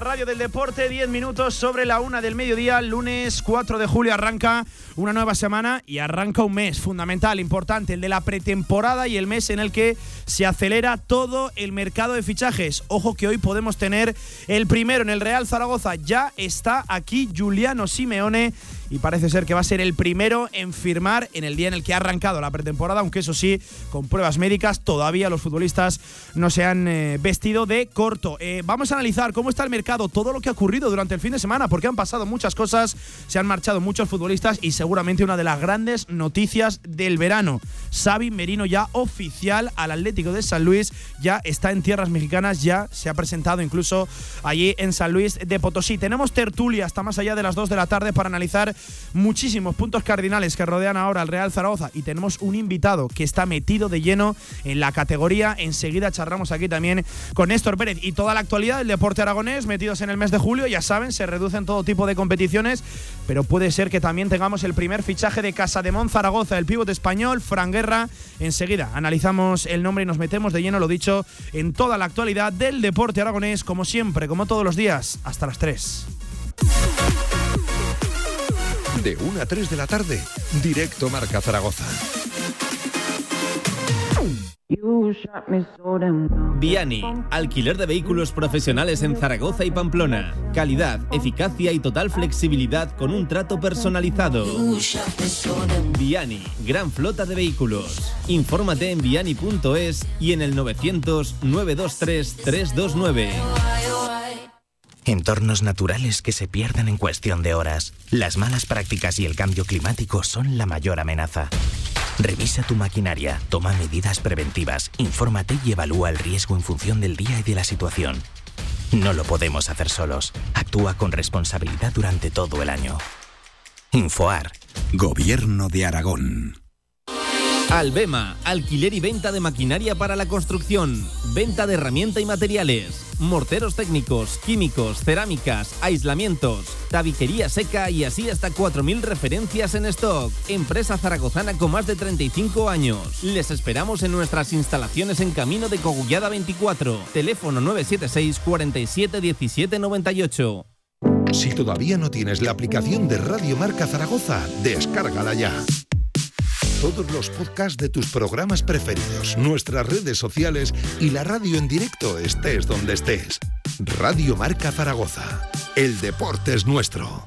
Radio del deporte, 10 minutos sobre la una del mediodía, lunes 4 de julio arranca una nueva semana y arranca un mes fundamental, importante, el de la pretemporada y el mes en el que se acelera todo el mercado de fichajes. Ojo que hoy podemos tener el primero en el Real Zaragoza, ya está aquí Juliano Simeone y parece ser que va a ser el primero en firmar en el día en el que ha arrancado la pretemporada, aunque eso sí, con pruebas médicas, todavía los futbolistas no se han eh, vestido de corto. Eh, vamos a analizar cómo está el mercado, todo lo que ha ocurrido durante el fin de semana, porque han pasado muchas cosas, se han marchado muchos futbolistas y seguramente una de las grandes noticias del verano. Xavi Merino ya oficial al Atlético de San Luis, ya está en tierras mexicanas, ya se ha presentado incluso allí en San Luis de Potosí. Tenemos tertulia hasta más allá de las 2 de la tarde para analizar muchísimos puntos cardinales que rodean ahora al Real Zaragoza y tenemos un invitado que está metido de lleno en la categoría. Enseguida charlamos aquí también con Néstor Pérez y toda la actualidad del deporte aragonés metidos en el mes de julio. Ya saben, se reducen todo tipo de competiciones, pero puede ser que también tengamos el primer fichaje de Casa de Zaragoza, el pívot español, Fran Guerra. Enseguida analizamos el nombre y nos metemos de lleno, lo dicho, en toda la actualidad del deporte aragonés, como siempre, como todos los días, hasta las 3. De 1 a 3 de la tarde, directo Marca Zaragoza. Viani, alquiler de vehículos profesionales en Zaragoza y Pamplona. Calidad, eficacia y total flexibilidad con un trato personalizado. Viani, gran flota de vehículos. Infórmate en viani.es y en el 900 923 329. Entornos naturales que se pierden en cuestión de horas. Las malas prácticas y el cambio climático son la mayor amenaza. Revisa tu maquinaria, toma medidas preventivas, infórmate y evalúa el riesgo en función del día y de la situación. No lo podemos hacer solos. Actúa con responsabilidad durante todo el año. Infoar. Gobierno de Aragón. Albema, alquiler y venta de maquinaria para la construcción, venta de herramienta y materiales, morteros técnicos, químicos, cerámicas, aislamientos, tabiquería seca y así hasta 4.000 referencias en stock. Empresa zaragozana con más de 35 años. Les esperamos en nuestras instalaciones en Camino de Cogullada 24, teléfono 976 47 17 98. Si todavía no tienes la aplicación de Radio Marca Zaragoza, descárgala ya todos los podcasts de tus programas preferidos, nuestras redes sociales y la radio en directo estés donde estés. Radio Marca Zaragoza. El deporte es nuestro.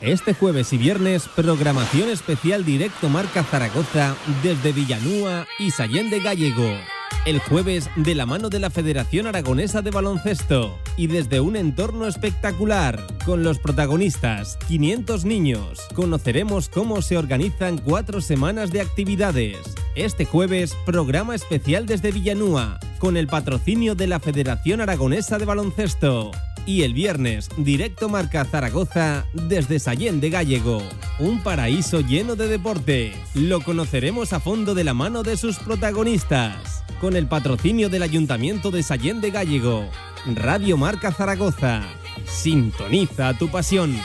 Este jueves y viernes, programación especial directo Marca Zaragoza desde Villanúa y Sallén de Gallego el jueves de la mano de la Federación Aragonesa de Baloncesto y desde un entorno espectacular con los protagonistas 500 niños. Conoceremos cómo se organizan cuatro semanas de actividades. Este jueves, programa especial desde Villanúa con el patrocinio de la Federación Aragonesa de Baloncesto. Y el viernes, directo Marca Zaragoza desde Sallén de Gallego. Un paraíso lleno de deporte. Lo conoceremos a fondo de la mano de sus protagonistas. Con el patrocinio del Ayuntamiento de Sallén de Gallego. Radio Marca Zaragoza. Sintoniza tu pasión.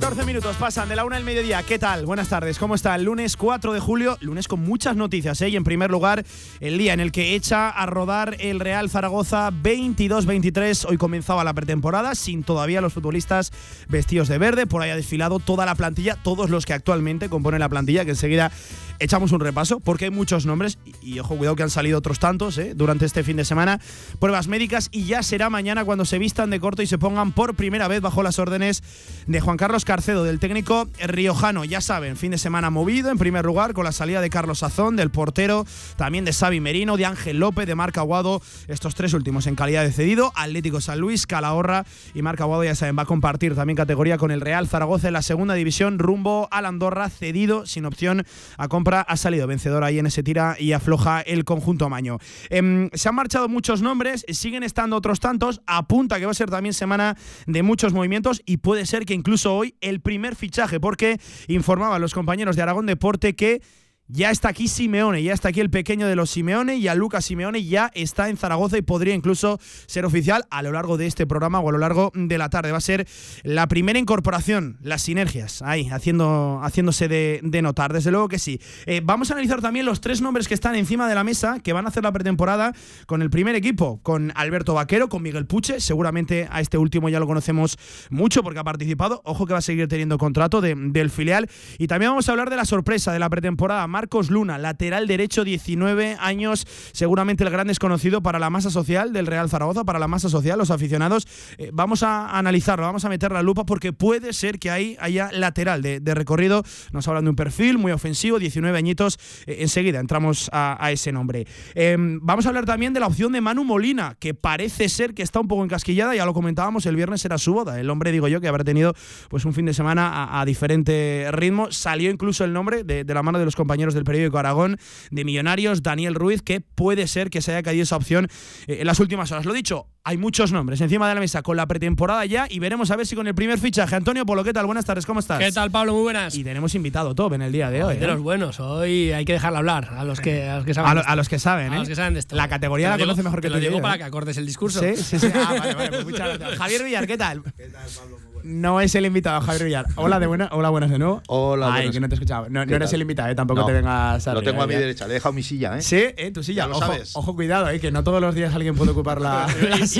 14 minutos pasan de la una del mediodía. ¿Qué tal? Buenas tardes. ¿Cómo está? El lunes 4 de julio, lunes con muchas noticias. ¿eh? Y en primer lugar, el día en el que echa a rodar el Real Zaragoza 22-23. Hoy comenzaba la pretemporada sin todavía los futbolistas vestidos de verde. Por ahí ha desfilado toda la plantilla, todos los que actualmente componen la plantilla, que enseguida echamos un repaso, porque hay muchos nombres. Y, ojo, cuidado que han salido otros tantos ¿eh? durante este fin de semana. Pruebas médicas y ya será mañana cuando se vistan de corto y se pongan por primera vez bajo las órdenes de Juan Carlos Carcedo, del técnico riojano. Ya saben, fin de semana movido en primer lugar con la salida de Carlos Sazón, del portero, también de Xavi Merino, de Ángel López, de Marc Aguado, estos tres últimos en calidad de cedido. Atlético San Luis, Calahorra y Marc Aguado, ya saben, va a compartir también categoría con el Real Zaragoza en la segunda división rumbo al Andorra, cedido sin opción a compartir Ha salido vencedor ahí en ese tira y afloja el conjunto amaño. Em, se han marchado muchos nombres, siguen estando otros tantos, apunta que va a ser también semana de muchos movimientos y puede ser que incluso hoy el primer fichaje, porque informaban los compañeros de Aragón Deporte que ya está aquí Simeone, ya está aquí el pequeño de los Simeone y a Lucas Simeone ya está en Zaragoza y podría incluso ser oficial a lo largo de este programa o a lo largo de la tarde. Va a ser la primera incorporación, las sinergias, ahí, haciendo, haciéndose de, notar, desde luego que sí. Eh, vamos a analizar también los tres nombres que están encima de la mesa, que van a hacer la pretemporada con el primer equipo, con Alberto Vaquero, con Miguel Puche, seguramente a este último ya lo conocemos mucho porque ha participado, ojo que va a seguir teniendo contrato del filial. Y también vamos a hablar de la sorpresa de la pretemporada Marcos Luna, lateral derecho, 19 años, seguramente el gran desconocido para la masa social del Real Zaragoza, para la masa social, los aficionados. Eh, vamos a analizarlo, vamos a meter la lupa porque puede ser que ahí haya lateral de, recorrido. Nos hablan de un perfil muy ofensivo, 19 añitos. Eh, enseguida entramos a, ese nombre. Em, vamos a hablar también de la opción de Manu Molina, que parece ser que está un poco encasquillada, ya lo comentábamos, el viernes era su boda. El hombre, digo yo, que habrá tenido pues un fin de semana a, diferente ritmo. Salió incluso el nombre de la mano de los compañeros del periódico Aragón de Millonarios, Daniel Ruiz, que puede ser que se haya caído esa opción eh, en las últimas horas. Lo dicho, hay muchos nombres encima de la mesa con la pretemporada ya y veremos a ver si con el primer fichaje. Antonio Polo, ¿qué tal? Buenas tardes, ¿cómo estás? ¿Qué tal, Pablo? Muy buenas. Y tenemos invitado top en el día de hoy. De ¿eh? los buenos, hoy hay que dejarlo hablar a los que, a los que saben. A, los que saben, ¿eh? A los que saben de esto. La categoría la conoce mejor que te lo digo para ¿eh? que acordes el discurso. Sí, sí, sí. Ah, vale, vale, pues muchas gracias. Javier Villar, ¿qué tal? ¿Qué tal, Pablo? No es el invitado, Javier Villar. Hola, de buena, hola buenas de nuevo. Hola, Ay, que no te escuchaba. No, no eres el invitado, ¿eh? tampoco te vengas a. Lo tengo a mi derecha, le he dejado mi silla, ¿eh? Sí, ¿eh? tu silla. lo ojo, sabes. ojo, cuidado, ¿eh? que no todos los días alguien puede ocupar la.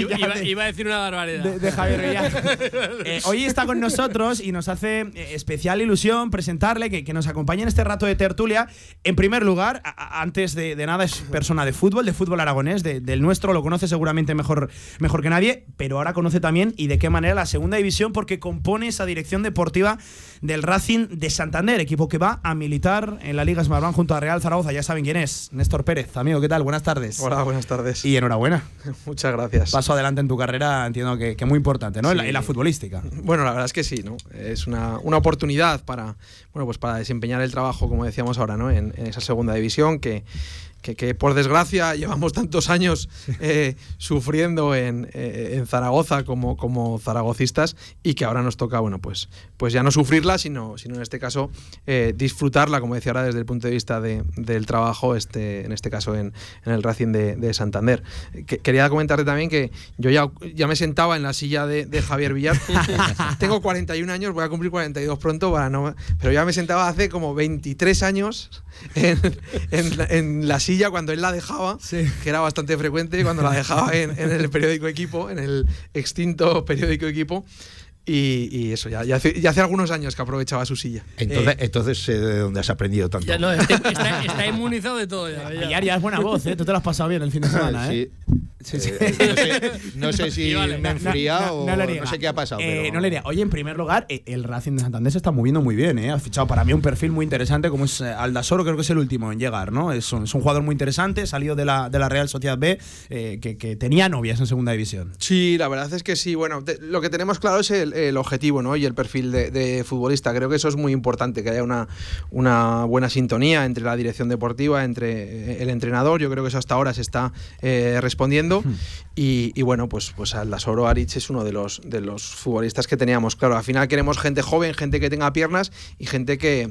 iba, a decir una barbaridad. De, Javier Villar. Eh, hoy está con nosotros y nos hace eh, especial ilusión presentarle, que, que, nos acompañe en este rato de tertulia. En primer lugar, antes de, nada, es persona de fútbol, de fútbol aragonés, del nuestro, lo conoce seguramente mejor, mejor que nadie, pero ahora conoce también y de qué manera la segunda división, porque compone esa dirección deportiva del Racing de Santander, equipo que va a militar en la Liga Smartbank junto a Real Zaragoza. Ya saben quién es, Néstor Pérez. Amigo, ¿qué tal? Buenas tardes. Hola, buenas tardes. Y enhorabuena. Muchas gracias. Paso adelante en tu carrera, entiendo que, que muy importante, ¿no? En, la, futbolística. Bueno, la verdad es que sí, ¿no? Es una, una, oportunidad para, bueno, pues para desempeñar el trabajo, como decíamos ahora, ¿no? En, en esa segunda división que que, por desgracia llevamos tantos años eh, sufriendo en, eh, en, Zaragoza como, como zaragocistas y que ahora nos toca, bueno, pues, pues ya no sufrirla, sino, sino en este caso eh, disfrutarla, como decía ahora, desde el punto de vista de, del trabajo, este, en este caso en, en el Racing de, de Santander. quería comentarte también que yo ya, ya me sentaba en la silla de, de Javier Villar. Tengo 41 años, voy a cumplir 42 pronto, para no, pero ya me sentaba hace como 23 años en, en la silla cuando él la dejaba, que era bastante frecuente, cuando la dejaba en, en, el periódico Equipo, en el extinto periódico Equipo. Y, eso, ya, ya, hace, ya, hace, algunos años que aprovechaba su silla. Entonces, eh, entonces ¿de dónde has aprendido tanto? Ya, no, está, inmunizado de todo. Ya, ya. ya, es buena voz, ¿eh? Tú te lo has pasado bien el fin de semana, ¿eh? Sí. Sí, eh, no, sé, si me he enfriado o no sé qué ha pasado. Eh, no le diría. Oye, en primer lugar, el Racing de Santander se está moviendo muy bien, ¿eh? Ha fichado para mí un perfil muy interesante como es Aldasoro, creo que es el último en llegar, ¿no? Es un, es un jugador muy interesante, salido de la, de la Real Sociedad B, que, que, tenía novias en segunda división. Sí, la verdad es que sí. Bueno, lo que tenemos claro es el, el objetivo, ¿no? y el perfil de, futbolista. Creo que eso es muy importante, que haya una, una buena sintonía entre la dirección deportiva, entre eh, el entrenador. Yo creo que eso hasta ahora se está eh, respondiendo. Hmm. Y, bueno, pues, pues Aldasoro Arich es uno de los, de los futbolistas que teníamos. Claro, al final queremos gente joven, gente que tenga piernas y gente que,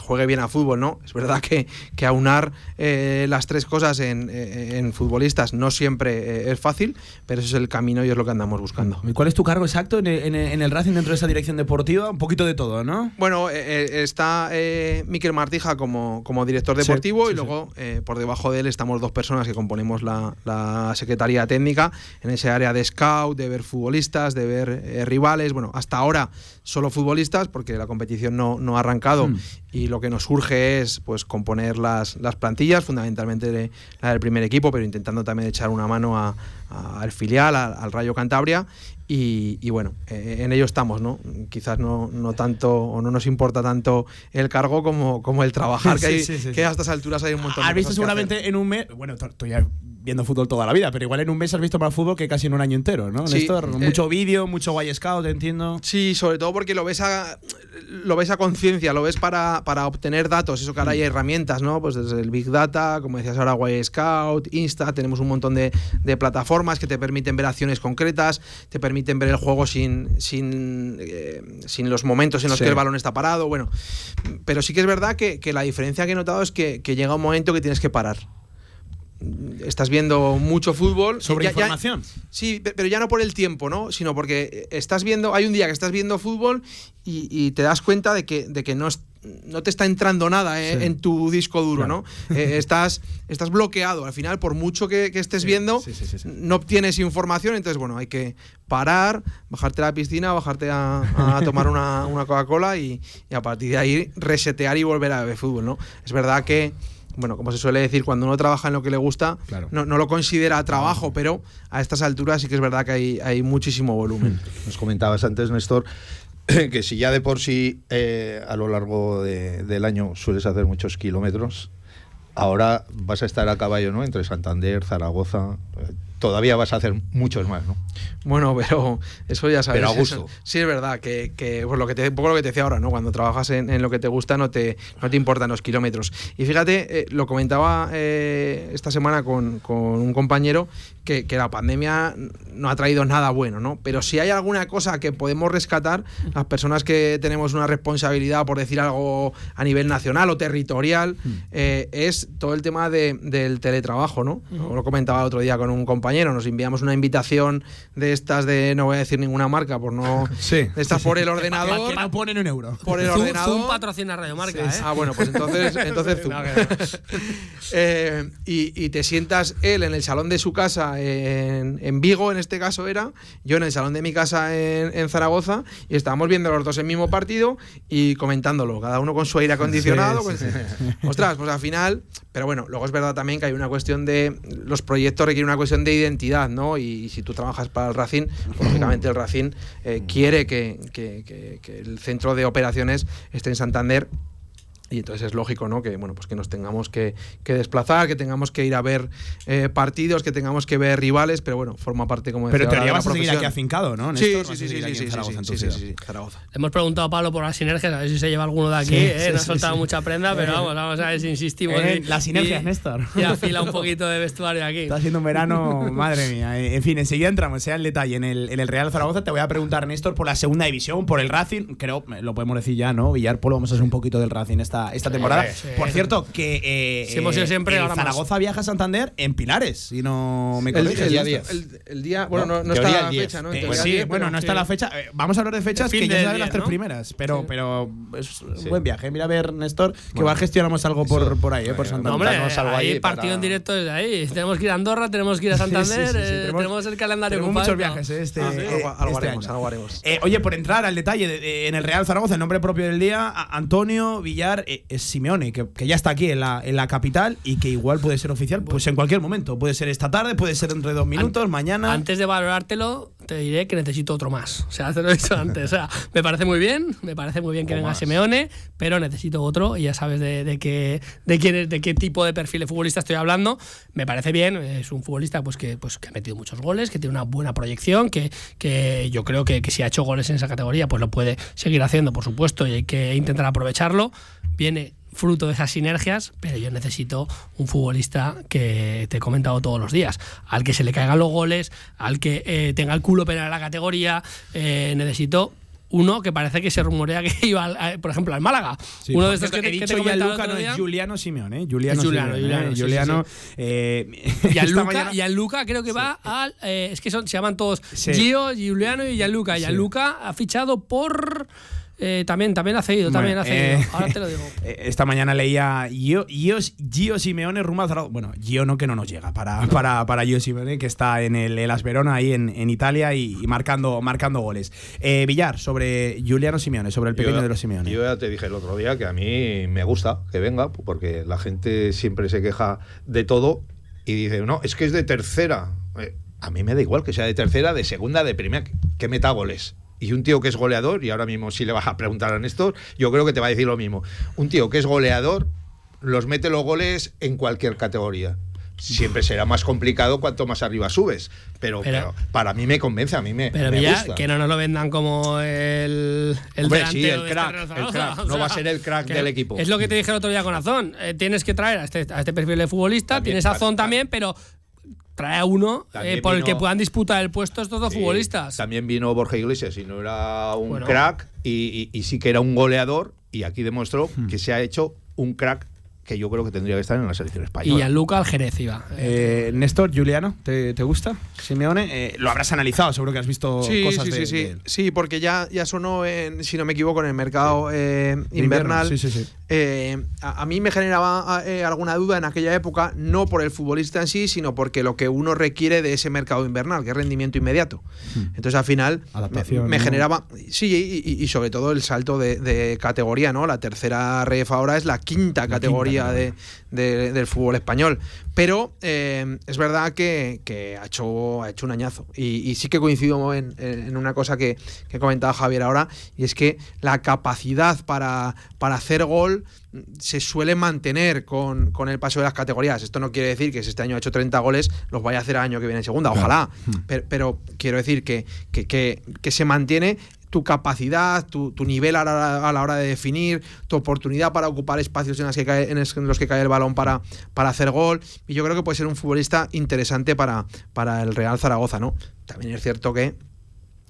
juegue bien a fútbol, ¿no? Es verdad que, que aunar eh, las tres cosas en, futbolistas no siempre es fácil, pero ese es el camino y es lo que andamos buscando. ¿Y cuál es tu cargo exacto en, en el Racing dentro de esa dirección deportiva? Un poquito de todo, ¿no? Bueno, eh, eh, está eh, Miquel Martija como, como director deportivo y luego por debajo de él estamos dos personas que componemos la, la, Secretaría Técnica en ese área de scout, de ver futbolistas, de ver rivales. Bueno, hasta ahora solo futbolistas porque la competición no, no ha arrancado hmm. y lo que nos surge es pues componer las, las plantillas, fundamentalmente la del primer equipo, pero intentando también echar una mano al filial, al Rayo Cantabria y, bueno, eh, en ello estamos, ¿no? Quizás no, no, tanto o no nos importa tanto el cargo como, como el trabajar, que, que a estas alturas hay un montón de Has visto seguramente en un mes, bueno, estoy viendo fútbol toda la vida, pero igual en un mes has visto más fútbol que casi en un año entero, ¿no? Sí, mucho vídeo, mucho guay scout, entiendo. Sí, sobre todo porque lo ves a lo ves a conciencia, lo ves para, para, obtener datos, eso que ahora hay mm. herramientas, ¿no? Pues desde el Big Data, como decías ahora, Y Scout, Insta, tenemos un montón de, de, plataformas que te permiten ver acciones concretas, te permiten ver el juego sin, sin, eh, sin los momentos en los que el balón está parado, bueno. Pero sí que es verdad que, que la diferencia que he notado es que, que llega un momento que tienes que parar estás viendo mucho fútbol. Sobre información. sí, pero ya no por el tiempo, ¿no? Sino porque estás viendo, hay un día que estás viendo fútbol y, te das cuenta de que, de que no, no te está entrando nada eh, en tu disco duro, ¿no? Eh, estás, estás bloqueado. Al final, por mucho que, estés viendo, no obtienes información. Entonces, bueno, hay que parar, bajarte a la piscina, bajarte a, tomar una, Coca-Cola y, y, a partir de ahí resetear y volver a ver fútbol, ¿no? Es verdad que bueno, como se suele decir, cuando uno trabaja en lo que le gusta, no, lo considera trabajo, pero a estas alturas sí que es verdad que hay, hay muchísimo volumen. Nos comentabas antes, Néstor, que si ya de por sí eh, a lo largo del año sueles hacer muchos kilómetros, ahora vas a estar a caballo, ¿no? Entre Santander, Zaragoza, todavía vas a hacer muchos más, ¿no? Bueno, pero eso ya sabes. Pero a gusto. sí, es verdad, que, que pues lo que te, un poco lo que te decía ahora, ¿no? Cuando trabajas en, lo que te gusta no te, no te importan los kilómetros. Y fíjate, eh, lo comentaba eh, esta semana con, con, un compañero que, que, la pandemia no ha traído nada bueno, ¿no? Pero si hay alguna cosa que podemos rescatar, las personas que tenemos una responsabilidad, por decir algo a nivel nacional o territorial, mm. eh, es todo el tema de, del teletrabajo, ¿no? Lo comentaba el otro día con un compañero nos enviamos una invitación de estas de, no voy a decir ninguna marca, por no. Sí. De estas por el ordenador. Que no ponen un euro. Por el ordenador. Zoom patrocina Radio Marca, ¿eh? Ah, bueno, pues entonces, entonces Zoom. Eh, y, te sientas él en el salón de su casa en, en, Vigo, en este caso era, yo en el salón de mi casa en, Zaragoza, y estábamos viendo los dos el mismo partido y comentándolo, cada uno con su aire acondicionado. pues, ostras, pues al final. Pero bueno, luego es verdad también que hay una cuestión de. Los proyectos requieren una cuestión de identidad, ¿no? Y, si tú trabajas para el Racing, pues, lógicamente el Racing eh, quiere que, que el centro de operaciones esté en Santander y entonces es lógico, ¿no? Que bueno, pues que nos tengamos que, desplazar, que tengamos que ir a ver eh, partidos, que tengamos que ver rivales, pero bueno, forma parte como decía. Pero te vas a seguir aquí afincado, ¿no? Sí, sí, sí, sí, sí, sí, sí, sí, Zaragoza. Hemos preguntado a Pablo por las sinergias, a ver si se lleva alguno de aquí. eh, nos ha soltado mucha prenda, pero vamos, vamos a ver si insistimos. Eh, las sinergias, Néstor. Y afila un poquito de vestuario aquí. Está haciendo un verano, madre mía. En fin, enseguida entramos, sea el detalle. En el, en el Real Zaragoza te voy a preguntar, Néstor, por la segunda división, por el Racing. Creo, lo podemos decir ya, ¿no? Villar Polo, vamos a hacer un poquito del Racing esta, esta temporada. Por cierto, que eh, hemos siempre eh, Zaragoza viaja a Santander en Pilares, si no me corriges. El, día 10. El, día, bueno, no, no está la fecha, ¿no? Eh, sí, bueno, no está la fecha. Vamos a hablar de fechas que ya saben las tres primeras, pero, pero es un buen viaje. Mira a ver, Néstor, que igual gestionamos algo por, por ahí, por Santander. Hombre, algo ahí partido en directo desde ahí. Tenemos que ir a Andorra, tenemos que ir a Santander, tenemos, el calendario muchos viajes este, ah, algo, este haremos, algo haremos. oye, por entrar al detalle, en el Real Zaragoza, el nombre propio del día, Antonio Villar es Simeone, que, que ya está aquí en la, en la capital y que igual puede ser oficial pues en cualquier momento. Puede ser esta tarde, puede ser dentro de dos minutos, mañana. Antes de valorártelo, te diré que necesito otro más. O sea, te lo he dicho antes. O sea, me parece muy bien, me parece muy bien que venga Simeone, pero necesito otro y ya sabes de, qué, de, quién, de qué tipo de perfil de futbolista estoy hablando. Me parece bien, es un futbolista pues que, pues, que ha metido muchos goles, que tiene una buena proyección, que, que yo creo que, que si ha hecho goles en esa categoría, pues lo puede seguir haciendo, por supuesto, y hay que intentar aprovecharlo. Viene fruto de esas sinergias, pero yo necesito un futbolista que te he comentado todos los días, al que se le caigan los goles, al que eh, tenga el culo penal en la categoría, eh, necesito uno que parece que se rumorea que iba, por ejemplo, al Málaga. uno de estos que, he dicho ya Luca no es Juliano Simeone, ¿eh? Juliano, Juliano, Simeone, Juliano, eh, y al Luca, creo que va al. Eh, es que son, se llaman todos Gio, Juliano y Gianluca. Gianluca ha fichado por. Eh, también, también ha cedido, también ha cedido. Eh, Ahora te lo digo. Eh, esta mañana leía Gio, Gio, Simeone rumbo Bueno, Gio no que no nos llega para, para, para Gio Simeone, que está en el Elas Verona, ahí en, en Italia, y, marcando, marcando goles. Villar, sobre Juliano Simeone, sobre el pequeño de los Simeone. Yo ya te dije el otro día que a mí me gusta que venga, porque la gente siempre se queja de todo y dice, no, es que es de tercera. a mí me da igual que sea de tercera, de segunda, de primera, que meta goles y un tío que es goleador, y ahora mismo si le vas a preguntar a Néstor, yo creo que te va a decir lo mismo. Un tío que es goleador, los mete los goles en cualquier categoría. siempre será más complicado cuanto más arriba subes. Pero, Pero- pero para mí me convence, a mí me, Pero me gusta. que no nos lo vendan como el, el Hombre, sí, el crack, este. No va a ser el crack del equipo. Es lo que te dije el otro día con Azón. Eh, tienes que traer a este, a este perfil de futbolista, También, tienes a Azón ta- también, pero trae a uno eh, por el que puedan disputar el puesto estos dos Sí, futbolistas. También vino Borja Iglesias y no era un Bueno. crack y, y- y sí que era un goleador y aquí demostró Hmm. que se ha hecho un crack que yo creo que tendría que estar en la selección Y española. Gianluca al Jerez iba. Eh, Néstor, Juliano, ¿te, te gusta Simeone? Eh, lo habrás analizado, seguro que has visto Sí, cosas sí, de, sí, sí. de él. Sí, porque ya, ya sonó, en, si no me equivoco, en el mercado eh, invernal. Sí, sí, sí. Eh, a, a mí me generaba eh, alguna duda en aquella época, no por el futbolista en sí, sino porque lo que uno requiere de ese mercado invernal, que es rendimiento inmediato. Entonces, al final, me, Adaptación, me ¿no? generaba. Sí, y, y- y sobre todo el salto de, de categoría, ¿no? La tercera ref ahora es la quinta categoría de, de- del fútbol español. Pero eh, es verdad que, que ha, hecho, ha hecho un añazo. Y, y sí que coincido en, en- una cosa que, que comentaba Javier ahora, y es que la capacidad para, para hacer gol se suele mantener con, con el paso de las categorías. Esto no quiere decir que si este año ha hecho 30 goles, los vaya a hacer el año que viene en segunda. Ojalá. Pero, pero quiero decir que, que, que- que se mantiene tu capacidad, tu, tu nivel a la, a la hora de definir, tu oportunidad para ocupar espacios en, las que cae- en los que cae el balón para, para hacer gol. Y yo creo que puede ser un futbolista interesante para, para el Real Zaragoza, ¿no? También es cierto que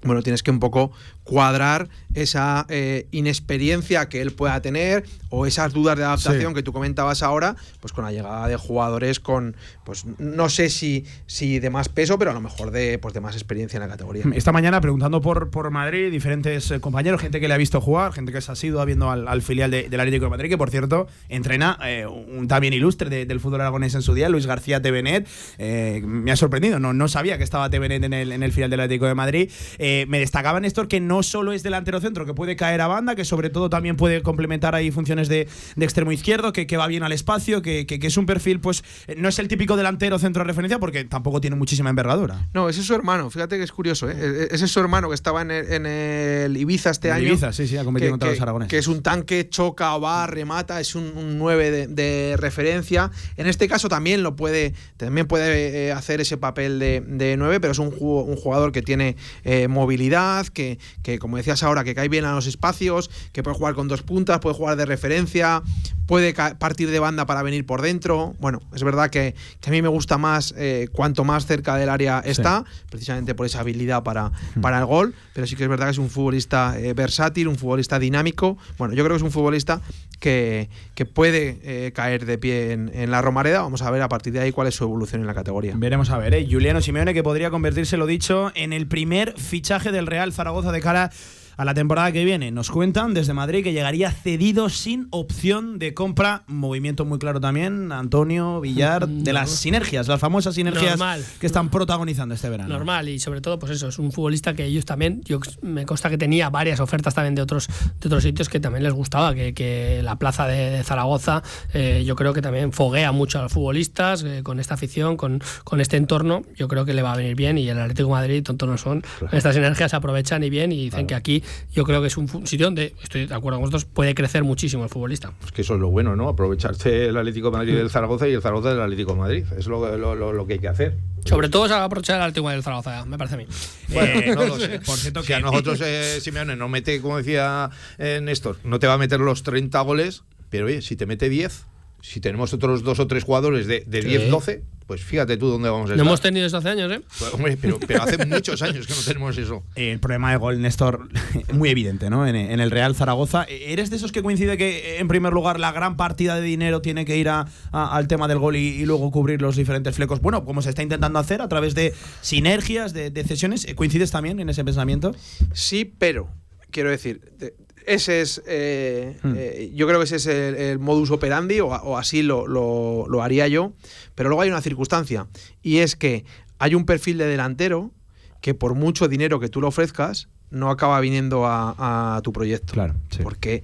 bueno, tienes que un poco cuadrar esa eh, inexperiencia que él pueda tener o esas dudas de adaptación Sí. que tú comentabas ahora, pues con la llegada de jugadores con, pues no sé si, si de más peso, pero a lo mejor de, pues de más experiencia en la categoría. Esta mañana preguntando por, por Madrid, diferentes eh, compañeros, gente que le ha visto jugar, gente que se ha sido viendo al, al filial de- del Atlético de Madrid, que por cierto entrena eh, un también ilustre de- del fútbol aragonés en su día, Luis García Tevenet. Eh, me ha sorprendido, no, no sabía que estaba Tevenet en el, en el filial del Atlético de Madrid. Eh, me destacaba Néstor que no solo es delantero centro, que puede caer a banda, que sobre todo también puede complementar ahí funciones de, de extremo izquierdo, que, que va bien al espacio, que, que- que es un perfil, pues no es el típico delantero centro de referencia porque tampoco tiene muchísima envergadura. No, ese es su hermano, fíjate que es curioso, ¿eh? E- Ese es su hermano que estaba en el, en el Ibiza este el año. Ibiza, sí, sí, ha competido contra los aragoneses. que es un tanque, choca, va, remata, es un, un 9 de, de referencia. En este caso también lo puede, también puede eh, hacer ese papel de, de 9, pero es un jugador que tiene eh, movilidad, que, que, como decías ahora, que cae bien a los espacios, que puede jugar con dos puntas, puede jugar de referencia, puede partir de banda para venir por dentro. Bueno, es verdad que, que a mí me gusta más eh, cuanto más cerca del área está, precisamente por esa habilidad para, para el gol, pero sí que es verdad que es un futbolista eh, versátil, un futbolista dinámico. Bueno, yo creo que es un futbolista que, que puede eh, caer de pie en, en la Romareda. Vamos a ver a partir de ahí cuál es su evolución en la categoría. Veremos a ver, ¿eh? Juliano Simeone que podría convertirse, lo dicho, en el primer fichaje del Real Zaragoza de cara a la temporada que viene. Nos cuentan desde Madrid que llegaría cedido sin opción de compra. Movimiento muy claro también, Antonio Villar, de las sinergias, las famosas sinergias Normal. que están protagonizando este verano. Normal, y sobre todo, pues eso, es un futbolista que ellos también, yo me consta que tenía varias ofertas también de otros, de otros sitios que también les gustaba, que, que la plaza de, de Zaragoza, eh, yo creo que también foguea mucho a los futbolistas, eh, con esta afición, con, con este entorno, yo creo que le va a venir bien y el Atlético de Madrid, tonto no son, estas energías se aprovechan y bien y dicen que aquí yo creo que es un sitio donde, estoy de acuerdo con vosotros, puede crecer muchísimo el futbolista. Es que eso es lo bueno, ¿no? Aprovecharse el Atlético de Madrid del Zaragoza y el Zaragoza del Atlético de Madrid. Es lo, lo- lo- lo que hay que hacer. Sobre todo se va a aprovechar el Atlético del Zaragoza, me parece a mí. Bueno, no lo sé. Por cierto, Si a que- nosotros eh, Simeone no mete, como decía eh, Néstor, no te va a meter los 30 goles, pero oye, si te mete 10, si tenemos otros dos o tres jugadores de, de 10, 12, pues fíjate tú dónde vamos a No estar. hemos tenido eso hace años, ¿eh? Pues, hombre, pero, pero hace muchos años que no tenemos eso. El problema de gol, Néstor, muy evidente, ¿no? En, en el Real Zaragoza. ¿Eres de esos que coincide que, en primer lugar, la gran partida de dinero tiene que ir a- a- al tema del gol y, y luego cubrir los diferentes flecos? Bueno, como se está intentando hacer a través de sinergias, de, de cesiones. ¿Coincides también en ese pensamiento? Sí, pero quiero decir, de- ese es, eh, Hmm. eh, yo creo que ese es el, el modus operandi o, así lo, lo- lo haría yo, pero luego hay una circunstancia y es que hay un perfil de delantero que por mucho dinero que tú le ofrezcas no acaba viniendo a, a tu proyecto. Claro, sí. Porque,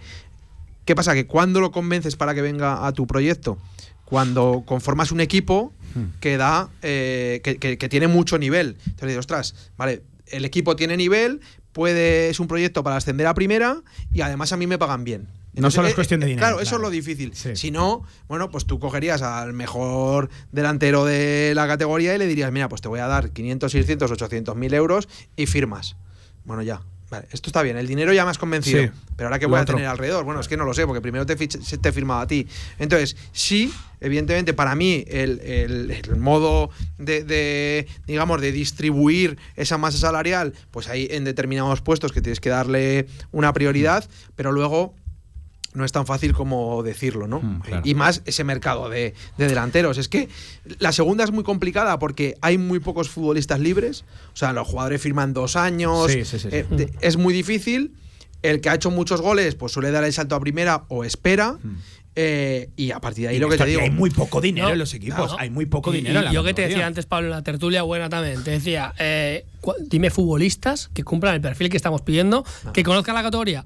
¿qué pasa? Que cuando lo convences para que venga a tu proyecto, cuando conformas un equipo que da, eh, que, que- que tiene mucho nivel. Entonces dices, ostras, vale, el equipo tiene nivel, puede, es un proyecto para ascender a primera y además a mí me pagan bien. No solo es eh, cuestión de eh, dinero, Claro, eso es lo difícil. Sí. Si no, bueno, pues tú cogerías al mejor delantero de la categoría y le dirías, mira, pues te voy a dar 500, 600, 800 mil euros y firmas. Bueno, ya. Vale, esto está bien. El dinero ya me has convencido. Sí. Pero ahora, ¿qué Lo voy a tener alrededor? Bueno, es que no lo sé, porque primero te, te he firmado a ti. Entonces, sí, evidentemente, para mí, el, el- el modo de, de, digamos, de distribuir esa masa salarial, pues hay en determinados puestos que tienes que darle una prioridad, pero luego no es tan fácil como decirlo, ¿no? Mm, claro. Y más ese mercado de, de delanteros. Es que la segunda es muy complicada porque hay muy pocos futbolistas libres. O sea, los jugadores firman dos años. Sí, sí, sí, sí. eh, de- es muy difícil. El que ha hecho muchos goles, pues suele dar el salto a primera o espera. eh, y a partir de ahí Y lo que te digo. hay muy poco dinero No, en los equipos. claro. Hay muy poco Y- dinero. en yo que te decía antes, Pablo, en la tertulia buena también, te decía, eh, dime futbolistas que cumplan el perfil que estamos pidiendo, que conozcan la categoría.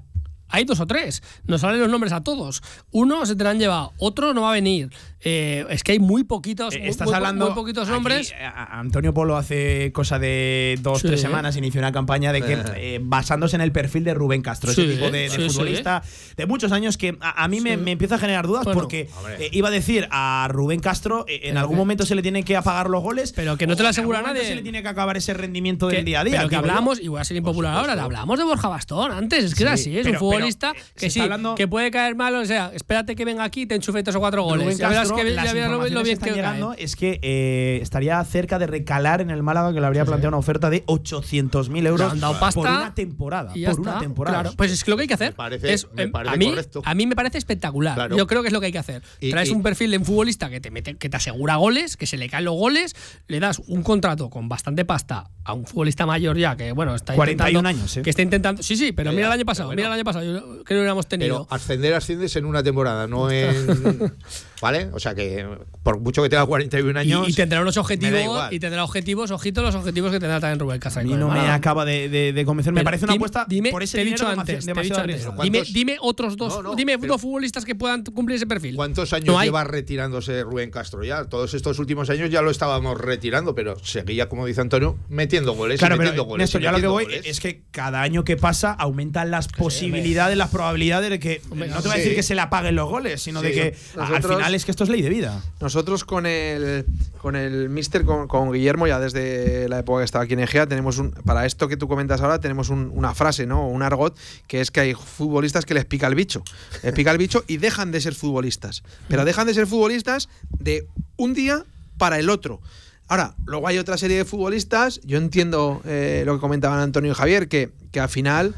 Hay dos o tres, nos salen los nombres a todos. Uno se te lo han llevado, otro no va a venir. Eh, es que hay muy poquitos, Eh, Estás muy hablando. muy poquitos nombres. a- a- Antonio Polo hace cosa de dos, Sí. tres semanas inició una campaña de que, eh, basándose en el perfil de Rubén Castro, Sí, ese tipo de, de sí, sí. futbolista de muchos años que a, a mí me, Sí. me empieza a generar dudas Bueno, porque eh, iba a decir a Rubén Castro eh, en algún momento se le tiene que apagar los goles. Pero que no te lo asegura nadie. Se le tiene que acabar ese rendimiento que- del día a día. Pero que hablamos, y voy a ser impopular ahora, hablamos de Borja Bastón antes, es que es Sí, así, es pero- un futbolista pero, eh, que sí, hablando- que puede caer mal, o sea, espérate que venga aquí y te enchufe tres o cuatro goles. Castro, que, las ya lo, que están llegando cae. es que eh, estaría cerca de recalar en el Málaga, que le habría planteado una oferta de 800.000 Le euros han dado pasta por una temporada. y ya por está. una temporada. Claro, pues es que lo que hay que hacer Me parece- es, me parece a, mí, correcto. a mí me parece espectacular. Claro. Yo creo que es lo que hay que hacer. Y- Traes y- un perfil de un futbolista que te mete, que te asegura goles, que se le caen los goles, le das un contrato con bastante pasta a un futbolista mayor ya que bueno está 41 intentando- años, ¿eh? que está intentando. Sí, sí, pero Ya, mira el año pasado, mira el año pasado, yo- que lo hubiéramos tenido. Pero ascender asciendes en una temporada, no en. ¿Vale? O sea que por mucho que tenga 41 Y, años. y tendrá unos objetivos y tendrá objetivos, ojito los objetivos que tendrá también Rubén Castro. Mí no me acaba de, de- de convencer. Me parece una dime- apuesta dime, por ese te he dinero dicho antes, te dicho. Dime, ¿Cuántos- dime otros dos, No, no, dime pero- dos futbolistas que puedan cumplir ese perfil. ¿Cuántos años No lleva retirándose Rubén Castro ya? Todos estos últimos años ya lo estábamos retirando, pero seguía, como dice Antonio, metiendo goles. y Claro, metiendo pero goles. Néstor, y yo a lo que voy goles. es que cada año que pasa aumentan las posibilidades, las probabilidades de que. Hombre, no te voy a decir que se le apaguen los goles, sino de que al Nosotros- es que esto es ley de vida. Nosotros con el con el Mister, con, con Guillermo, ya desde la época que estaba aquí en Egea, tenemos un, para esto que tú comentas ahora, tenemos un- una frase, ¿no? Un argot, que es que hay futbolistas que les pica el bicho. Les pica el bicho y dejan de ser futbolistas. Pero dejan de ser futbolistas de un día para el otro. Ahora, luego hay otra serie de futbolistas, yo entiendo eh, lo que comentaban Antonio y Javier, que, que al final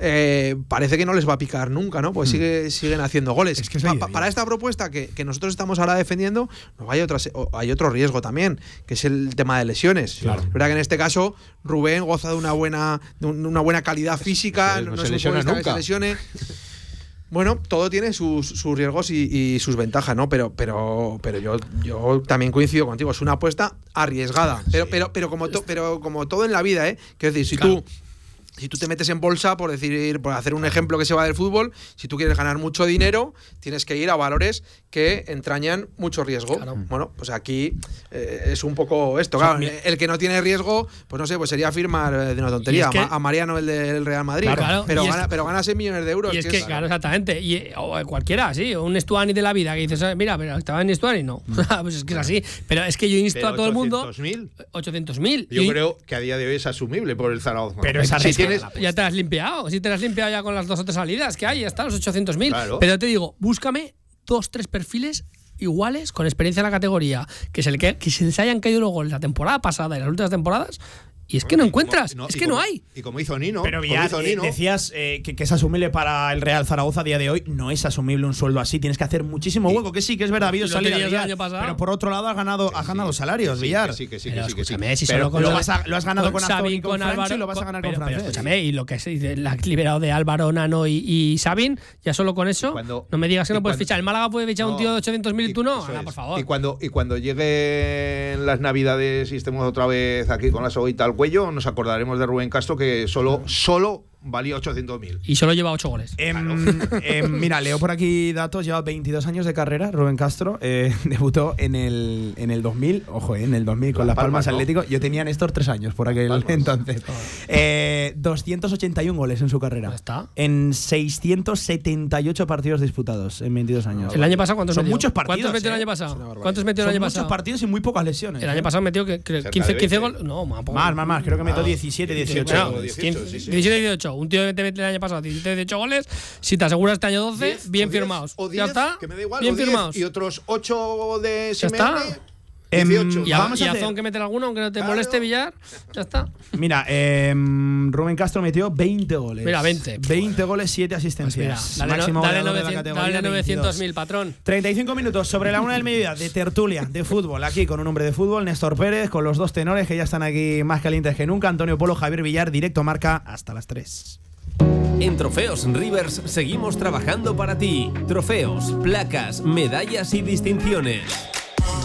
eh, parece que no les va a picar nunca, ¿no? Pues sigue, siguen haciendo goles. Hmm. Es que es Pa- ley de pa- vida. para esta propuesta que, que nosotros estamos ahora defendiendo, luego hay, otra, se- o- hay otro riesgo también, que es el tema de lesiones. Claro. Es verdad que en este caso Rubén goza de una buena, de un- una buena calidad física, no, no no se lesiona futbolista que se nunca. lesione. Bueno, todo tiene sus, sus riesgos y, y sus ventajas, ¿no? Pero, pero, pero yo, yo también coincido contigo. Es una apuesta arriesgada. Pero, pero, pero, como to- pero como todo en la vida, ¿eh? Quiero decir, si tú si tú te metes en bolsa, por decir, por hacer un ejemplo que se va del fútbol, si tú quieres ganar mucho dinero, tienes que ir a valores que entrañan mucho riesgo. Claro. Bueno, pues aquí eh, es un poco esto. Claro, el que no tiene riesgo, pues no sé, pues sería firmar eh, de una tontería es que- a Ma- a Mariano el del Real Madrid. Claro, claro. Pero, es gana, que- pero gana 6 millones de euros. Y es que, claro, exactamente. Y eh, o cualquiera, sí. o Un Stuani de la vida que dices, "Ah, mira, pero estaba en Stuani, no. pues es que es así. Pero es que yo insto Pero a todo el mundo. 800.000. 800.000. Yo Y- creo que a día de hoy es asumible por el Zaragoza. Pero es arriesgada tienes, Ya te las has limpiado. Si te las has limpiado ya con las dos o tres salidas que hay, ya están los 800.000. Claro. Pero te digo, búscame dos, tres perfiles iguales, con experiencia en la categoría, que se, le que, que se les hayan caído los goles la temporada pasada y las últimas temporadas, y es que no y encuentras, no, es y que no hay. Y como hizo Nino. Pero hizo eh, Nino, decías eh, que, que es asumible para el Real Zaragoza a día de hoy. No es asumible un sueldo así. Tienes que hacer muchísimo hueco. Que sí, que es verdad, ha habido Villar, pasado. Pero por otro lado, has ganado, has ganado salarios, sí, Villar. que sí, que sí, Pero que sí, que sí. si Pero solo con lo, lo- vas a- lo has ganado con, Azor y con, con lo vas a ganar pero, con escúchame, y lo que se dice, la has liberado de Álvaro, Nano y, y Sabin, ya solo con eso, cuando- no me digas que y no puedes cuando- fichar. El Málaga puede fichar un tío de 800.000 y tú no. por favor. Y cuando, y cuando lleguen las navidades y estemos otra vez aquí con la soguita al cuello, nos acordaremos de Rubén Castro que solo, solo valía 800.000. Y solo lleva 8 goles. Em, em, mira, leo por aquí datos. Lleva 22 años de carrera. Rubén Castro eh, debutó en el, en el 2000. Ojo, eh, en el 2000 con Las Las Palmas, Palmas, ¿no? Atlético. Yo tenía Néstor tres años por aquel Palmas. entonces. Eh, 281 goles en su carrera. Ya está. En 678 partidos disputados en 22 años. El año pasado, ¿cuántos Son metió? muchos partidos. ¿Cuántos metió el eh. año pasado? ¿Cuántos metió el año muchos pasado? partidos y muy pocas lesiones. El eh. año pasado metió que, creo, Cerca 15, de 15 20. goles. No, más. Más, más, más. Creo que metió Ah. 17, 18. Bueno, o 18, 15, sí, sí. 17 y 18. Un tío que te mete el año pasado 17 y 18 goles. Si te aseguras este año 12, 10, bien o 10, firmados. o ya 10, está. Que me da igual. bien o 10, firmados. Y otros 8 de Ya está. Simeone. Em, 18. Y a, Vamos a y a hacer- Zon que meter alguno, aunque no te Claro. moleste Villar, ya está. Mira, em, Rubén Castro metió 20 goles. Mira, 20. 20 goles, 7 Pues mira, asistencias. dale, no- Máximo dale, goleador de la 900 categoría, dale 22. 900.000, patrón. 35 minutos sobre la una del mediodía de tertulia de fútbol, aquí con un hombre de fútbol, Néstor Pérez, con los dos tenores que ya están aquí más calientes que nunca, Antonio Polo, Javier Villar, directo marca hasta las 3. En Trofeos Rivers seguimos trabajando para ti. Trofeos, placas, medallas y distinciones.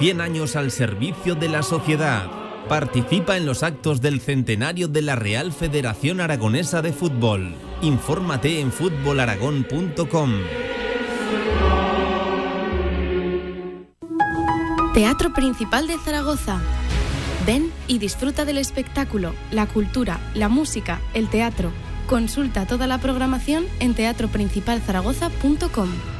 100 años al servicio de la sociedad. Participa en los actos del centenario de la Real Federación Aragonesa de Fútbol. Infórmate en fútbolaragón.com. Teatro Principal de Zaragoza. Ven y disfruta del espectáculo, la cultura, la música, el teatro. Consulta toda la programación en teatroprincipalzaragoza.com.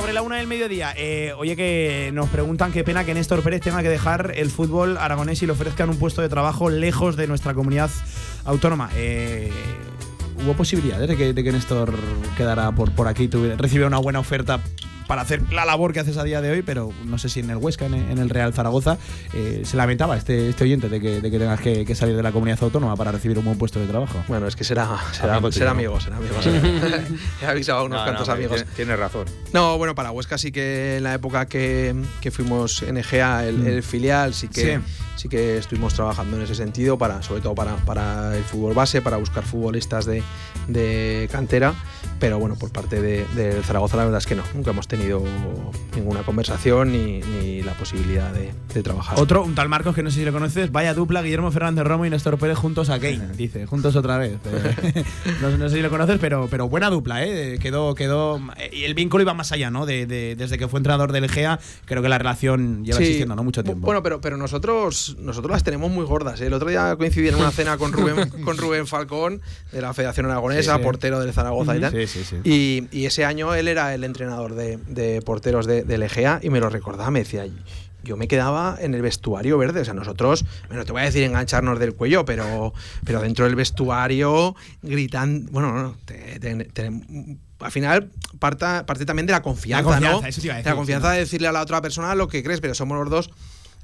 Sobre la una del mediodía. Eh, oye, que nos preguntan qué pena que Néstor Pérez tenga que dejar el fútbol aragonés y le ofrezcan un puesto de trabajo lejos de nuestra comunidad autónoma. Eh, ¿Hubo posibilidades de que, de que Néstor quedara por, por aquí, tuviera, recibiera una buena oferta para hacer la labor que haces a día de hoy, pero no sé si en el Huesca, en, en el Real Zaragoza, eh, se lamentaba este, este oyente de que, de que tengas que, que salir de la comunidad autónoma para recibir un buen puesto de trabajo. Bueno, es que será, será, Amigo será amigo, será amigo. He avisado a unos No, cuantos no, amigos. tiene- Tienes razón. No, bueno, para Huesca sí que en la época que, que fuimos NGA, el, el filial, sí que, Sí. sí. que estuvimos trabajando en ese sentido, para, sobre todo para, para el fútbol base, para buscar futbolistas de, de cantera. Pero bueno, por parte de, Zaragoza la verdad es que no, nunca hemos tenido ninguna conversación ni, ni la posibilidad de, de trabajar. Otro, un tal Marcos que no sé si lo conoces, vaya dupla, Guillermo Fernández Romo y Néstor Pérez juntos a Kane, dice, juntos otra vez. Eh, no, no sé si lo conoces, pero, pero buena dupla, ¿eh? Quedó, quedó. Y el vínculo iba más allá, ¿no? De, de- desde que fue entrenador del Egea, creo que la relación lleva Sí. existiendo, ¿no? Mucho tiempo. Bueno, pero, pero nosotros, nosotros las tenemos muy gordas. ¿eh? El otro día coincidí en una cena con Rubén, con Rubén Falcón, de la Federación Aragonesa, Sí, sí. portero del Zaragoza y tal. Sí, sí, sí. Y, y ese año él era el entrenador de, de porteros de, del Egea y me lo recordaba, me decía, yo me quedaba en el vestuario verde, o sea, nosotros, bueno, te voy a decir engancharnos del cuello, pero, pero dentro del vestuario gritando, bueno, no, te- te- te- al final parta, parte también de la confianza, La confianza, ¿no? eso te iba a De la confianza de decirle a la otra persona lo que crees, pero somos los dos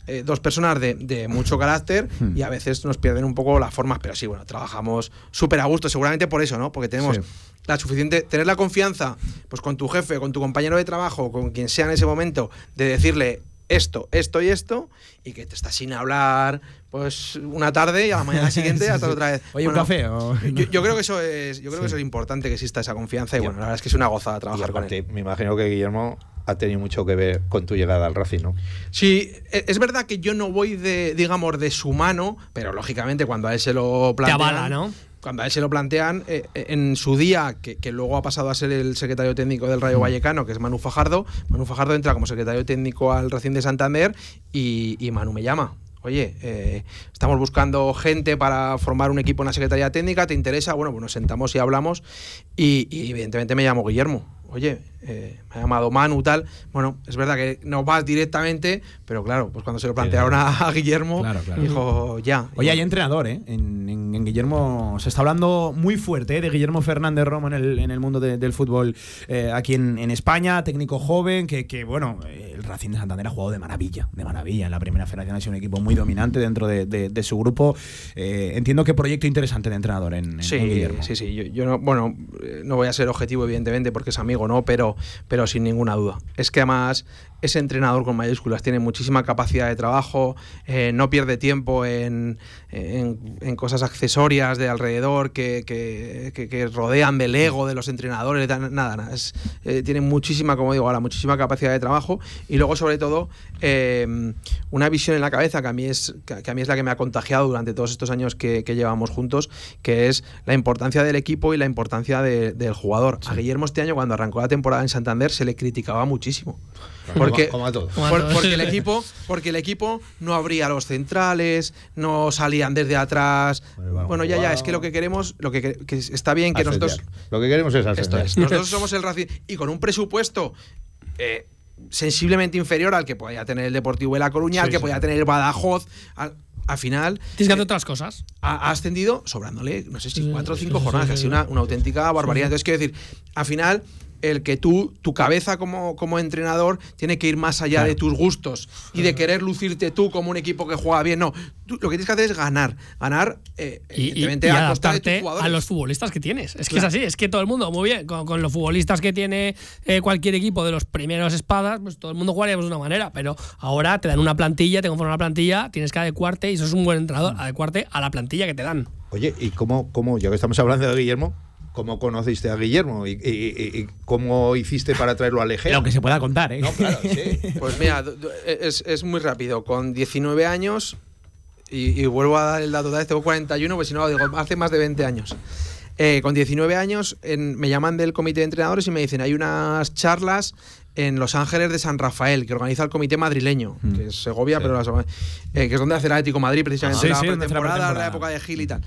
eh, dos personas de, de mucho carácter Hmm. y a veces nos pierden un poco las formas, pero sí, bueno, trabajamos súper a gusto, seguramente por eso, ¿no? Porque tenemos Sí. la suficiente, tener la confianza, pues con tu jefe, con tu compañero de trabajo, con quien sea en ese momento, de decirle esto, esto y esto, y que te estás sin hablar, pues una tarde y a la mañana siguiente hasta otra vez. Oye, ¿un café o- Yo, yo creo que eso es, yo creo que eso es importante que exista esa confianza y bueno, la verdad es que es una gozada Y trabajar con él. me imagino que Guillermo ha tenido mucho que ver con tu llegada al Racing, ¿no? Sí, e- es verdad que yo no voy de, digamos, de su mano, pero lógicamente cuando a él se lo Te plantean. avala, ¿no? Cuando a él se lo plantean, eh, eh, en su día, que, que luego ha pasado a ser el secretario técnico del Rayo Vallecano, que es Manu Fajardo, Manu Fajardo entra como secretario técnico al Racing de Santander y, y Manu me llama. Oye, eh, estamos buscando gente para formar un equipo en la Secretaría Técnica, ¿te interesa? Bueno, pues nos sentamos y hablamos y, y evidentemente me llamo Guillermo. Oye, eh, me ha llamado Manu, tal. Bueno, es verdad que no vas directamente, pero claro, pues cuando se lo plantearon a, Guillermo, Claro, claro. dijo ya. Oye, hay entrenador, ¿eh? En, en- en Guillermo se está hablando muy fuerte ¿eh? de Guillermo Fernández Romo en el, en el mundo de- del fútbol eh, aquí en, en España, técnico joven, que, que, bueno, el Racing de Santander ha jugado de maravilla, de maravilla. En la primera federación ha sido un equipo muy dominante dentro de, de- de su grupo. Eh, entiendo que proyecto interesante de entrenador en, Sí, Guillermo. sí, sí. Yo, yo no, bueno, no voy a ser objetivo, evidentemente, porque es amigo, ¿no? Pero, pero sin ninguna duda. Es que además ese entrenador con mayúsculas tiene muchísima capacidad de trabajo, eh, no pierde tiempo en, en- en cosas accesorias de alrededor que, que- que- que rodean del ego de los entrenadores, da- nada, nada. Es, eh, tiene muchísima, como digo ahora, muchísima capacidad de trabajo y luego, sobre todo, eh, una visión en la cabeza que a mí es que a mí es la que me ha contagiado durante todos estos años que, llevamos juntos, que es la importancia del equipo y la importancia de- del jugador. A Guillermo este año, cuando arrancó la temporada en Santander, se le criticaba muchísimo. Porque, Como a todos. Como a por- todos. porque el equipo porque el equipo no abría los centrales no salían desde atrás Bueno, bueno ya ya es que lo que queremos lo que, está bien que Ascender. nosotros Lo que queremos es esto ascender. es. Nosotros somos el Racing y con un presupuesto eh, sensiblemente inferior al que podía tener el Deportivo de La Coruña, al que podía tener el Badajoz. Al, al final Tienes que hacer otras cosas. ha, ha ascendido sobrándole, no sé si Sí, cuatro o sí, cinco sí, jornadas, sí, casi sí. una, una auténtica barbaridad. Entonces, quiero decir, al final, el que tú, tu cabeza como, como entrenador, tiene que ir más allá de tus gustos y de querer lucirte tú como un equipo que juega bien. No, tú lo que tienes que hacer es ganar. Ganar, eh, Y, evidentemente, y a costa de tus adaptarte a los futbolistas que tienes. Es que Claro. es así, es que todo el mundo, muy bien, con, con los futbolistas que tiene eh, cualquier equipo de los primeros espadas, pues todo el mundo jugaríamos de una manera, pero ahora te dan una plantilla, te conforman una plantilla, tienes que adecuarte, y eso es un buen entrenador, adecuarte a la plantilla que te dan. Oye, ¿y cómo, cómo, ya que estamos hablando de Guillermo, cómo conociste a Guillermo? ¿Y, y- y- cómo hiciste para traerlo al Egea? Lo que se pueda contar, ¿eh? No, claro, sí. Pues mira, es, es muy rápido. Con 19 años, y, y vuelvo a dar el dato, tengo 41, pues si no, digo, hace más de 20 años. Eh, con 19 años en- me llaman del comité de entrenadores y me dicen, hay unas charlas en Los Ángeles de San Rafael que organiza el comité madrileño, que es Segovia, pero las- eh, que es donde hace el Atlético de Madrid, precisamente Ah, la sí, sí, la pretemporada, la pretemporada. época de Gil y tal.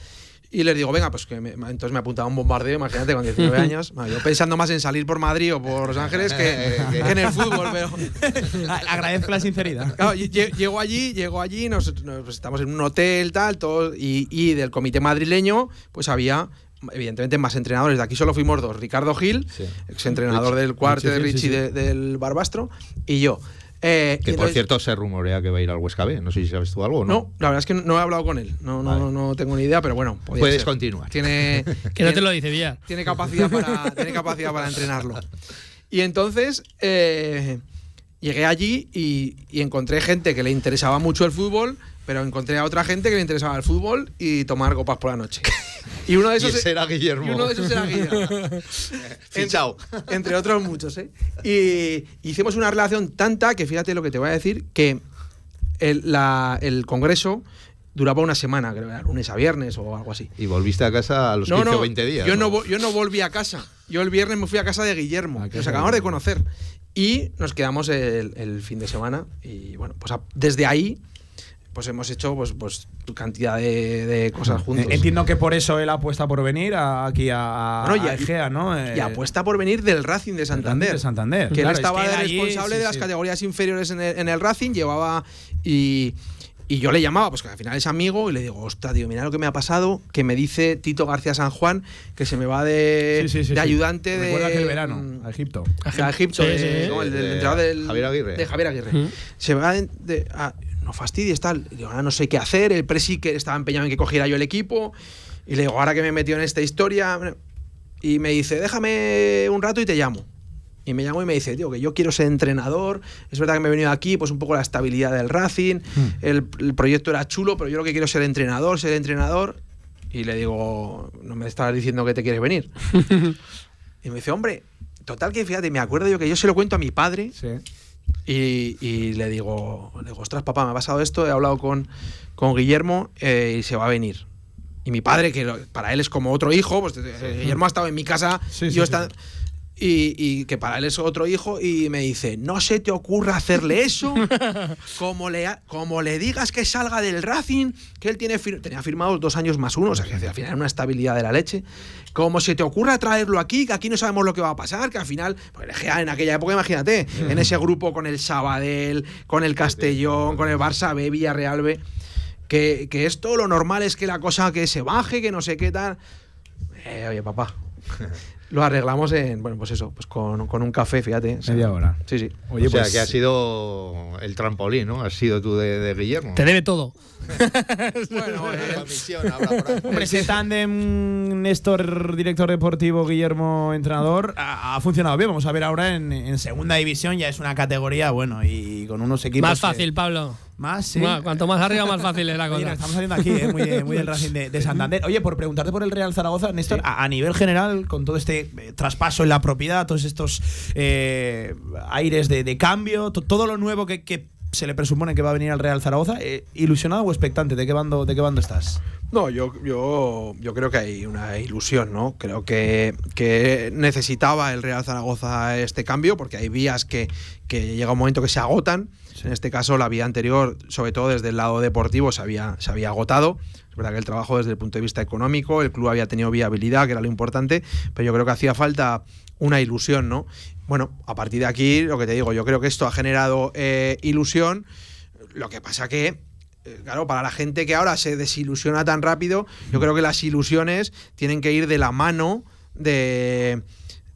Y les digo, venga, pues que me- entonces me apuntaba un bombardeo, imagínate, con 19 años. Yo pensando más en salir por Madrid o por Los Ángeles que, que en el fútbol, pero. Agradezco la sinceridad. Claro, llego allí, llego allí, nos, nos- pues, estamos en un hotel, tal, todo, y, y del comité madrileño, pues había, evidentemente, más entrenadores. De aquí solo fuimos dos: Ricardo Gil, Sí. exentrenador del cuarto de Richie sí, de- del Barbastro, y yo. Eh, Que por entonces- cierto se rumorea que va a ir al Huesca B. No sé si sabes tú algo o no. No, la verdad es que no he hablado con él. No, no, Vale. no tengo ni idea, pero bueno. Puedes ser. continuar. Tiene, Que no te lo dice Villar. tiene capacidad para, tiene capacidad para entrenarlo. Y entonces eh, llegué allí y, y encontré gente que le interesaba mucho el fútbol, pero encontré a otra gente que le interesaba el fútbol y tomar copas por la noche. Y uno de Y esos, ese era Guillermo. y uno de esos era Guillermo. Fichao. Entre otros muchos, ¿eh? Y hicimos una relación tanta que fíjate lo que te voy a decir, que el, la- el congreso duraba una semana, creo, era lunes a viernes o algo así. Y volviste a casa a los 15 o 20 días. Yo no, yo no volví a casa. Yo el viernes me fui a casa de Guillermo, Ah, que nos acabamos de conocer. Y nos quedamos el, el fin de semana. Y bueno, pues a- desde ahí pues hemos hecho pues, pues cantidad de, de cosas juntos. Entiendo que por eso él apuesta por venir a- aquí a, Bueno, y- a Egea, ¿no? Y Eh, apuesta por venir del Racing de Santander. de Santander. Que Claro, él es estaba que de él allí, responsable sí, de las sí. categorías inferiores en el, en el Racing, llevaba y. Y yo le llamaba, pues que al final es amigo, y le digo, ostras, tío, mira lo que me ha pasado, que me dice Tito García San Juan, que se me va de, Sí, sí, sí, de sí. ayudante Recuerda de. aquel verano, a Egipto. a Egipto, Sí, de- sí. no, el del De entrenador del- Javier Aguirre. De Javier Aguirre. Mm. Se va de, de- a- no fastidies, tal. Y digo, ahora no sé qué hacer, el presi que estaba empeñado en que cogiera yo el equipo. Y le digo, ahora que me he metido en esta historia. Y me dice, déjame un rato y te llamo. Y me llamo y me dice, tío, que yo quiero ser entrenador. Es verdad que me he venido aquí, pues un poco la estabilidad del Racing. El, el proyecto era chulo, pero yo lo que quiero es ser entrenador, ser entrenador. Y le digo, no me estás diciendo que te quieres venir. y me dice, hombre, total que fíjate, me acuerdo yo que yo se lo cuento a mi padre. Y, y le digo, le digo, ostras, papá, me ha pasado esto, he hablado con, con Guillermo eh, y se va a venir. Y mi padre, que para él es como otro hijo, pues eh, Guillermo ha estado en mi casa, Sí, sí, yo sí. está- Y, y que para él es otro hijo, y me dice, no se te ocurra hacerle eso, como le, como le digas que salga del Racing, que él tiene fir- tenía firmado dos años más uno, o sea que al final era una estabilidad de la leche, como se te ocurra traerlo aquí, que aquí no sabemos lo que va a pasar, que al final, pues en aquella época, imagínate, en ese grupo con el Sabadell, con el Castellón, con el Barça B, Villarreal B, que, que esto lo normal es que la cosa que se baje, que no sé qué tal. Eh, oye, papá. Lo arreglamos en, bueno, pues eso, pues con, con un café, fíjate. o sea, Media hora. Sí, sí. Oye, o sea, pues- que ha sido el trampolín, ¿no? Has sido tú de, de Guillermo. Te debe todo. Bueno, eh, Hombre, ese tándem Néstor, director deportivo, Guillermo, entrenador, ha, ha funcionado bien. Vamos a ver ahora en, en segunda división, ya es una categoría, bueno, y con unos equipos. Más que- fácil, Pablo. Más, sí. Bueno, cuanto más arriba, más fácil es la cosa. estamos saliendo aquí, eh, muy, de- muy del Racing de, de Santander. Oye, por preguntarte por el Real Zaragoza, Néstor, a, a nivel general, con todo este eh, traspaso en la propiedad, todos estos eh, aires de, de cambio, to- todo lo nuevo que, que se le presupone que va a venir al Real Zaragoza, eh, ¿ilusionado o expectante? ¿De qué bando, de qué bando estás? No, yo, yo, yo creo que hay una ilusión, ¿no? Creo que, que necesitaba el Real Zaragoza este cambio, porque hay vías que, que llega un momento que se agotan. En este caso, la vía anterior, sobre todo desde el lado deportivo, se había, se había agotado. Es verdad que el trabajo desde el punto de vista económico, el club había tenido viabilidad, que era lo importante, pero yo creo que hacía falta una ilusión, ¿no? Bueno, a partir de aquí, lo que te digo, yo creo que esto ha generado eh, ilusión. Lo que pasa que eh, Claro, para la gente que ahora se desilusiona tan rápido, yo creo que las ilusiones tienen que ir de la mano de,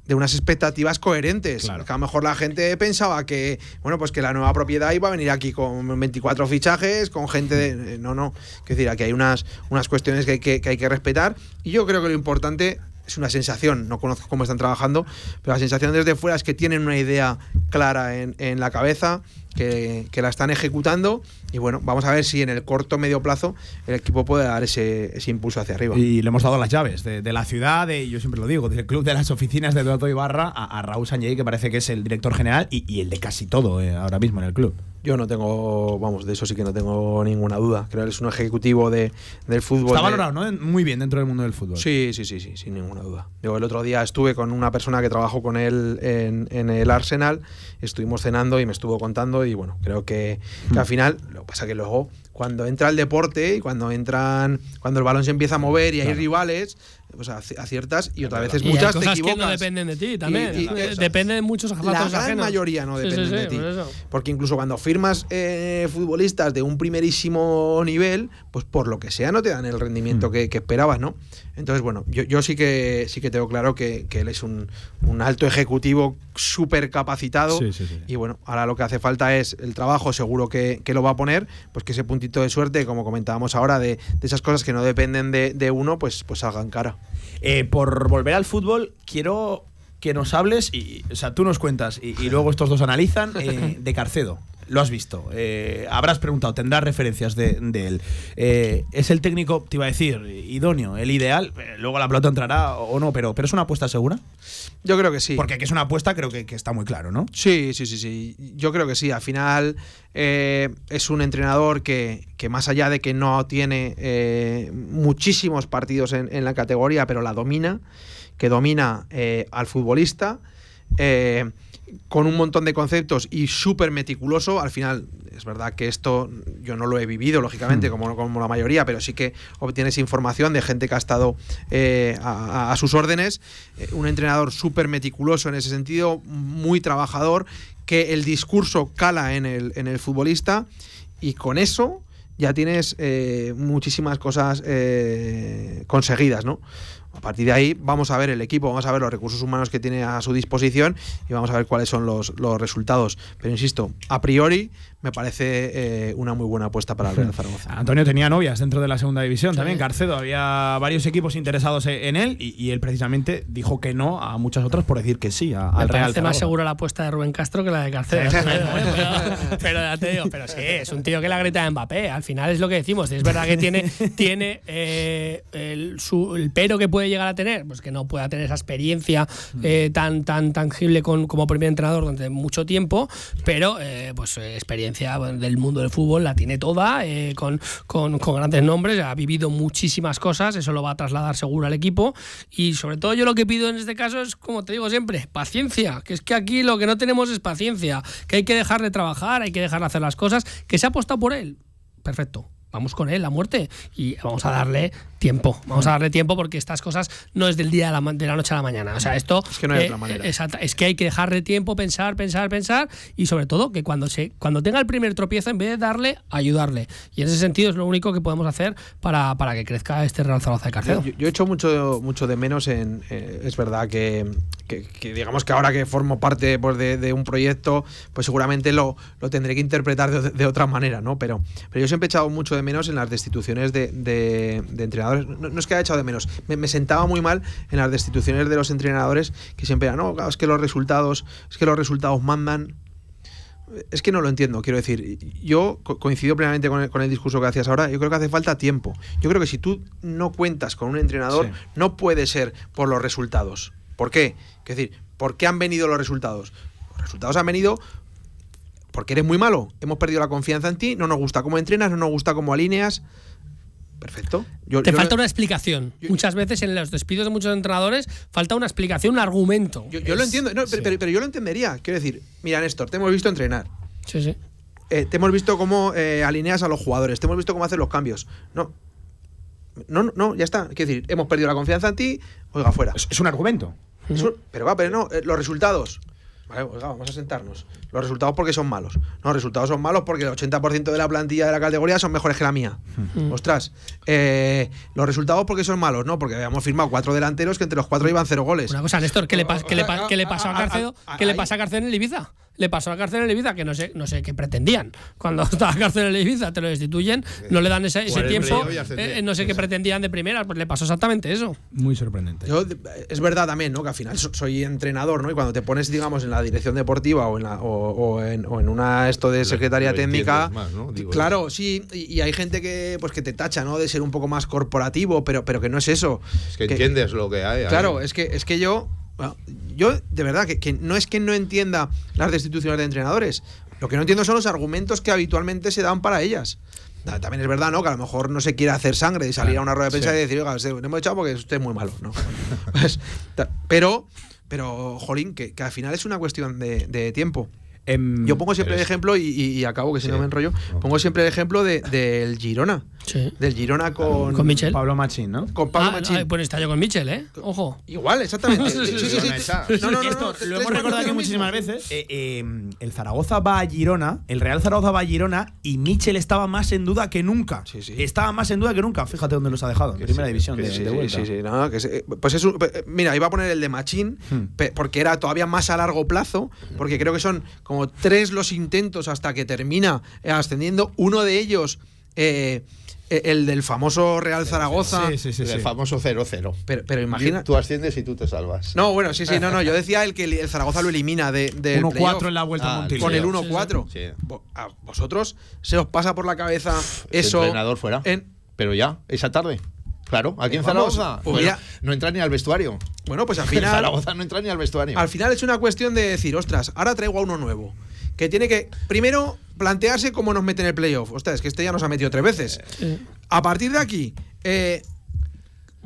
de unas expectativas coherentes. Que a lo mejor la gente pensaba que, bueno, pues que la nueva propiedad iba a venir aquí con 24 fichajes, con gente de. eh, No, no. Es decir, aquí hay unas, unas cuestiones que hay que, que hay que respetar. Y yo creo que lo importante es una sensación, no conozco cómo están trabajando, pero la sensación desde fuera es que tienen una idea clara en, en la cabeza, que, que la están ejecutando y bueno, vamos a ver si en el corto medio plazo el equipo puede dar ese, ese impulso hacia arriba. Y le hemos dado las llaves de, la ciudad, de, yo siempre lo digo, del club de las oficinas de Eduardo Ibarra a, a Raúl Sanjay, que parece que es el director general y, y el de casi todo eh, ahora mismo en el club. Yo no tengo, vamos, de eso sí que no tengo ninguna duda. Creo que es un ejecutivo de, del fútbol. Está de- valorado, ¿no? Muy bien dentro del mundo del fútbol. Sí, sí, sí, sí, sin ninguna duda. Yo el otro día estuve con una persona que trabajó con él en, en el Arsenal, estuvimos cenando y me estuvo contando y bueno, creo que, que al final, lo que pasa que luego cuando entra el deporte y cuando entran, cuando el balón se empieza a mover y hay rivales, pues aci- aciertas y otras veces Y hay muchas te cosas que no equivocas. dependen de ti también. Y- y Eh, eso. Depende de muchos La gran mayoría no dependen sí, sí, de ti. por. Porque incluso cuando firmas eh, futbolistas de un primerísimo nivel, pues por lo que sea no te dan el rendimiento Mm. que, que esperabas, ¿no? Entonces, bueno, yo, yo sí que sí que tengo claro que, que él es un, un alto ejecutivo súper capacitado. Y bueno, ahora lo que hace falta es el trabajo, seguro que, que lo va a poner, pues que ese puntito de suerte, como comentábamos ahora, de, de esas cosas que no dependen de, de uno, pues, pues salgan cara. Eh, por volver al fútbol, quiero que nos hables, y, o sea, tú nos cuentas y, y luego estos dos analizan, eh, de Carcedo. Lo has visto, eh, habrás preguntado, tendrás referencias de, de él. Eh, ¿Es el técnico, te iba a decir, idóneo, el ideal? Eh, luego la pelota entrará o no, pero, pero ¿es una apuesta segura? Yo creo que sí. Porque que es una apuesta creo que, que está muy claro, ¿no? Sí, sí, sí, sí. Yo creo que sí. Al final eh, es un entrenador que, que más allá de que no tiene muchísimos partidos en, en la categoría, pero la domina, que domina al futbolista, eh, con un montón de conceptos y súper meticuloso. Al final, es verdad que esto yo no lo he vivido, lógicamente, como, como la mayoría, pero sí que obtienes información de gente que ha estado eh, a, a- a sus órdenes. Eh, un entrenador súper meticuloso en ese sentido, muy trabajador, que el discurso cala en el, en el futbolista y con eso ya tienes eh, muchísimas cosas eh, conseguidas, ¿no? A partir de ahí vamos a ver el equipo, vamos a ver los recursos humanos que tiene a su disposición y vamos a ver cuáles son los, los resultados. Pero insisto, a priori me parece eh, una muy buena apuesta para el Real Zaragoza. Antonio tenía novias dentro de la segunda división también, Carcedo. Había varios equipos interesados e- en él y, y él precisamente dijo que no a muchas otras por decir que sí a- Me al Real parece más Zaragoza. segura la apuesta de Rubén Castro que la de Carcedo. pero, pero ya te digo, pero sí, es un tío que la grita de Mbappé. Al final es lo que decimos. Es verdad que tiene, tiene eh, el, su- el pero que puede llegar a tener, pues que no pueda tener esa experiencia eh, tan, tan tangible con- como primer entrenador durante mucho tiempo, pero eh, pues eh, experiencia del mundo del fútbol la tiene toda, eh, con, con- con grandes nombres, ha vivido muchísimas cosas, eso lo va a trasladar seguro al equipo. Y sobre todo yo lo que pido en este caso es, como te digo siempre, paciencia, que es que aquí lo que no tenemos es paciencia, que hay que dejarle trabajar, hay que dejarle hacer las cosas, que se ha apostado por él. Perfecto. Vamos con él a muerte y vamos a darle tiempo. Vamos a darle tiempo porque estas cosas no es del día de la, de la noche a la mañana. O sea, esto Es que no hay eh, otra manera. exacta- es que hay que dejarle tiempo, pensar, pensar, pensar y sobre todo que cuando se cuando tenga el primer tropiezo, en vez de darle, ayudarle. Y en ese sentido es lo único que podemos hacer para, para que crezca este Real Zaragoza de Carcedo. Yo, yo he hecho mucho, mucho de menos en. eh, es verdad que, que- que digamos que ahora que formo parte pues, de, de un proyecto, pues seguramente lo, lo tendré que interpretar de, de otra manera, ¿no? Pero, pero yo siempre he echado mucho de menos en las destituciones de, de- de entrenadores. No, no es que haya echado de menos, me, me sentaba muy mal en las destituciones de los entrenadores que siempre eran, no, es que los resultados, es que los resultados mandan. Es que no lo entiendo, quiero decir, yo co- coincido plenamente con el, con el discurso que hacías ahora, yo creo que hace falta tiempo. Yo creo que si tú no cuentas con un entrenador, Sí. no puede ser por los resultados. ¿Por qué? Es decir, ¿por qué han venido los resultados? Los resultados han venido porque eres muy malo, hemos perdido la confianza en ti, no nos gusta cómo entrenas, no nos gusta cómo alineas. Perfecto. Yo- Te yo falta lo- una explicación. yo- Muchas veces en los despidos de muchos entrenadores falta una explicación, un argumento. yo, yo lo entiendo, no, pero, sí. pero- pero yo lo entendería. Quiero decir, mira, Néstor, te hemos visto entrenar. Sí, sí. Eh, te hemos visto cómo eh, alineas a los jugadores, te hemos visto cómo haces los cambios. No. No, no, no, ya está. Quiero decir, hemos perdido la confianza en ti, oiga, fuera. Es, es un argumento. Eso- pero va, pero no, eh, los resultados. Vale, oiga, vamos a sentarnos. Los resultados porque son malos. No, los resultados son malos porque el 80% de la plantilla de la categoría son mejores que la mía. Ostras. eh, los resultados porque son malos, ¿no? Porque habíamos firmado cuatro delanteros que entre los cuatro iban cero goles. Una cosa, Néstor, ¿qué le, pas- qué le pa- qué le pasó a Carcedo? ¿Qué le pasa a Carcedo en el Ibiza? Le pasó a Carcedo en el Ibiza, que no sé, no sé qué pretendían. Cuando estaba Carcedo en el Ibiza, te lo destituyen, no le dan ese, tiempo, ascender. eh, no sé qué pretendían de primera, pues le pasó exactamente eso. Muy sorprendente. Yo, es verdad también, ¿no? Que al final so- soy entrenador, ¿no? Y cuando te pones, digamos, en la dirección deportiva o en, la, o, o en, o en una esto de secretaria lo técnica, entiendes más, ¿no? Digo, claro, sí, y, y hay gente que pues que te tacha, ¿no? De ser un poco más corporativo, pero, pero que no es eso. Es que entiendes lo que hay. ahí. Claro, es que, es que yo, bueno, yo de verdad que, que no es que no entienda las destituciones de entrenadores. Lo que no entiendo son los argumentos que habitualmente se dan para ellas. Ta- También es verdad, ¿no? Que a lo mejor no se quiere hacer sangre y salir a una rueda de prensa sí. y decir, oiga, usted- le hemos echado porque usted es muy malo, ¿no? Pues, pero, pero, jolín, que, que al final es una cuestión de, de tiempo. Em, Yo pongo siempre el ejemplo, y, y- y acabo que si Sí. no me enrollo, pongo siempre el ejemplo de- del Girona. Sí. Del Girona con, Con Michel. Pablo Machín, ¿no? con Pablo Ah, Machín. ah, pues está yo con Michel, ¿eh? Ojo. Igual, exactamente. Sí, sí, Sí, sí, sí, Girona sí. esa. No, no, no, Esto no, lo hemos recordado aquí muchísimas mismo. veces. Eh, eh, el Zaragoza va a Girona, el Real Zaragoza va a Girona y Michel estaba más en duda que nunca. Sí, sí. Estaba más en duda que nunca. Fíjate dónde los ha dejado. En primera sí, división que de, Sí, de sí, vuelta. sí, sí, no, que se- pues es un- mira, iba a poner el de Machín, Hmm. porque era todavía más a largo plazo, porque creo que son como tres los intentos hasta que termina eh, ascendiendo. Uno de ellos, eh, eh, el del famoso Real Zaragoza. Sí, sí, sí. el sí. famoso 0-0. Pero, pero imagina. Tú asciendes y tú te salvas. No, bueno, sí, sí, no, no. Yo decía el que el, el Zaragoza lo elimina de, del 1-4 playoff en la vuelta Ah, con el playoff. 1-4. Sí, sí. Vo- ¿A vosotros se os pasa por la cabeza El eso? entrenador fuera. en- Pero ya, esa tarde. Claro, aquí en Vamos, Zaragoza. pues mira. no entra ni al vestuario. bueno, pues al En final. Zaragoza no entra ni al vestuario. Al final es una cuestión de decir, ostras, ahora traigo a uno nuevo. Que tiene que, primero, plantearse cómo nos mete en el playoff. Ostras, es que este ya nos ha metido tres veces. A partir de aquí, eh,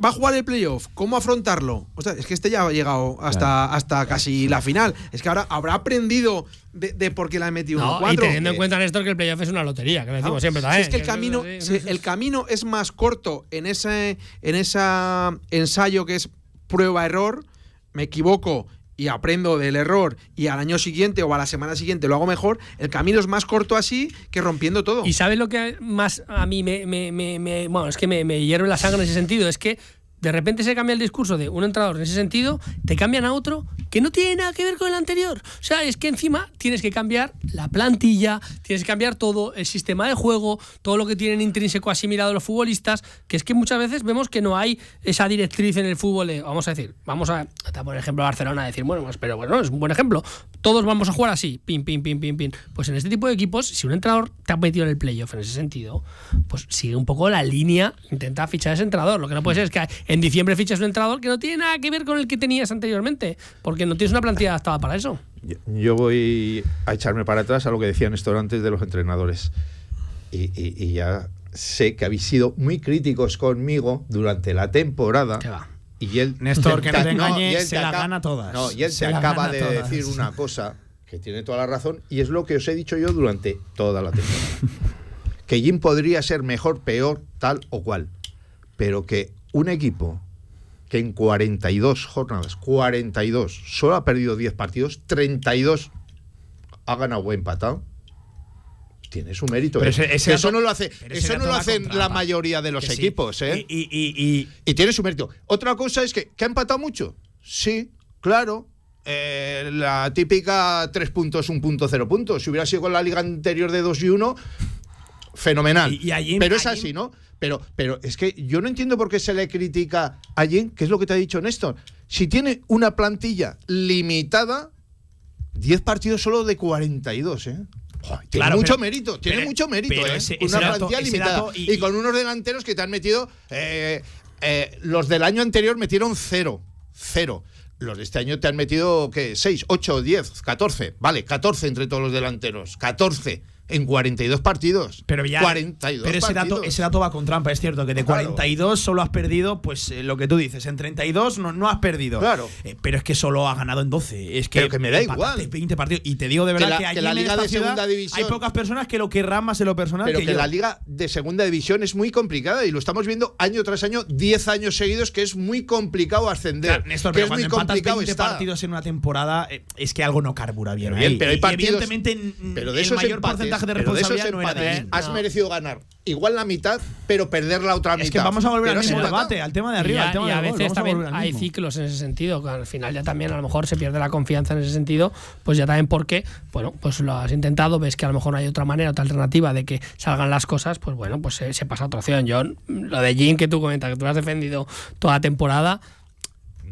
va a jugar el playoff. ¿Cómo afrontarlo? Ostras, es que este ya ha llegado hasta, hasta casi la final. Es que ahora habrá aprendido de, de por qué la han metido No, 1-4. y teniendo en Eh, cuenta, Néstor, que el playoff es una lotería, que lo decimos ¿no? siempre Si también. es que el camino, si el camino es más corto en ese, en esa ensayo que es prueba-error, me equivoco y aprendo del error y al año siguiente o a la semana siguiente lo hago mejor, el camino es más corto así que rompiendo todo. Y sabes lo que más a mí me, bueno, es que me hierve la sangre en ese sentido, es que de repente se cambia el discurso de un entrenador en ese sentido, te cambian a otro que no tiene nada que ver con el anterior. O sea, es que encima tienes que cambiar la plantilla, tienes que cambiar todo, el sistema de juego, todo lo que tienen intrínseco asimilado los futbolistas, que es que muchas veces vemos que no hay esa directriz en el fútbol. vamos a decir, vamos a, poner ejemplo Barcelona, a decir, bueno, pues, pero bueno, es un buen ejemplo. Todos vamos a jugar así, pim, pim, pim, pim, pim. Pues en este tipo de equipos, si un entrenador te ha metido en el playoff en ese sentido, pues sigue un poco la línea, intenta fichar a ese entrenador. Lo que no puede ser es que en diciembre fichas un entrenador que no tiene nada que ver con el que tenías anteriormente, porque no tienes una plantilla adaptada para eso. Yo voy a echarme para atrás a lo que decía Néstor antes de los entrenadores. Y, ya sé que habéis sido muy críticos conmigo durante la temporada. Y él, Néstor, que no te engañe, se la gana todas. No, y él se acaba de decir una cosa que tiene toda la razón y es lo que os he dicho yo durante toda la temporada. que Jim podría ser mejor, peor, tal o cual. Pero que un equipo que en 42 jornadas, 42, solo ha perdido 10 partidos, 32 ha ganado o empatado, tiene su mérito. ¿eh? eso no lo hace, eso no lo hacen la mayoría de los equipos, ¿eh? Y, tiene su mérito. Otra cosa es que, ¿que ha empatado mucho? Sí, claro. Eh, la típica 3 puntos, 1 punto, 0 puntos. Si hubiera sido con la liga anterior de 2 y 1, fenomenal. Pero es así, ¿no? Pero, pero es que yo no entiendo por qué se le critica a Jim, que es lo que te ha dicho Néstor. Si tiene una plantilla limitada, 10 partidos solo de 42, ¿eh? tiene mucho mérito, tiene mucho mérito, ¿eh? una plantilla limitada. y, con unos delanteros que te han metido. Eh, eh, los del año anterior metieron cero. Cero. Los de este año te han metido, ¿qué? 6, 8, 10, 14. Vale, 14 entre todos los delanteros. 14 en 42 partidos. Pero ya. 42 pero ese dato, ese dato va con trampa, es cierto, que de 42 solo has perdido, pues eh, lo que tú dices, en 32 no, no has perdido. Claro. Eh, pero es que solo ha ganado en 12. Es que, pero que me da igual. 20 partidos. Y te digo de verdad que, la, Liga de Segunda División. Hay pocas personas que lo querrán más en lo personal. Pero que, la Liga de Segunda División es muy complicada y lo estamos viendo año tras año, 10 años seguidos, que es muy complicado ascender. Néstor, que es muy complicado 20 partidos en una temporada, eh, es que algo no carbura bien. Pero, hay partidos, evidentemente, pero de el mayor porcentaje de responsabilidad has merecido ganar igual la mitad, pero perder la otra mitad. Es que vamos a volver al mismo debate, al tema de arriba. Y a, veces también hay ciclos en ese sentido, al final ya también a lo mejor se pierde la confianza en ese sentido, pues ya también porque, bueno, pues lo has intentado, ves que a lo mejor no hay otra manera, otra alternativa de que salgan las cosas, pues bueno, pues se, pasa a otra opción. Yo, lo de Jim que tú comentas, que tú has defendido toda la temporada,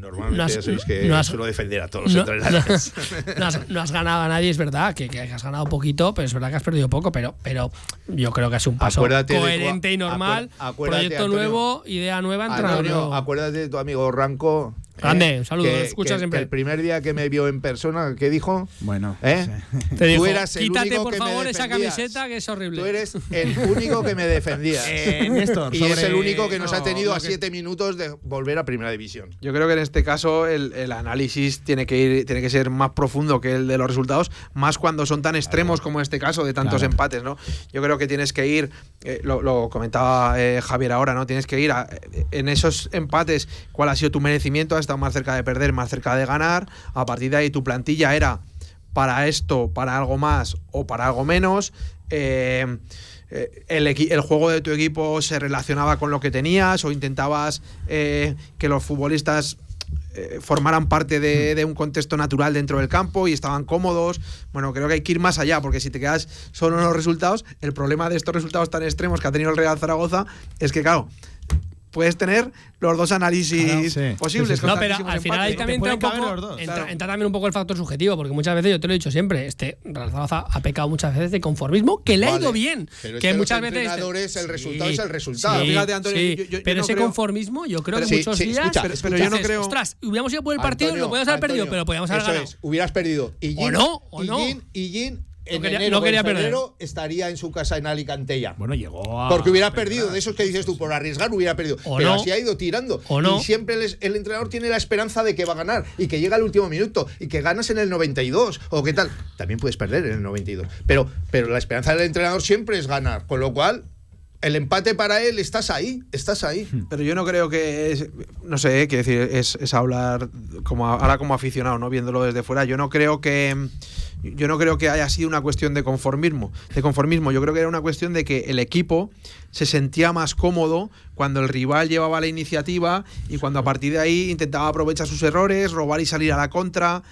Normalmente no has, que no suelo defender a todos los entrenadores. No, has, ganado a nadie, es verdad, que, has ganado poquito, pero es verdad que has perdido poco, pero, pero yo creo que es un paso coherente y normal. proyecto nuevo, idea nueva, entrenador. Acuérdate de tu amigo Ranco Grande, un saludo, escucha siempre. el primer día que me vio en persona, ¿qué dijo? Bueno, ¿Eh? te dijo, quítate por favor esa camiseta que es horrible. Tú eres el único que me defendía. Eh, Néstor, y es el único que nos ha tenido a siete minutos de volver a primera división. Yo creo que en este caso el, análisis tiene que ir, tiene que ser más profundo que el de los resultados, más cuando son tan extremos como en este caso de tantos empates, ¿no? Yo creo que tienes que ir, eh, lo, comentaba eh, Javier ahora, ¿no? Tienes que ir en esos empates, cuál ha sido tu merecimiento estado más cerca de perder, más cerca de ganar. A partir de ahí tu plantilla era para esto, para algo más o para algo menos. Eh, eh, el, juego de tu equipo se relacionaba con lo que tenías o intentabas eh, que los futbolistas formaran parte de, un contexto natural dentro del campo y estaban cómodos. Bueno, creo que hay que ir más allá, porque si te quedas solo en los resultados, el problema de estos resultados tan extremos que ha tenido el Real Zaragoza es que, claro, puedes tener los dos análisis posibles. no, pero al final ahí también entra, un poco, entra, también un poco el factor subjetivo, porque muchas veces, yo te lo he dicho siempre, este Zaragoza ha pecado muchas veces de conformismo, que le ha ido bien. Pero que, muchas veces. el resultado es el resultado. Fíjate, Antonio, pero ese conformismo, yo creo que muchos días. pero, yo no creo. Ostras, hubiéramos ido por el partido, lo podíamos haber perdido, pero podíamos haber ganado. hubieras perdido. Y o no, o no. Y en no quería, enero no quería perder. estaría en su casa en Alicante ya. Bueno, llegó a. Porque hubiera perdido, de esos que dices tú, por arriesgar hubiera perdido. pero así ha ido tirando. Y siempre el, entrenador tiene la esperanza de que va a ganar y que llega al último minuto y que ganas en el 92 o qué tal. También puedes perder en el 92. Pero, pero la esperanza del entrenador siempre es ganar. Con lo cual, el empate para él, estás ahí, estás ahí. Pero yo no creo que es, no sé, qué decir, es, es, hablar como ahora como aficionado, ¿no? Viéndolo desde fuera. Yo no creo que yo no creo que haya sido una cuestión de conformismo, de conformismo. Yo creo que era una cuestión de que el equipo se sentía más cómodo cuando el rival llevaba la iniciativa y cuando a partir de ahí intentaba aprovechar sus errores, robar y salir a la contra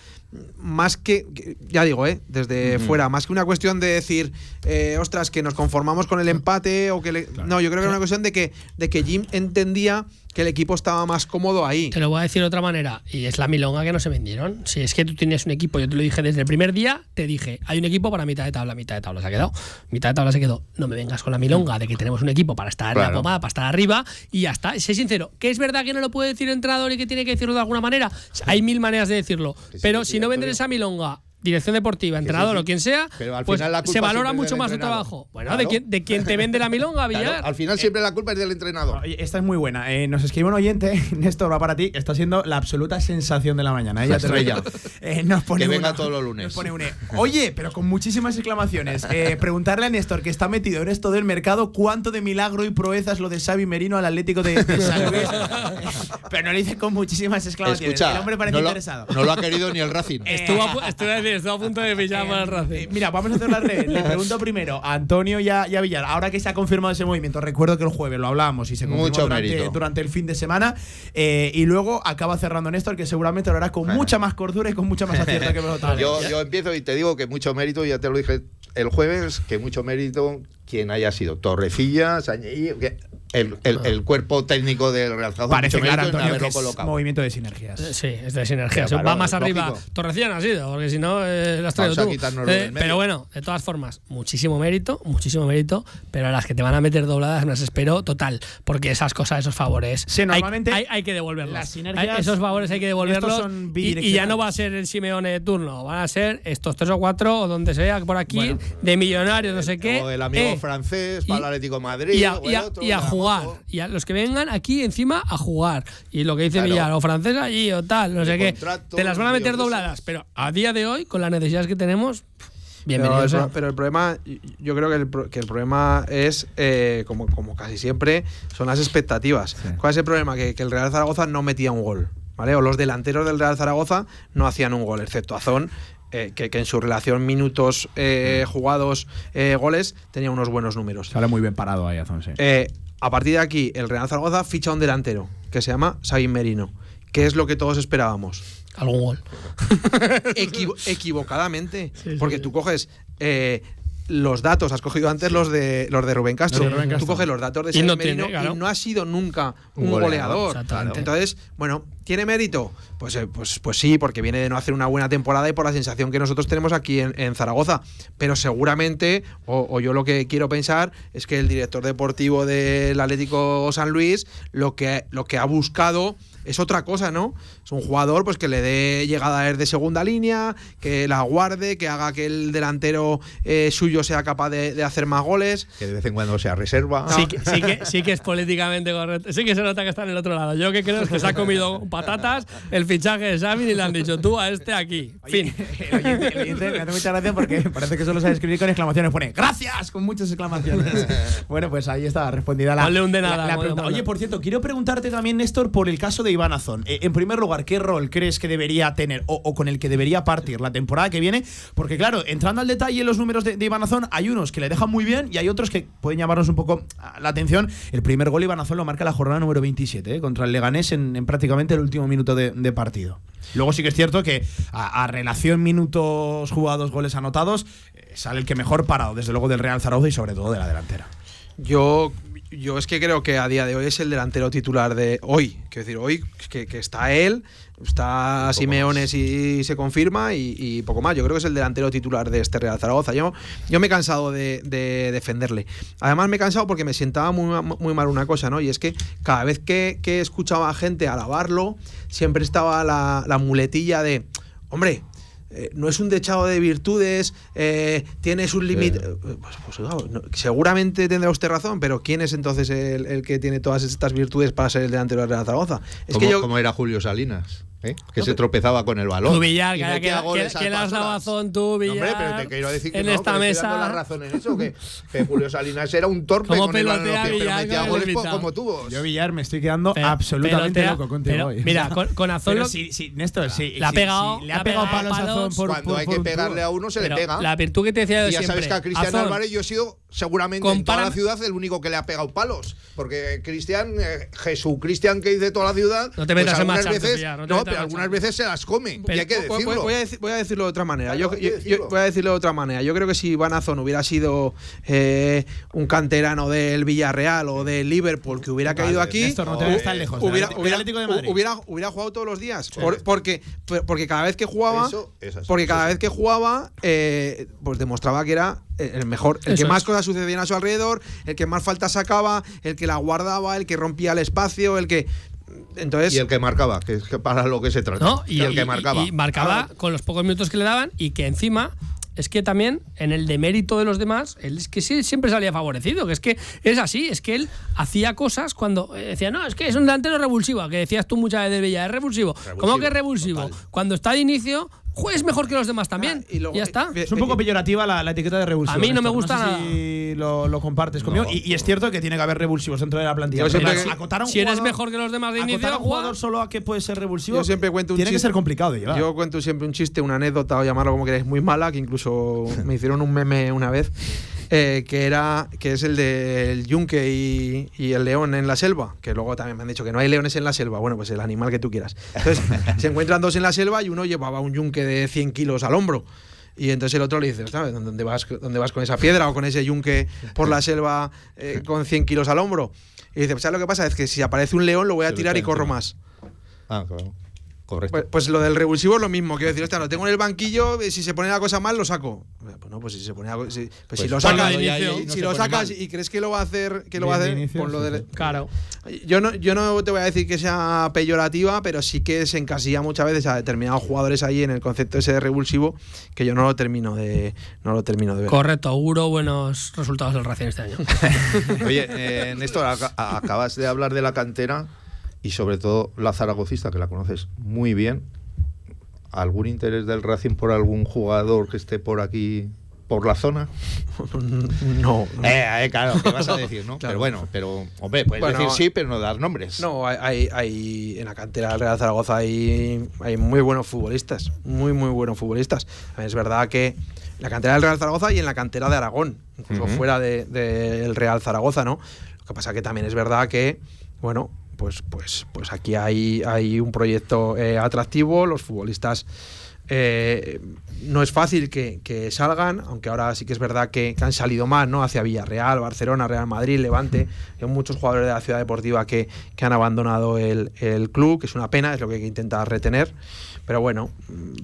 más que, ya digo, ¿eh? desde fuera, más que una cuestión de decir, eh, ostras, que nos conformamos con el empate o que... No, yo creo que era una cuestión de que, de que Jim entendía que el equipo estaba más cómodo ahí. Te lo voy a decir de otra manera, y es la milonga que no se vendieron. Si es que tú tienes un equipo, yo te lo dije desde el primer día, te dije, hay un equipo para mitad de tabla, mitad de tabla se ha quedado, mitad de tabla se quedó. No me vengas con la milonga de que tenemos un equipo para estar en la pomada, para estar arriba, y ya está. Sé sincero, que es verdad que no lo puede decir el entrenador y que tiene que decirlo de alguna manera. Hay mil maneras de decirlo, pero si no vender esa milonga dirección deportiva, entrenador o quien sea, pues se valora mucho más su trabajo. Bueno, ¿de, quién, ¿de, quién, te vende la milonga, Villar? al final siempre la culpa es del entrenador. esta es muy buena. Eh, nos escribe un oyente, Néstor, va para ti, está siendo la absoluta sensación de la mañana. Ella. Eh, nos pone que venga todos los lunes. Nos pone une. Oye, pero con muchísimas exclamaciones. Eh, preguntarle a Néstor, que está metido en esto del mercado, cuánto de milagro y proezas lo de Xavi Merino al Atlético de, San Luis. pero no lo dice con muchísimas exclamaciones. Escucha, el hombre parece no lo, interesado. No lo ha querido ni el Racing. estuvo, a, estuvo a punto de eh, mira, vamos a hacer la red. Le pregunto primero a Antonio y a, Villar. Ahora que se ha confirmado ese movimiento, recuerdo que el jueves lo hablábamos y se confirmó Mucho durante, durante, el fin de semana. Eh, y luego acaba cerrando Néstor, que seguramente lo hará con mucha más cordura y con mucha más acierto que vosotros. yo, yo empiezo y te digo que mucho mérito, ya te lo dije el jueves, que mucho mérito quien haya sido Torrecilla, que el, el, cuerpo técnico del Real Zaragoza parece claro Antonio que es movimiento de sinergias. Sí es de sinergias va más arriba Torrecilla ha sido porque si no eh, las traigo tú. eh, pero bueno de todas formas muchísimo mérito muchísimo mérito pero a las que te van a meter dobladas me las espero total porque esas cosas esos favores sí, normalmente hay, hay, que devolverlos. las sinergias, esos favores hay que devolverlos y, ya no va a ser el Simeone de turno van a ser estos tres o cuatro o donde sea por aquí de millonarios no sé qué o el amigo eh, francés para el Atlético Madrid y a, jugar y a los que vengan aquí encima a jugar. Y lo que dice Villar, o francés allí o tal, no sé qué. Te las van a meter dobladas. Pero a día de hoy, con las necesidades que tenemos, Bienvenido. Pero, pero, el problema, yo creo que el, que el problema es, eh, como, como casi siempre, son las expectativas. ¿Cuál es el problema? Que, el Real Zaragoza no metía un gol. ¿Vale? O los delanteros del Real Zaragoza no hacían un gol, excepto Azón, eh, que, en su relación minutos eh, jugados, goles, tenía unos buenos números. Sale muy bien parado ahí, Azón, sí. A partir de aquí, el Real Zaragoza ficha un delantero que se llama Sabin Merino, que es lo que todos esperábamos. Algún gol. equivocadamente. porque tú coges eh, los datos, has cogido antes los de los de Rubén Castro. Tú coges los datos de Sergio Merino y no ha sido nunca un, goleador. Entonces, bueno, ¿tiene mérito? Pues, eh, pues, pues sí, porque viene de no hacer una buena temporada y por la sensación que nosotros tenemos aquí en, Zaragoza. Pero seguramente, o, yo lo que quiero pensar, es que el director deportivo del Atlético San Luis lo que, lo que ha buscado es otra cosa, ¿no? Es un jugador pues que le dé llegada a él de segunda línea, que la guarde, que haga que el delantero eh, suyo sea capaz de, hacer más goles. Que de vez en cuando sea reserva. Sí, que, sí, que, sí, que, es políticamente correcto. Sí que se nota que está en el otro lado. Yo que creo es que se ha comido patatas el fichaje de Xavi y le han dicho tú a este aquí. fin. El oyente, me hace mucha gracia porque parece que solo sabe escribir con exclamaciones. Pone gracias con muchas exclamaciones. bueno, pues ahí está respondida la, un de nada, pregunta. Oye, por cierto, quiero preguntarte también, Néstor, por el caso de Iván Azón. Eh, en primer lugar, ¿qué rol crees que debería tener o, con el que debería partir la temporada que viene? Porque, claro, entrando al detalle en los números de, Iván Azón, hay unos que le dejan muy bien y hay otros que pueden llamarnos un poco la atención. El primer gol Iván Azón lo marca la jornada número 27 eh, contra el Leganés en, prácticamente el último minuto de, partido. Luego sí que es cierto que a, relación minutos jugados, goles anotados, eh, sale el que mejor parado, desde luego del Real Zaragoza y sobre todo de la delantera. Yo yo es que creo que a día de hoy es el delantero titular de hoy. Quiero decir, hoy que, está él, está Simeone si se confirma y, poco más. Yo creo que es el delantero titular de este Real Zaragoza. Yo, yo me he cansado de, defenderle. Además me he cansado porque me sentaba muy, muy mal una cosa, ¿no? Y es que cada vez que, escuchaba a gente alabarlo, siempre estaba la, la muletilla de, hombre, eh, no es un dechado de virtudes, eh, tiene sus límites. Eh, pues, pues, seguramente tendrá usted razón, pero ¿quién es entonces el, que tiene todas estas virtudes para ser el delantero de la Zaragoza? Es que yo, ¿Cómo era Julio Salinas? ¿Eh? que se tropezaba con el balón. Tú, Villar, que, que, goles que, al que le has dado Pasolas. razón tú, Villar. No, hombre, pero te quiero decir que en no, esta que estoy dando mesa. la razón en eso, que, que Julio Salinas era un torpe con el balón en los pelotea pies, pero Villar metía goles como tubos. Yo, Villar, me estoy quedando Pero- absolutamente pelotea- loco contigo pero, hoy. Mira, con, con Azón Pero sí, sí, Néstor, sí. Le ha pegado- le ha pegado palos a Azón por Cuando hay que pegarle a uno, se le pega. La virtud que te decía yo Y ya siempre. sabes que a Cristian Álvarez yo he sido seguramente en toda la ciudad el único que le ha pegado palos. Porque Cristian, eh, Jesús Cristian que dice toda la ciudad, No te metas pues en Villar, no no, pero algunas veces se las come. y Pero- hay que Voy- voy- decirlo. Voy, a decir, voy a decirlo de otra manera. Claro, yo, voy a decirlo de otra manera. Yo creo que si Van Azón hubiera sido eh, un canterano del Villarreal o del Liverpool que hubiera caído Vale, aquí, no te hu- lejos. hubiera, hubiera- Atlético de Madrid. hubiera- hubiera jugado todos los días. Por- porque, porque cada vez que jugaba, Eso porque cada vez que jugaba, eh, pues demostraba que era el mejor, el Eso que más es. cosas sucedían a su alrededor, el que más faltas sacaba, el que la guardaba, el que rompía el espacio, el que entonces Y el que marcaba, que es para lo que se trata. ¿no? Y, el que y- marcaba. y marcaba con los pocos minutos que le daban y que encima es que también en el demérito de los demás, él es que sí, siempre salía favorecido, que es que es así, es que él hacía cosas cuando eh, decía, no, es que es un delantero revulsivo, que decías tú muchas veces de Villa, es revulsivo. ¿Cómo que es revulsivo? total. Cuando está de inicio, es mejor que los demás también. Ah, y y, luego- ya está. eh, Es un poco peyorativa la, la etiqueta de revulsivo. A mí no me gusta sé nada. Si lo, lo compartes conmigo. y, y es cierto que tiene que haber revulsivos dentro de la plantilla. Yo siempre Pero que- acotar a un si eres jugador- mejor que los demás de inicio, acotar a un jugador solo a que puede ser revulsivo. Yo siempre cuento un Tiene que chiste. ser complicado de llevar. Yo cuento siempre un chiste, una anécdota o llamarlo como queráis, muy mala, que incluso me hicieron un meme una vez, eh, que era que es el del yunque y, y el león en la selva, que luego también me han dicho que no hay leones en la selva. Bueno, pues el animal que tú quieras. Entonces, se encuentran dos en la selva y uno llevaba un yunque de 100 kilos al hombro. Y entonces el otro le dice, ¿sabes? ¿Dónde vas, ¿Dónde vas con esa piedra o con ese yunque por la selva eh, con 100 kilos al hombro? Y dice, ¿sabes lo que pasa? Es que si aparece un león lo voy a tirar y corro más. Ah, claro. Correcto. Pues, pues lo del revulsivo es lo mismo. Quiero decir, hostia, lo tengo en el banquillo, eh, si se pone la cosa mal, lo saco. Pues no, pues si se pone algo. Si, pues Pues si lo sacas, inicio, si no lo sacas y crees que lo va a hacer, que lo va a hacer, inicio, ponlo sí, del-. Claro. Yo no, yo no te voy a decir que sea peyorativa, pero sí que se encasilla muchas veces a determinados jugadores ahí en el concepto ese de revulsivo que yo no lo termino de, no lo termino de ver. Correcto, auguro buenos resultados del Racing este año. Oye, eh, Néstor, acabas de hablar de la cantera y sobre todo la zaragocista, que la conoces muy bien. ¿Algún interés del Racing por algún jugador que esté por aquí, por la zona? no. Eh, eh, claro, ¿qué vas a decir, no? Claro. Pero bueno, pero, hombre, puedes Bueno, decir sí, pero no dar nombres. No, hay, hay, en la cantera del Real Zaragoza hay, hay muy buenos futbolistas, muy, muy buenos futbolistas. Es verdad que en la cantera del Real Zaragoza y en la cantera de Aragón, incluso fuera del de, del Real Zaragoza, ¿no? Lo que pasa que también es verdad que, bueno, pues, pues, pues aquí hay, hay un proyecto eh, atractivo, los futbolistas eh, no es fácil que, salgan, aunque ahora sí que es verdad que, que han salido más, ¿no? Hacia Villarreal, Barcelona, Real Madrid, Levante. Hay muchos jugadores de la ciudad deportiva que, que han abandonado el, el club, que es una pena, es lo que hay que intentar retener. Pero bueno,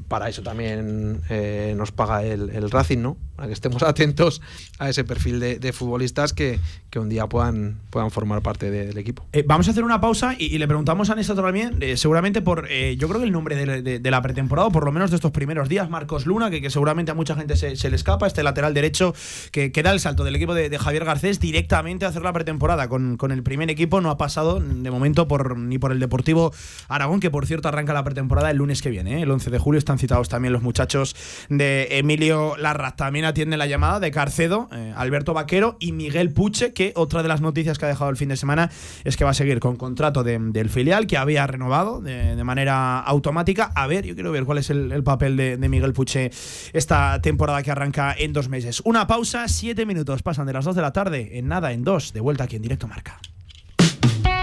para eso también eh, nos paga el, el Racing, ¿no? Para que estemos atentos a ese perfil de, de futbolistas que, que un día puedan, puedan formar parte de- del equipo. Eh, vamos a hacer una pausa y, le preguntamos a Néstor también, eh, seguramente por, yo creo que el nombre de, de- la pretemporada, por lo menos de estos primeros días, Marcos Luna, que, que seguramente a mucha gente se, se le escapa, este lateral derecho que, que da el salto del equipo de Javier Garcés directamente a hacer la pretemporada con, con el primer equipo, no ha pasado de momento por, ni por el Deportivo Aragón, que por cierto arranca la pretemporada el lunes que viene, ¿eh? el 11 de julio, están citados también los muchachos de Emilio Larraz, también atiende la llamada de Carcedo, eh, Alberto Vaquero y Miguel Puche, que otra de las noticias que ha dejado el fin de semana es que va a seguir con contrato de- del filial que había renovado de, manera automática. A ver, yo quiero ver cuál es el, el papel de, de Miguel Puche esta temporada que arranca en dos meses. Una pausa, siete minutos, pasan de las dos de la tarde, en nada, en dos, de vuelta aquí en directo marca.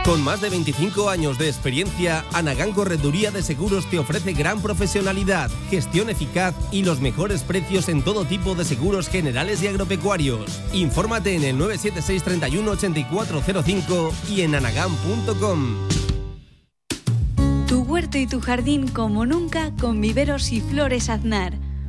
Con más de 25 años de experiencia, Anagán Correduría de Seguros te ofrece gran profesionalidad, gestión eficaz y los mejores precios en todo tipo de seguros generales y agropecuarios. Infórmate en el 976 31 8405 y en anagán.com. Tu huerto y tu jardín como nunca con viveros y flores Aznar.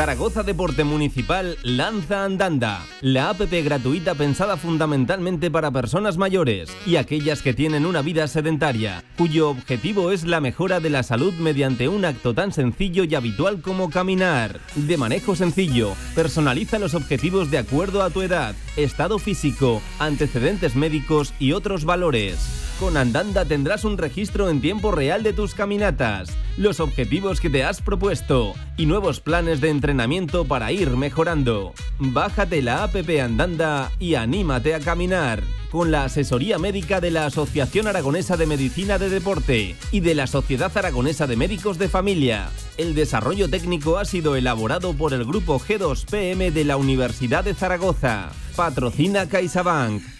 Zaragoza Deporte Municipal lanza Andanda, la APP gratuita pensada fundamentalmente para personas mayores y aquellas que tienen una vida sedentaria, cuyo objetivo es la mejora de la salud mediante un acto tan sencillo y habitual como caminar. De manejo sencillo, personaliza los objetivos de acuerdo a tu edad, estado físico, antecedentes médicos y otros valores. Con Andanda tendrás un registro en tiempo real de tus caminatas, los objetivos que te has propuesto y nuevos planes de entrenamiento para ir mejorando. Bájate la APP Andanda y anímate a caminar. Con la asesoría médica de la Asociación Aragonesa de Medicina de Deporte y de la Sociedad Aragonesa de Médicos de Familia. El desarrollo técnico ha sido elaborado por el grupo G2PM de la Universidad de Zaragoza. Patrocina CaixaBank.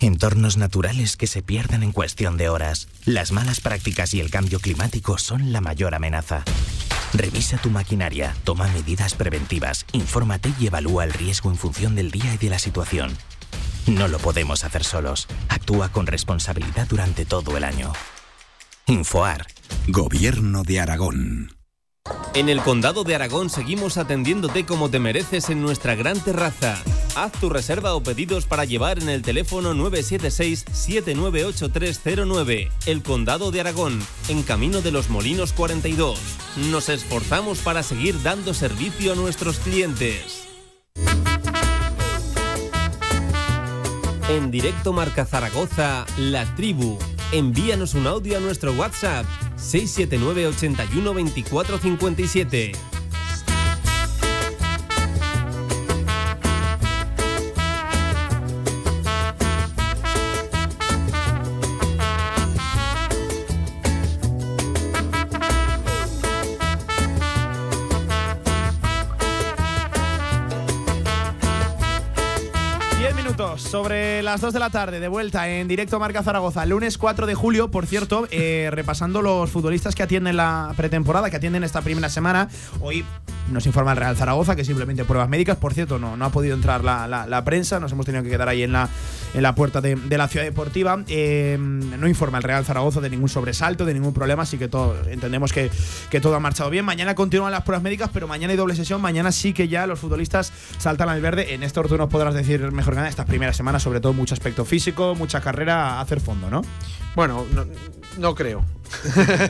Entornos naturales que se pierden en cuestión de horas. Las malas prácticas y el cambio climático son la mayor amenaza. Revisa tu maquinaria, toma medidas preventivas, infórmate y evalúa el riesgo en función del día y de la situación. No lo podemos hacer solos. Actúa con responsabilidad durante todo el año. Infoar. Gobierno de Aragón. En el Condado de Aragón seguimos atendiéndote como te mereces en nuestra gran terraza. Haz tu reserva o pedidos para llevar en el teléfono 976-798309. El Condado de Aragón, en Camino de los Molinos 42. Nos esforzamos para seguir dando servicio a nuestros clientes. En directo Marca Zaragoza, La Tribu. Envíanos un audio a nuestro WhatsApp 679 81 24 57. Las 2 de la tarde, de vuelta en directo Marca Zaragoza, lunes 4 de julio, por cierto, eh, repasando los futbolistas que atienden la pretemporada, que atienden esta primera semana. Hoy nos informa el Real Zaragoza que simplemente pruebas médicas. Por cierto, no, no ha podido entrar la, prensa, nos hemos tenido que quedar ahí en la, en la puerta de, la ciudad deportiva. Eh, no informa el Real Zaragoza de ningún sobresalto, de ningún problema, así que todo, entendemos que, que todo ha marchado bien. Mañana continúan las pruebas médicas, pero mañana hay doble sesión. Mañana sí que ya los futbolistas saltan al verde. En esto tú nos podrás decir mejor que nada estas primeras semanas, sobre todo mucho aspecto físico, mucha carrera a hacer fondo, ¿no? Bueno, no, creo.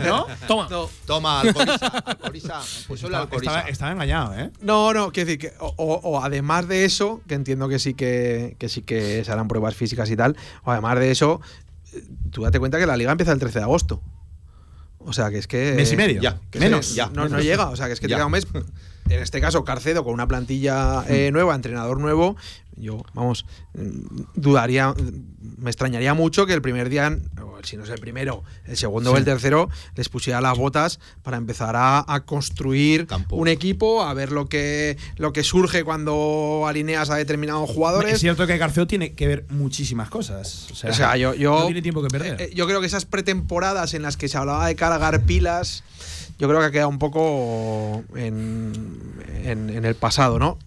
¿No? Toma. Toma, Alcoriza. Alcoriza. Pues estaba, estaba, engañado, ¿eh? No, no, quiero decir que. O, además de eso, que entiendo que sí que, que sí que se harán pruebas físicas y tal. O además de eso, tú date cuenta que la liga empieza el 13 de agosto. O sea, que es que. Mes y medio. Ya. Menos. ya. No, no llega. O sea, que es que te queda un mes. En este caso, Carcedo con una plantilla eh, nueva, entrenador nuevo, yo, vamos, mm, dudaría, me extrañaría mucho que el primer día, si no es el primero, el segundo o el tercero, les pusiera las botas para empezar a, construir un equipo, a ver lo que, lo que surge cuando alineas a determinados jugadores. Es cierto que Garceo tiene que ver muchísimas cosas. O sea, yo, yo, no tiene tiempo que perder. Eh, yo creo que esas pretemporadas en las que se hablaba de cargar pilas, yo creo que ha quedado un poco en, en, el pasado, ¿no?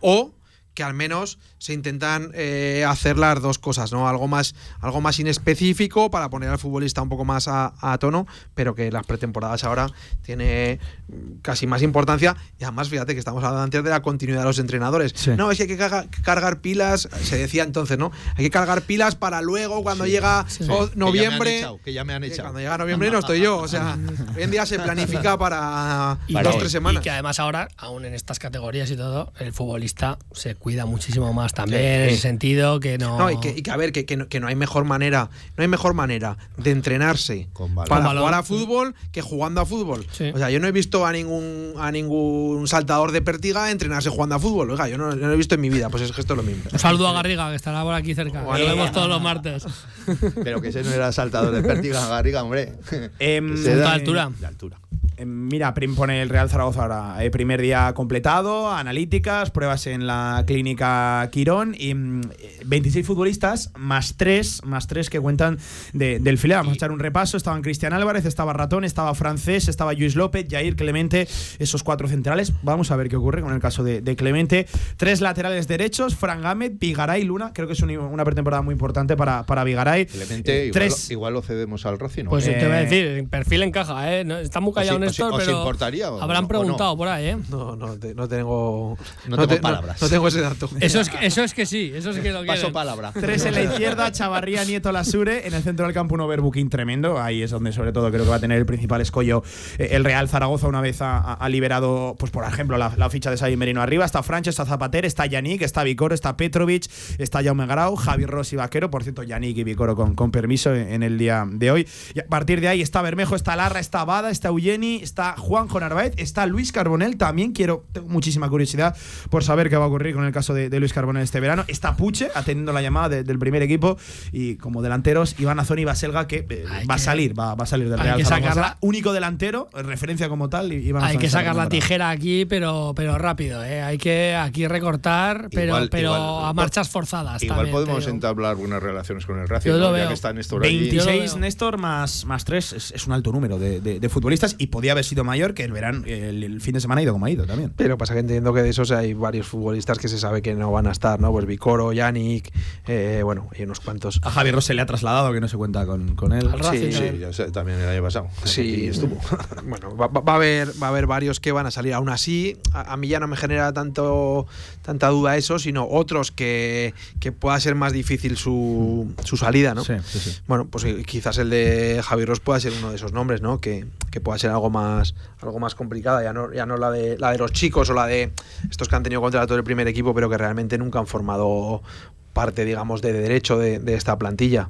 O que al menos se intentan eh, hacer las dos cosas, ¿no? Algo más, algo más inespecífico para poner al futbolista un poco más a, tono, pero que las pretemporadas ahora tiene casi más importancia. Y además, fíjate que estamos hablando antes de la continuidad de los entrenadores. No, es que hay que cargar, pilas, se decía entonces, ¿no? Hay que cargar pilas para luego, cuando llega noviembre. Que ya me han echado. Cuando llega noviembre no estoy yo. O sea, hoy en día se planifica para dos, tres semanas. Y que además ahora, aún en estas categorías y todo, el futbolista se cuida muchísimo más también en ese sentido que no. No, y que, a ver, que, que, no, hay mejor manera, no hay mejor manera de entrenarse para jugar a fútbol que jugando a fútbol. O sea, yo no he visto a ningún a ningún saltador de pértiga entrenarse jugando a fútbol. Oiga, yo no, lo he visto en mi vida, pues es que esto es lo mismo. Un saludo a Garriga, que estará por aquí cerca. lo vemos todos los martes. Pero que ese no era saltador de pértiga, Garriga, hombre. Eh, de altura. De altura. Em, mira, Prim pone el Real Zaragoza ahora. Eh, primer día completado, analíticas, pruebas en la clínica Clínica Quirón. Y 26 mm, futbolistas más 3, más 3 que cuentan del filial. Vamos a echar un repaso. Estaban Cristian Álvarez, estaba Ratón, estaba Francés, estaba Luis López, Jair Clemente, esos cuatro centrales. Vamos a ver qué ocurre con el caso de, Clemente. Tres laterales derechos, Fran Gámez, Vigaray, Luna. Creo que es una pretemporada muy importante para, para Vigaray. Clemente, igual, lo cedemos al Racing. Pues te voy a decir, perfil encaja, ¿eh? está muy callado Néstor, pero importaría, habrán preguntado por ahí, ¿eh? No, no, no tengo, no, tengo palabras. No, tengo ese dato. Eso es, eso es que sí, eso es que lo Paso palabra. Tres en la izquierda, Chavarría, Nieto, Lasure. En el centro del campo un overbooking tremendo. Ahí es donde sobre todo creo que va a tener el principal escollo eh, el Real Zaragoza una vez ha, liberado, pues por ejemplo, la, ficha de Xavi Merino arriba. Está Francho, está Zapater, está Yannick, está Vicoro, está Petrovic, está Jaume Grau, Javi Rossi Vaquero. Por cierto, Yannick y Vicoro con, con permiso en, el día de hoy. Y a partir de ahí está Bermejo, está Larra, está Bada, está Eugeni, está Juanjo Narváez, está Luis Carbonel. También quiero, tengo muchísima curiosidad por saber qué va a ocurrir con el caso de, Luis Carbonel este verano. Está Puche atendiendo la llamada del primer equipo y como delanteros Iván Azón y Baselga que eh, va a salir, va, a salir del Real Zaragoza. Único delantero, referencia como tal. hay que sacar la tijera aquí, pero, pero rápido. ¿eh? Hay que aquí recortar, pero, pero a marchas forzadas. Igual podemos entablar buenas relaciones con el Racing, ya que está Néstor 26 Néstor más, más 3 es, un alto número de, futbolistas y podía haber sido mayor que el verano, el, fin de semana ha ido como ha ido también. Pero pasa que entiendo que de esos hay varios futbolistas que se sabe que no van a estar, ¿no? Pues Vicoro, Yannick, eh, bueno, hay unos cuantos. A Javier Ross se le ha trasladado que no se cuenta con, con él. sí, sí, ya sé, también el año pasado. Sí, estuvo. bueno, va, va, a haber, va a haber varios que van a salir. Aún así, a, mí ya no me genera tanto tanta duda eso, sino otros que, que pueda ser más difícil su, su salida, ¿no? Sí, sí, sí. Bueno, pues quizás el de Javier Ross pueda ser uno de esos nombres, ¿no? Que, que pueda ser algo más, algo más complicada, ya no, ya no la de la de los chicos o la de estos que han tenido contrato del primer equipo, pero que realmente nunca han formado parte, digamos, de derecho de, esta plantilla.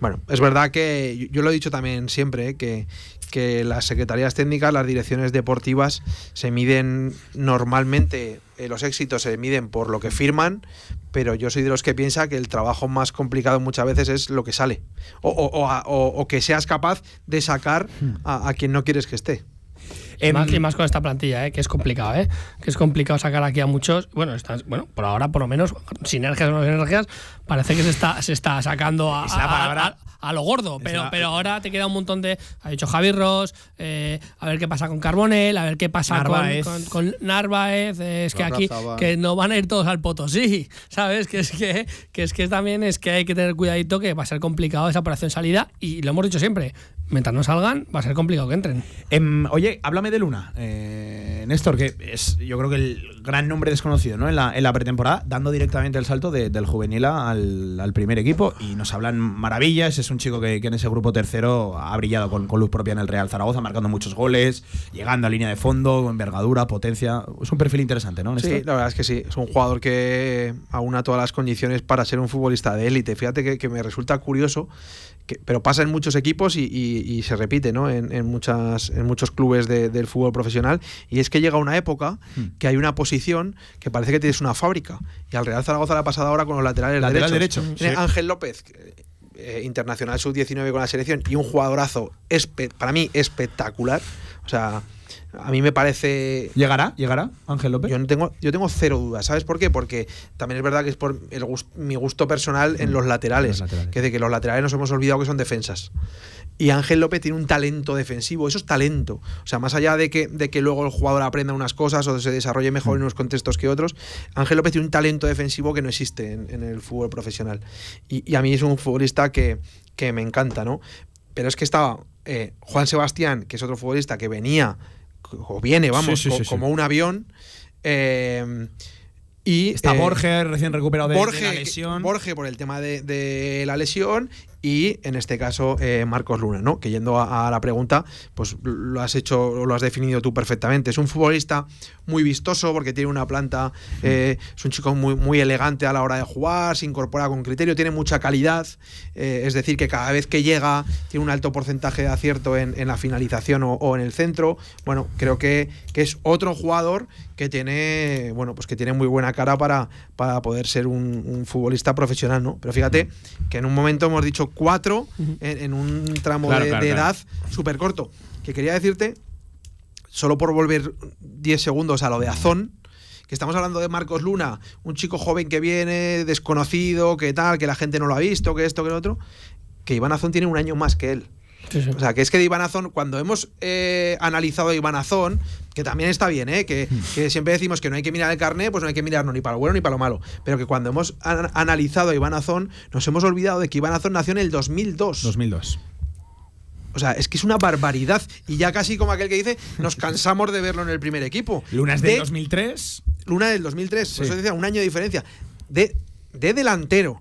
Bueno, es verdad que yo lo he dicho también siempre, ¿eh? que, que las secretarías técnicas, las direcciones deportivas se miden normalmente, eh, los éxitos se miden por lo que firman, pero yo soy de los que piensa que el trabajo más complicado muchas veces es lo que sale, o, que seas capaz de sacar a, quien no quieres que esté. Y más, y más, con esta plantilla, ¿eh? que es complicado, ¿eh? que es complicado sacar aquí a muchos. Bueno, estás, bueno, por ahora, por lo menos, sinergias o no sinergias, parece que se está, se está sacando a, a lo gordo, pero, pero ahora te queda un montón de. Ha dicho Javi Ross, eh, a ver qué pasa con Carbonel, a ver qué pasa Con, Narváez. es que aquí que no van a ir todos al Potosí, ¿sabes? Que es que, que es que también es que hay que tener cuidadito que va a ser complicado esa operación salida y lo hemos dicho siempre mientras no salgan, va a ser complicado que entren. Em, oye, háblame de Luna, eh, Néstor, que es yo creo que el gran nombre desconocido ¿no? en, la, en la pretemporada, dando directamente el salto del juvenil al, al, primer equipo. Y nos hablan maravillas. Es un chico que, en ese grupo tercero ha brillado con, con, luz propia en el Real Zaragoza, marcando muchos goles, llegando a línea de fondo, envergadura, potencia. Es un perfil interesante, ¿no? Sí, la verdad es que sí. Es un jugador que aúna todas las condiciones para ser un futbolista de élite. Fíjate que, que me resulta curioso pero pasa en muchos equipos y, se repite ¿no? en, muchas, en muchos clubes del fútbol profesional. Y es que llega una época hmm. que hay una posición que parece que tienes una fábrica. Y al Real Zaragoza le ha pasado ahora con los laterales Lateral derechos. Derecho. Ángel López, eh, internacional sub-19 con la selección, y un jugadorazo para mí espectacular. O sea, a mí me parece. ¿Llegará? ¿Llegará Ángel López? Yo, no tengo, yo tengo cero dudas. ¿Sabes por qué? Porque también es verdad que es por el mi gusto personal en los laterales. Que es de que los laterales nos hemos olvidado que son defensas. Y Ángel López tiene un talento defensivo, eso es talento. O sea, más allá de que, de que luego el jugador aprenda unas cosas o se desarrolle mejor en mm. unos contextos que otros, Ángel López tiene un talento defensivo que no existe en, el fútbol profesional. Y, a mí es un futbolista que, que me encanta, ¿no? Pero es que estaba eh, Juan Sebastián, que es otro futbolista que venía o viene, vamos, como un avión. Eh, y, Está eh, Borges recién recuperado de, la lesión. Borge por el tema de, de, la lesión y en este caso eh, Marcos Luna, ¿no? Que yendo a, la pregunta, pues lo has hecho, lo has definido tú perfectamente. Es un futbolista muy vistoso porque tiene una planta, eh, es un chico muy, muy elegante a la hora de jugar, se incorpora con criterio, tiene mucha calidad, eh, es decir, que cada vez que llega tiene un alto porcentaje de acierto en, la finalización o, en el centro. Bueno, creo que, que es otro jugador que tiene, bueno, pues que tiene muy buena cara para, para poder ser un, futbolista profesional, ¿no? Pero fíjate que en un momento hemos dicho cuatro en, un tramo de, edad súper corto. Que quería decirte, solo por volver 10 segundos a lo de Azón, que estamos hablando de Marcos Luna, un chico joven que viene, desconocido, que tal, que la gente no lo ha visto, que esto, que lo otro, que Iván Azón tiene un año más que él. O sea, que es que de Iván Azón, cuando hemos eh, analizado a Iván Azón, que también está bien, ¿eh? que, que siempre decimos que no hay que mirar el carnet, pues no hay que mirarlo ni para lo bueno ni para lo malo. Pero que cuando hemos an- analizado a Iván Azón, nos hemos olvidado de que Iván Azón nació en el 2002. 2002. O sea, es que es una barbaridad. Y ya casi como aquel que dice, nos cansamos de verlo en el primer equipo. Lunas del De- 2003. Luna del 2003, Sí. por eso decía, un año de diferencia. De, de delantero.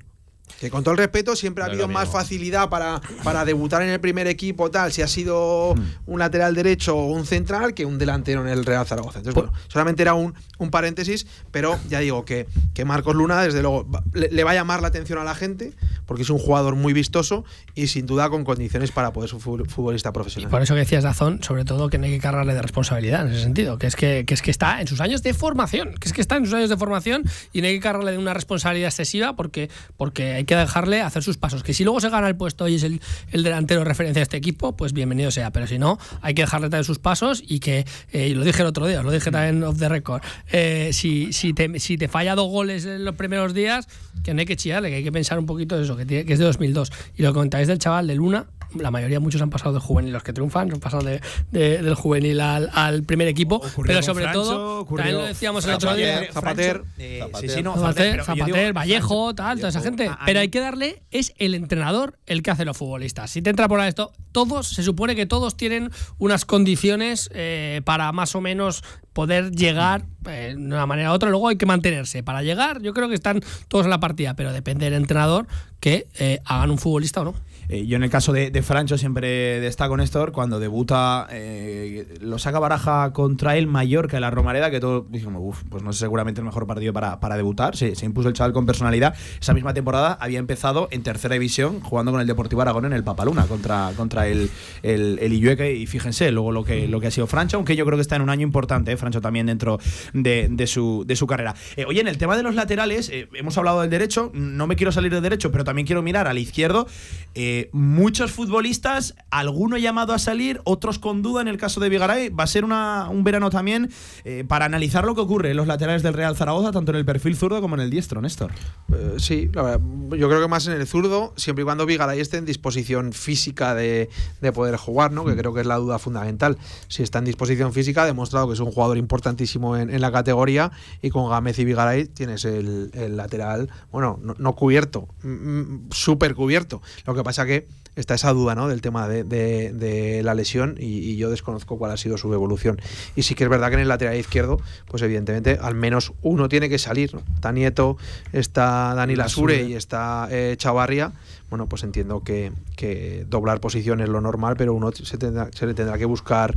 Que con todo el respeto siempre ha No habido más facilidad para, para debutar en el primer equipo, tal, si ha sido un lateral derecho o un central, que un delantero en el Real Zaragoza. Entonces, bueno, solamente era un, un paréntesis, pero ya digo que, que Marcos Luna, desde luego, le, le va a llamar la atención a la gente, porque es un jugador muy vistoso y sin duda con condiciones para poder ser fu- futbolista profesional. Por eso que decías Dazón, sobre todo que no hay que cargarle de responsabilidad en ese sentido, que es que, que es que está en sus años de formación, que es que está en sus años de formación y no hay que cargarle de una responsabilidad excesiva porque, porque hay que dejarle hacer sus pasos. Que si luego se gana el puesto y es el, el delantero referencia a este equipo, pues bienvenido sea, pero si no, hay que dejarle también sus pasos y que, eh, y lo dije el otro día, lo dije también off the record, eh, si, si, te, si te falla dos goles en los primeros días, que no hay que chillarle, que hay que pensar un poquito de eso, que, tiene- que es de 2002. Y lo que comentáis del chaval de Luna, la mayoría, muchos han pasado del juvenil, los que triunfan, han pasado de- de- del juvenil al, al primer equipo, Ocurrió pero sobre Francho, todo, ocurrió- también lo decíamos el otro día. Zapater, Zapater, Eh, Zapater. sí, sí, no, Zapater, digo- Vallejo, tal, toda esa gente. Pero hay que darle, es el entrenador el que hace los futbolistas. Si te entra por esto, todos, se supone que todos tienen unas condiciones eh, para más o menos poder llegar eh, de una manera u otra. Luego hay que mantenerse. Para llegar, yo creo que están todos en la partida, pero depende del entrenador que eh, hagan un futbolista o no. Eh, yo en el caso de, de Francho siempre destaco Néstor, cuando debuta, eh, lo saca Baraja contra el Mallorca en la Romareda, que todos dijimos, uff, pues no es seguramente el mejor partido para, para debutar. Se, se impuso el chaval con personalidad. Esa misma temporada había empezado en tercera división jugando con el Deportivo Aragón en el Papaluna contra, contra el, el, el. Y fíjense luego lo que, lo que ha sido Francho, aunque yo creo que está en un año importante, eh, Francho también dentro de, de su, de su carrera. Oye, en el tema de los laterales, hemos hablado del derecho, no me quiero salir del derecho, pero también quiero mirar al izquierdo. Eh, muchos futbolistas, alguno llamado a salir, otros con duda en el caso de Vigaray. Va a ser una- un verano también eh, para analizar lo que ocurre en los laterales del Real Zaragoza, tanto en el perfil zurdo como en el diestro, Néstor. Eh, sí, la verdad, yo creo que más en el zurdo, siempre y cuando Vigaray esté en disposición física de, de poder jugar, ¿no? que creo que es la duda fundamental. Si está en disposición física, ha demostrado que es un jugador importantísimo en, en la categoría y con Gámez y Vigaray tienes el, el lateral, bueno, no, no cubierto, mm, mm, súper cubierto. Lo que pasa que está esa duda ¿no? del tema de, de- de la lesión y, y yo desconozco cuál ha sido su evolución. Y sí que es verdad que en el lateral izquierdo, pues evidentemente al menos uno tiene que salir. ¿no? Está Nieto, está Dani Lasure y está eh, Chavarria. Bueno, pues entiendo que, que doblar posición es lo normal, pero uno se, tendrá- se le tendrá que buscar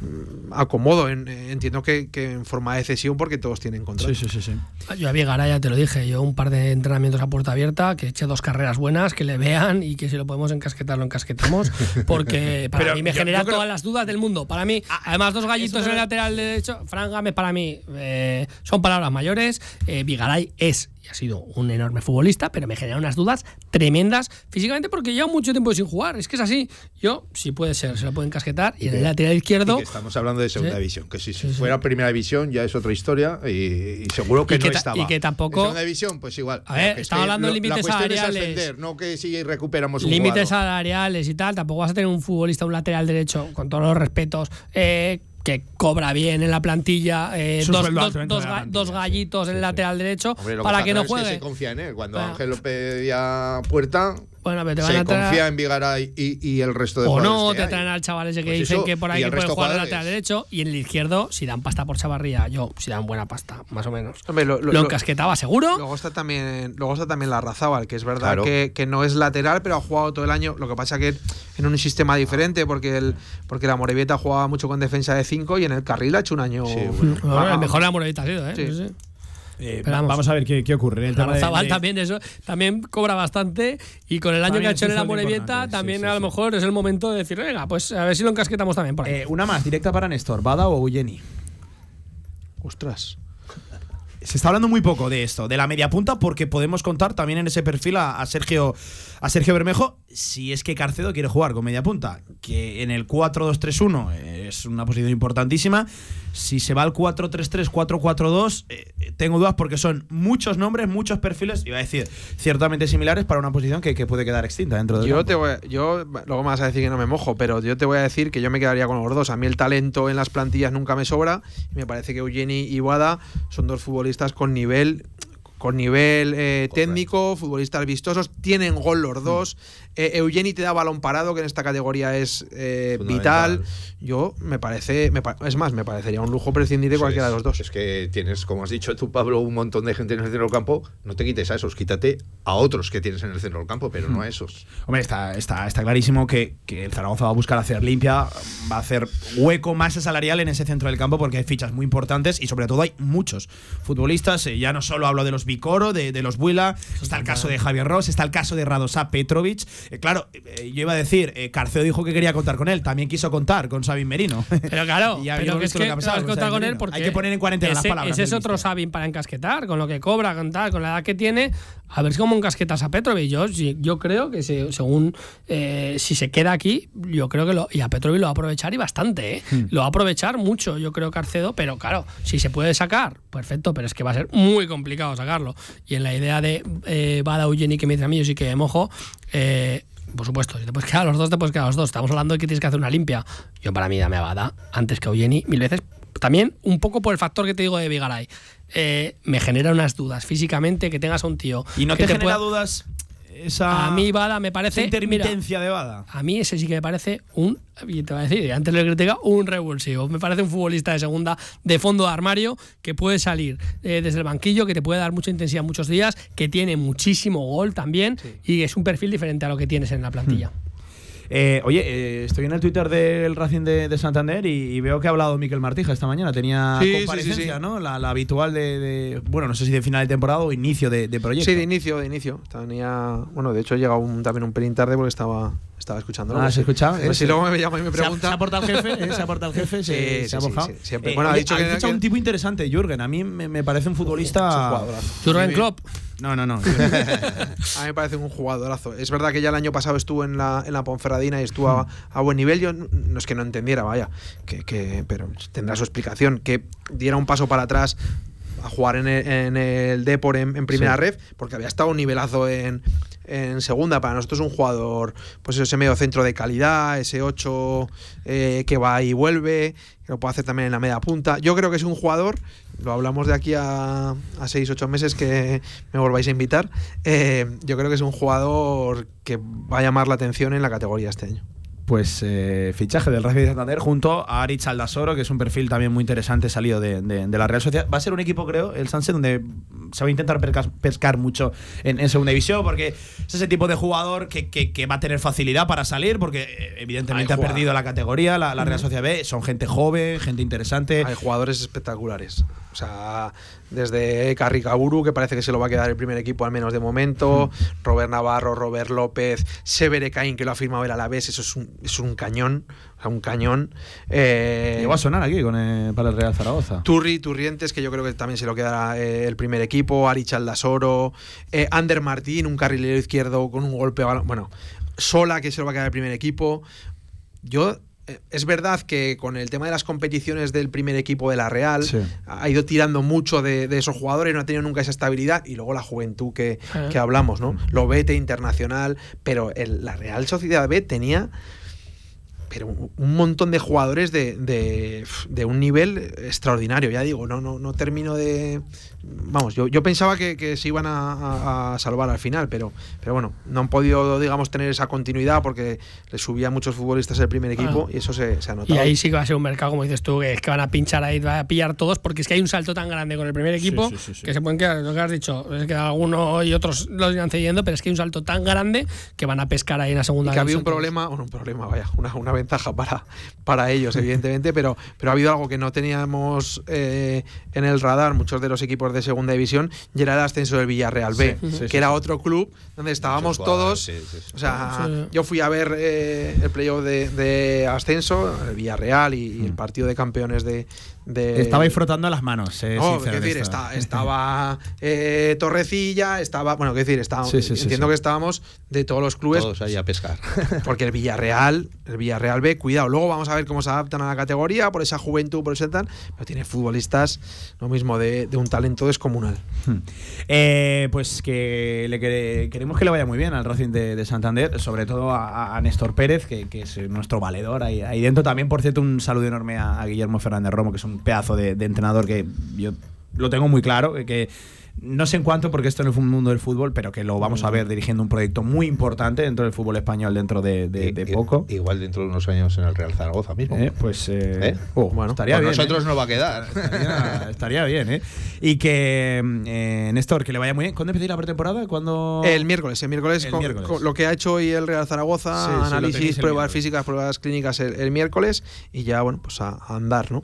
mm, acomodo. En- entiendo que, que en forma de cesión porque todos tienen contrato. sí, sí. Yo a Vigara ya te lo dije, yo un par de entrenamientos a puerta abierta, que eche dos carreras buenas, que le vean y que si lo podemos encasquetar, lo encasquetamos, porque para Pero mí me yo- genera yo creo- todas las dudas del mundo. Para mí, además, dos gallitos en el lateral derecho, Fran Gámez para mí eh, son palabras mayores. Eh, Vigaray es y ha sido un enorme futbolista, pero me genera unas dudas tremendas físicamente porque lleva mucho tiempo sin jugar. Es que es así. Yo, si puede ser, se lo puedo encasquetar. Y en el lateral Y izquierdo. que estamos hablando de segunda Sí. división, que si Sí, sí. fuera primera división ya es otra historia y, y seguro que Y no que ta- estaba. y que tampoco- En segunda división, pues igual. A ver, Que es estamos que hablando de límites salariales. ascender, no que si recuperamos un límites salariales y tal, tampoco vas a tener un futbolista, un lateral derecho, con todos los respetos, eh, que cobra bien en la plantilla, eh, dos, sueldo dos- alto dentro dos de la ga- plantilla, dos sí. gallitos en el lateral derecho Hombre, lo para que no es juegue. se confía en él. Cuando Bueno. Ángel pedía puerta, Bueno, pero te van se a traer- confía en Vigaray y, y el resto de o jugadores. no, que te hay. traen al chaval ese que Pues dicen eso, que por ahí que puede jugar al lateral derecho. Y en el izquierdo, si dan pasta por Chavarría, yo, si dan buena pasta, más o menos. Hombre, lo- Lo, lo- lo- encasquetaba seguro. Luego está también, luego está también la Razábal, que es verdad Claro. que, que no es lateral, pero ha jugado todo el año. Lo que pasa que en un sistema diferente, porque el, porque la Morevieta jugaba mucho con defensa de 5 y en el carril ha hecho un año. Sí, bueno. Bueno, Ah, el mejor la Morevieta ha sido, ¿eh? Sí. Sí, sí. Eh, vamos. vamos a ver qué, qué ocurre. En el tema de- Zabal de- también eso también cobra bastante y con el año También que ha hecho en la Morevieta sí, también sí, a lo sí. mejor es el momento de decir, venga, pues a ver si lo encasquetamos también por ahí. Eh, una más, directa para Néstor. ¿Bada o Uyeni? Ostras. Se está hablando muy poco de esto, de la media punta, porque podemos contar también en ese perfil a, a Sergio a Sergio Bermejo. Si es que Carcedo quiere jugar con media punta, que en el 4-2-3-1 es una posición importantísima. Si se va al 4-3-3, 4-4-2, eh, tengo dudas porque son muchos nombres, muchos perfiles, iba a decir, ciertamente similares para una posición que, que puede quedar extinta dentro del Yo campo. te voy a- yo luego me vas a decir que no me mojo, pero yo te voy a decir que yo me quedaría con los dos. A mí el talento en las plantillas nunca me sobra y me parece que Eugeni y Wada son dos futbolistas con nivel con nivel eh, técnico, futbolistas vistosos, tienen gol los dos. Eh, Eugeni te da balón parado, que en esta categoría es eh, vital. Yo me parece, me pa- es más, me parecería un lujo prescindir de cualquiera es. de los dos. Es que tienes, como has dicho tú, Pablo, un montón de gente en el centro del campo. No te quites a esos, quítate a otros que tienes en el centro del campo, pero no a esos. Hombre, está, está, está clarísimo que, que el Zaragoza va a buscar hacer limpia, va a hacer hueco, masa salarial en ese centro del campo porque hay fichas muy importantes y sobre todo hay muchos futbolistas. eh, ya no solo hablo de los Vicoro, de, de los Buila, está el caso de Javier Ross, está el caso de Radosa Petrovic. Eh, claro, eh, yo iba a decir, eh, Carceo dijo que quería contar con él, también quiso contar con Sabin Merino. Pero claro, Y pero que es que pasado con con él porque Hay que poner en cuarentena las palabras ese es otro. Sabin para encasquetar, con lo que cobra, con tal, con la edad que tiene. A ver cómo encasquetas a Petrovic. Yo, yo creo que se- según eh, si se queda aquí, yo creo que lo, y a Petrovic lo va a aprovechar y bastante, ¿eh? Hmm. Lo va a aprovechar mucho, yo creo Carcedo, pero claro, si se puede sacar, perfecto, pero es que va a ser muy complicado sacarlo. Y en la idea de eh, Bada Eugeni que me dice a mí, yo sí que me mojo. eh, por supuesto, si te puedes quedar a los dos, te puedes quedar a los dos. Estamos hablando de que tienes que hacer una limpia. Yo para mí dame a Bada antes que a Eugeni mil veces. También un poco por el factor que te digo de Vigaray. Eh, me genera unas dudas físicamente que tengas a un tío. y no que te, genera pueda- dudas esa, A mí Bada me parece. mira, intermitencia de Bada. a mí ese sí que me parece un, y te voy a decir, antes le critica, un revulsivo. Me parece un futbolista de segunda, de fondo de armario, que puede salir eh, desde el banquillo, que te puede dar mucha intensidad muchos días, que tiene muchísimo gol también, y es un perfil diferente a lo que tienes en la plantilla. Eh, oye, eh, estoy en el Twitter del Racing de, de Santander y, y veo que ha hablado Miquel Martija esta mañana. Tenía Sí, comparecencia, sí, sí. ¿no? La, la habitual de, de- bueno, no sé si de final de temporada o inicio de, de proyecto. Sí, de inicio, de inicio. Tenía, bueno, de hecho he llegado un- también un pelín tarde porque estaba, estaba escuchando. Ah, ¿se escuchaba? Pues si Eh, luego me llama y me pregunta. Se ha portado el jefe, ¿eh? se ha portado el jefe, se, Sí, se ha sí, sí, mojado. sí, siempre. Eh, Bueno, ha dicho que- que- un tipo interesante, Jürgen. A mí me, me parece un futbolista. Sí, Klopp. No, no, no. A mí me parece un jugadorazo. Es verdad que ya el año pasado estuvo en la, en la Ponferradina y estuvo a, a buen nivel. Yo no no es que no entendiera, vaya, que, que- pero tendrá su explicación. Que diera un paso para atrás a jugar en el, en el Depor en, en primera Sí. red, porque había estado un nivelazo en, en segunda. Para nosotros es un jugador, pues ese medio centro de calidad, ese 8 eh, que va y vuelve, que lo puede hacer también en la media punta. Yo creo que es un jugador, lo hablamos de aquí a, a 6, 8 meses que me volváis a invitar. eh, yo creo que es un jugador que va a llamar la atención en la categoría este año. Pues eh, fichaje del Racing de Santander junto a Aritz Aldasoro, que es un perfil también muy interesante salido de, de- de la Real Sociedad. Va a ser un equipo, creo, el Sanse, donde se va a intentar percas- pescar mucho en, en segunda división, porque es ese tipo de jugador que, que- que va a tener facilidad para salir, porque eh, evidentemente ha perdido la categoría, la, la Real Sociedad B. Son gente joven, gente interesante. Hay jugadores espectaculares. O sea, desde Carricaburu, que parece que se lo va a quedar el primer equipo al menos de momento, Robert Navarro, Robert López, Severe Caín, que lo ha firmado el Alavés, eso es un, es un cañón, o sea, un cañón. Eh, Llegó a sonar aquí con el- para el Real Zaragoza. Turri, Turrientes, que yo creo que también se lo quedará eh, el primer equipo, Arich Aldasoro, eh, Ander Martín, un carrilero izquierdo con un golpe, bueno, Sola, que se lo va a quedar el primer equipo. Yo, eh, es verdad que con el tema de las competiciones del primer equipo de la Real, Sí. ha ido tirando mucho de, de esos jugadores, no ha tenido nunca esa estabilidad, y luego la juventud que, Ah. que hablamos, ¿no? Lo vete internacional, pero el- la Real Sociedad B tenía pero un un montón de jugadores de, de, de un nivel extraordinario, ya digo, no, no, no termino de... Vamos, yo, yo pensaba que, que se iban a, a- a salvar al final, pero, pero bueno, no han podido, digamos, tener esa continuidad porque le subían muchos futbolistas el primer equipo Ah. y eso se, se ha notado. Y ahí sí que va a ser un mercado, como dices tú, que es que van a pinchar ahí, van a pillar todos, porque es que hay un salto tan grande con el primer equipo sí, sí, sí. que se pueden quedar, lo que has dicho, es que algunos y otros los irán cediendo, pero es que hay un salto tan grande que van a pescar ahí en la segunda Y que había un problema, bueno, un problema, vaya, una, una ventaja para, para ellos, evidentemente, pero, pero ha habido algo que no teníamos eh, en el radar muchos de los equipos de segunda división, y era el ascenso del Villarreal B, Sí, sí, que sí, era sí. otro club donde estábamos todos. jugadores, sí, sí, sí. O sea, Sí. yo fui a ver eh, el playoff de, de ascenso, el Villarreal y, y el partido de campeones de, de Estabais frotando las manos. Eh, no, sincero decir, estaba eh, Torrecilla, estaba. Bueno, quiero decir, estaba, Sí, sí, sí, entiendo sí. que estábamos de todos los clubes. Todos ahí a pescar. Porque el Villarreal, el Villarreal B, cuidado. Luego vamos a ver cómo se adaptan a la categoría, por esa juventud, por ese tal. Pero tiene futbolistas, lo mismo, de, de un talento descomunal. Eh, pues que le quere- queremos que le vaya muy bien al Racing de, de Santander, sobre todo a, a Néstor Pérez, que, que es nuestro valedor ahí, ahí dentro. También, por cierto, un saludo enorme a, a Guillermo Fernández Romo, que es un pedazo de, de entrenador que yo lo tengo muy claro, que- que no sé en cuánto, porque esto no es un mundo del fútbol, pero que lo vamos a ver dirigiendo un proyecto muy importante dentro del fútbol español dentro de, de- de I- poco. Igual dentro de unos años en el Real Zaragoza mismo. Eh, pues eh, ¿Eh? oh, Bueno, estaría bien. nosotros ¿eh? no va a quedar. Estaría, estaría bien, ¿eh? Y que, eh, Néstor, que le vaya muy bien. ¿Cuándo empieza la pretemporada? ¿Cuándo? El miércoles, el miércoles, El con- miércoles. con lo que ha hecho hoy el Real Zaragoza, Sí, análisis, el pruebas físicas, pruebas clínicas el, el miércoles y ya, bueno, pues a, a andar, ¿no?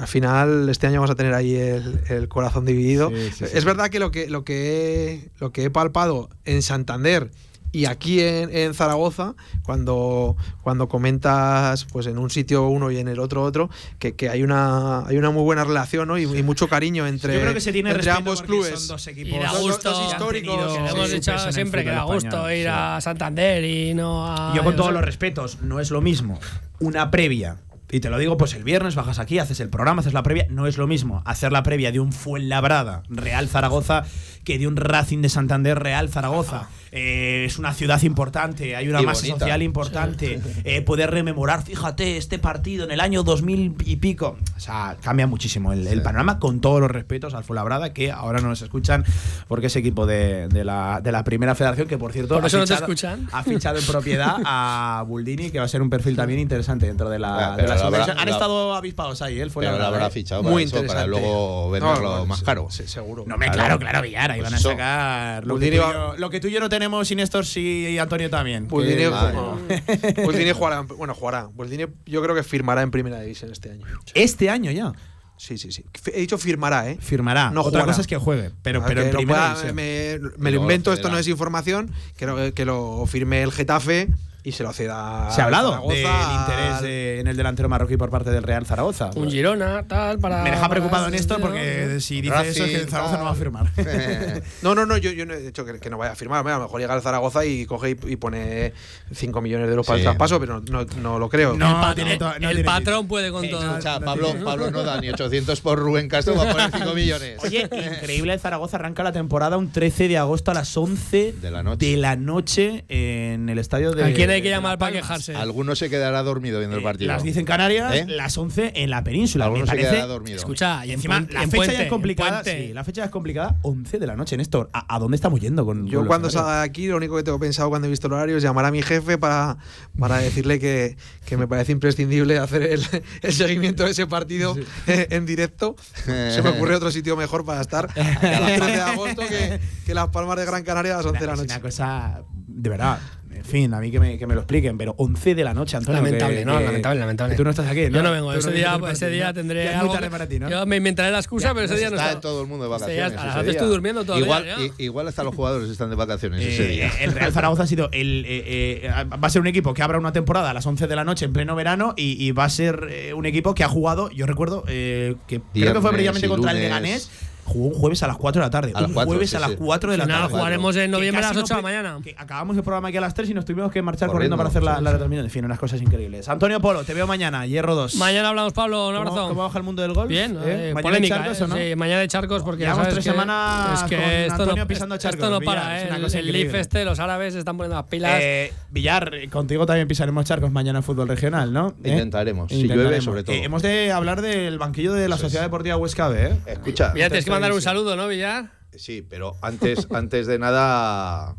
Al final, este año vamos a tener ahí el, el corazón dividido. Sí, sí, sí. Es verdad que lo que, lo que, he, lo que he palpado en Santander y aquí en, en Zaragoza, cuando, cuando comentas pues en un sitio uno y en el otro otro, que, que hay una hay una muy buena relación ¿no? y, y mucho cariño entre, Yo creo que se tiene entre ambos clubes. son dos equipos Y da Dos- dos gusto. históricos. que hemos dicho el siempre que da gusto ir sí. a Santander y no a. Yo con todos los respetos, no es lo mismo una previa. Y te lo digo, pues el viernes bajas aquí, haces el programa, haces la previa. No es lo mismo hacer la previa de un Fuenlabrada, Real Zaragoza, que de un Racing de Santander, Real Zaragoza. Eh, es una ciudad importante, hay una Y masa bonita. social importante. Eh, poder rememorar, fíjate, este partido en el año 2000 y pico. O sea, cambia muchísimo el, el panorama, con todos los respetos al Fuenlabrada, que ahora no nos escuchan porque es equipo de, de la, de la primera federación, que por cierto. Por ha eso no te fichado- escuchan. Ha fichado en propiedad a Buldini, que va a ser un perfil también interesante dentro de la, Ah, de la la habrá-. Han la- estado avispados ahí, él fue Pero la habrá ¿eh? fichado Muy para, eso, para interesante. luego venderlo No, no, más sí, caro. sí, seguro. No, me, Claro. claro, Villar, ahí Pues van a eso. sacar lo que, yo, lo que tú y yo no tenemos Néstor, sí y Antonio también. Buldini, Madre ju- Buldini jugará, bueno, jugará. Buldini yo creo que firmará en primera división este año. Este año ya Sí, sí, sí. He dicho firmará, ¿eh? firmará. No Otra jugará. cosa es que juegue, pero, Ah, pero que en primera pueda- me, me Y lo invento, esto no es información, que lo, que lo firme el Getafe y se lo ceda Se ha hablado del interés de- en el delantero marroquí por parte del Real Zaragoza. Un Girona, tal, para. Me deja preocupado Néstor porque si dice eso es que el Zaragoza no va a firmar. No, no, no, yo, yo no he dicho que, que no vaya a firmar. Mira, a lo mejor llega el Zaragoza y coge y, y pone 5 millones de euros para Sí. el traspaso, pero no, no lo creo. No, El, tiene no el patrón puede con todo. Escucha, Pablo, Pablo no da ni 800 por Rubén Castro, va a poner 5 millones. Oye, increíble, el Zaragoza arranca la temporada un 13 de agosto a las 11 De la noche. de la noche en el estadio de ¿A quién hay que llamar para quejarse? Alguno se quedará dormido viendo el Eh, partido. Las dicen Canarias, ¿Eh? las 11 en la península. Alguno Me se quedará dormido. Escucha, y encima, en, la en fecha puente, ya es en complicada. Sí, la fecha ya es complicada. 11 de la noche, Néstor. ¿A, a dónde estamos yendo con Yo con cuando salga de aquí, lo único que tengo pensado cuando he visto el horario es llamar a mi jefe para, para decirle que, que me parece imprescindible hacer el, el seguimiento de ese partido eh, en directo. Se me ocurre otro sitio mejor para estar a las 13 de agosto que, que las Palmas de Gran Canaria a las 11 de la Es noche. una cosa, de verdad. En fin, a mí que me, que me lo expliquen, pero 11 de la noche, Antonio. Lamentable, que- no, que- lamentable, lamentable. tú no estás aquí, ¿no? Yo no vengo. Ese no día, al ese día tendré Ya algo. tarde para ti, ¿no? Yo me inventaré la excusa, pero ese día no está está. todo el mundo de vacaciones. día- a las ese 12 día. estoy durmiendo todo igual, igual hasta los jugadores están de vacaciones ese Eh, día. el Real Zaragoza ha sido el eh, eh, va a ser un equipo que abra una temporada a las 11 de la noche en pleno verano y, y va a ser eh, un equipo que ha jugado, yo recuerdo que creo que fue precisamente y contra el. Leganés. Jugó un jueves a las 4 de la tarde. A las un 4, jueves sí, a las sí. 4 de la tarde. jugaremos en noviembre a las 8 de la mañana. que acabamos el programa aquí a las 3 y nos tuvimos que marchar corriendo, Corriendo, para hacer la, sí, la retransmisión. En fin, unas cosas increíbles. Antonio Polo, te veo mañana, Hierro 2. Mañana hablamos, Pablo. Un ¿Cómo- abrazo. ¿Cómo baja el mundo del golf? Bien, ¿Eh? eh, ¿Mañana charcos eh, o no? sí, mañana hay charcos porque Llevamos tres semanas es que esto, Antonio no, pisando charcos, esto no para, es eh. una El, cosa el increíble. Leaf este, los árabes están poniendo las pilas. Eh, Villar, eh, contigo también pisaremos charcos mañana en fútbol regional, ¿no? ¿Eh? Intentaremos, si llueve, sobre todo. Eh, hemos de hablar del banquillo de la. Sociedad Deportiva Huesca B, ¿eh? Escucha, Villar, tienes que mandar un saludo, ¿no, Villar? sí, pero antes, antes de nada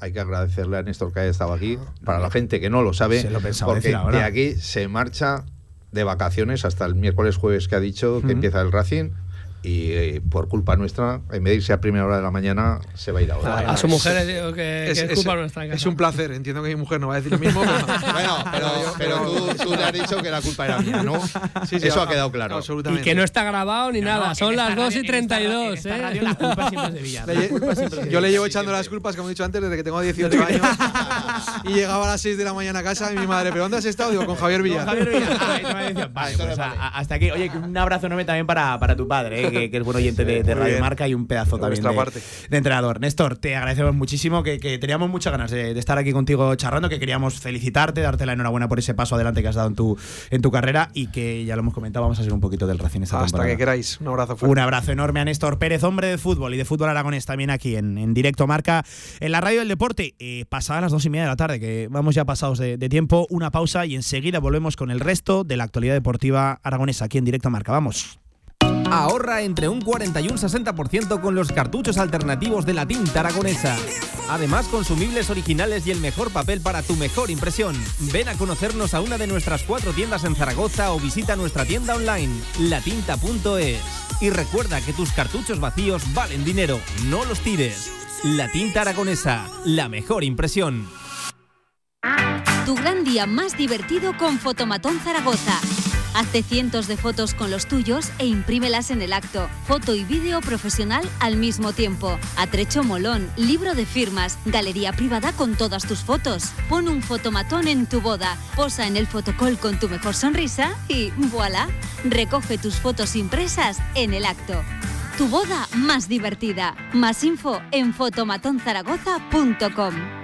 hay que agradecerle a Néstor que haya estado aquí. Para la gente que no lo sabe, Se lo pensaba porque de aquí se marcha de vacaciones hasta el miércoles jueves que ha dicho que empieza el Racing. Y eh, por culpa nuestra, en vez de irse a primera hora de la mañana, se va a ir ahora. A su mujer le digo que, que es, culpa nuestra. en es un placer. Entiendo que mi mujer no va a decir lo mismo. pero- Bueno, pero, pero tú, tú le has dicho que la culpa era mía, ¿no? Sí, sí, Eso ha a- quedado claro. Y que no está grabado ni nada. Son las 2 y 32, ¿eh? La culpa siempre es de yo le llevo echando las culpas, como he dicho antes, desde que tengo 18 años. Y llegaba a las 6 de la mañana a casa y mi madre, ¿pero dónde has estado? Digo, con Javier Villa. Javier Villa. Ah, decía, vale, pues a- hasta aquí. Oye, un abrazo enorme también para, para tu padre, eh, que, que es buen oyente de, Radio bien. Marca y un pedazo De también de, parte. de entrenador. Néstor, te agradecemos muchísimo, que, que teníamos muchas ganas de, de estar aquí contigo charlando, que queríamos felicitarte, darte la enhorabuena por ese paso adelante que has dado en tu, en tu carrera y que ya lo hemos comentado, vamos a ser un poquito del Racing esta Hasta temporada. que queráis. Un abrazo fuerte. Un abrazo enorme a Néstor Pérez, hombre de fútbol y de fútbol aragonés también aquí en, en directo marca en la radio del deporte. Eh, pasadas las dos y media de la tarde, que vamos ya pasados de, tiempo, una pausa y enseguida volvemos con el resto de la actualidad deportiva aragonesa aquí en directo marca. Vamos. Ahorra entre un 40 y un 60% con los cartuchos alternativos de la tinta aragonesa. Además, consumibles originales y el mejor papel para tu mejor impresión. Ven a conocernos a una de nuestras cuatro tiendas en Zaragoza o visita nuestra tienda online, latinta.es. Y recuerda que tus cartuchos vacíos valen dinero, no los tires. La tinta aragonesa, la mejor impresión. Tu gran día más divertido con Fotomatón Zaragoza. Hazte cientos de fotos con los tuyos e imprímelas en el acto. Foto y vídeo profesional al mismo tiempo. Atrecho molón, libro de firmas, galería privada con todas tus fotos. Pon un fotomatón en tu boda, posa en el fotocall con tu mejor sonrisa y voilà. Recoge tus fotos impresas en el acto. Tu boda más divertida. Más info en fotomatonzaragoza.com.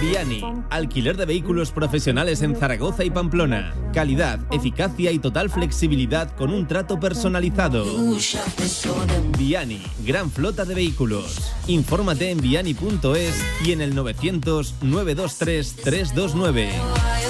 Viani, alquiler de vehículos profesionales en Zaragoza y Pamplona. Calidad, eficacia y total flexibilidad con un trato personalizado. Viani, gran flota de vehículos. Infórmate en viani.es y en el 900 923 329.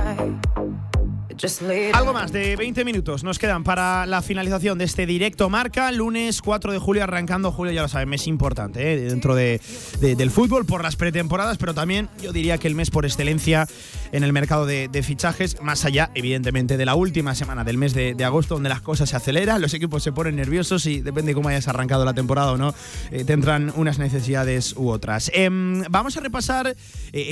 Algo más de 20 minutos nos quedan para la finalización de este directo marca. Lunes 4 de julio arrancando. Julio, ya lo saben, mes importante ¿eh? dentro de, de- del fútbol por las pretemporadas, pero también yo diría que el mes por excelencia en el mercado de, de fichajes, más allá, evidentemente, de la última semana del mes de, de agosto, donde las cosas se aceleran, los equipos se ponen nerviosos y depende cómo hayas arrancado la temporada o no, eh, tendrán unas necesidades u otras. Em, vamos a repasar eh,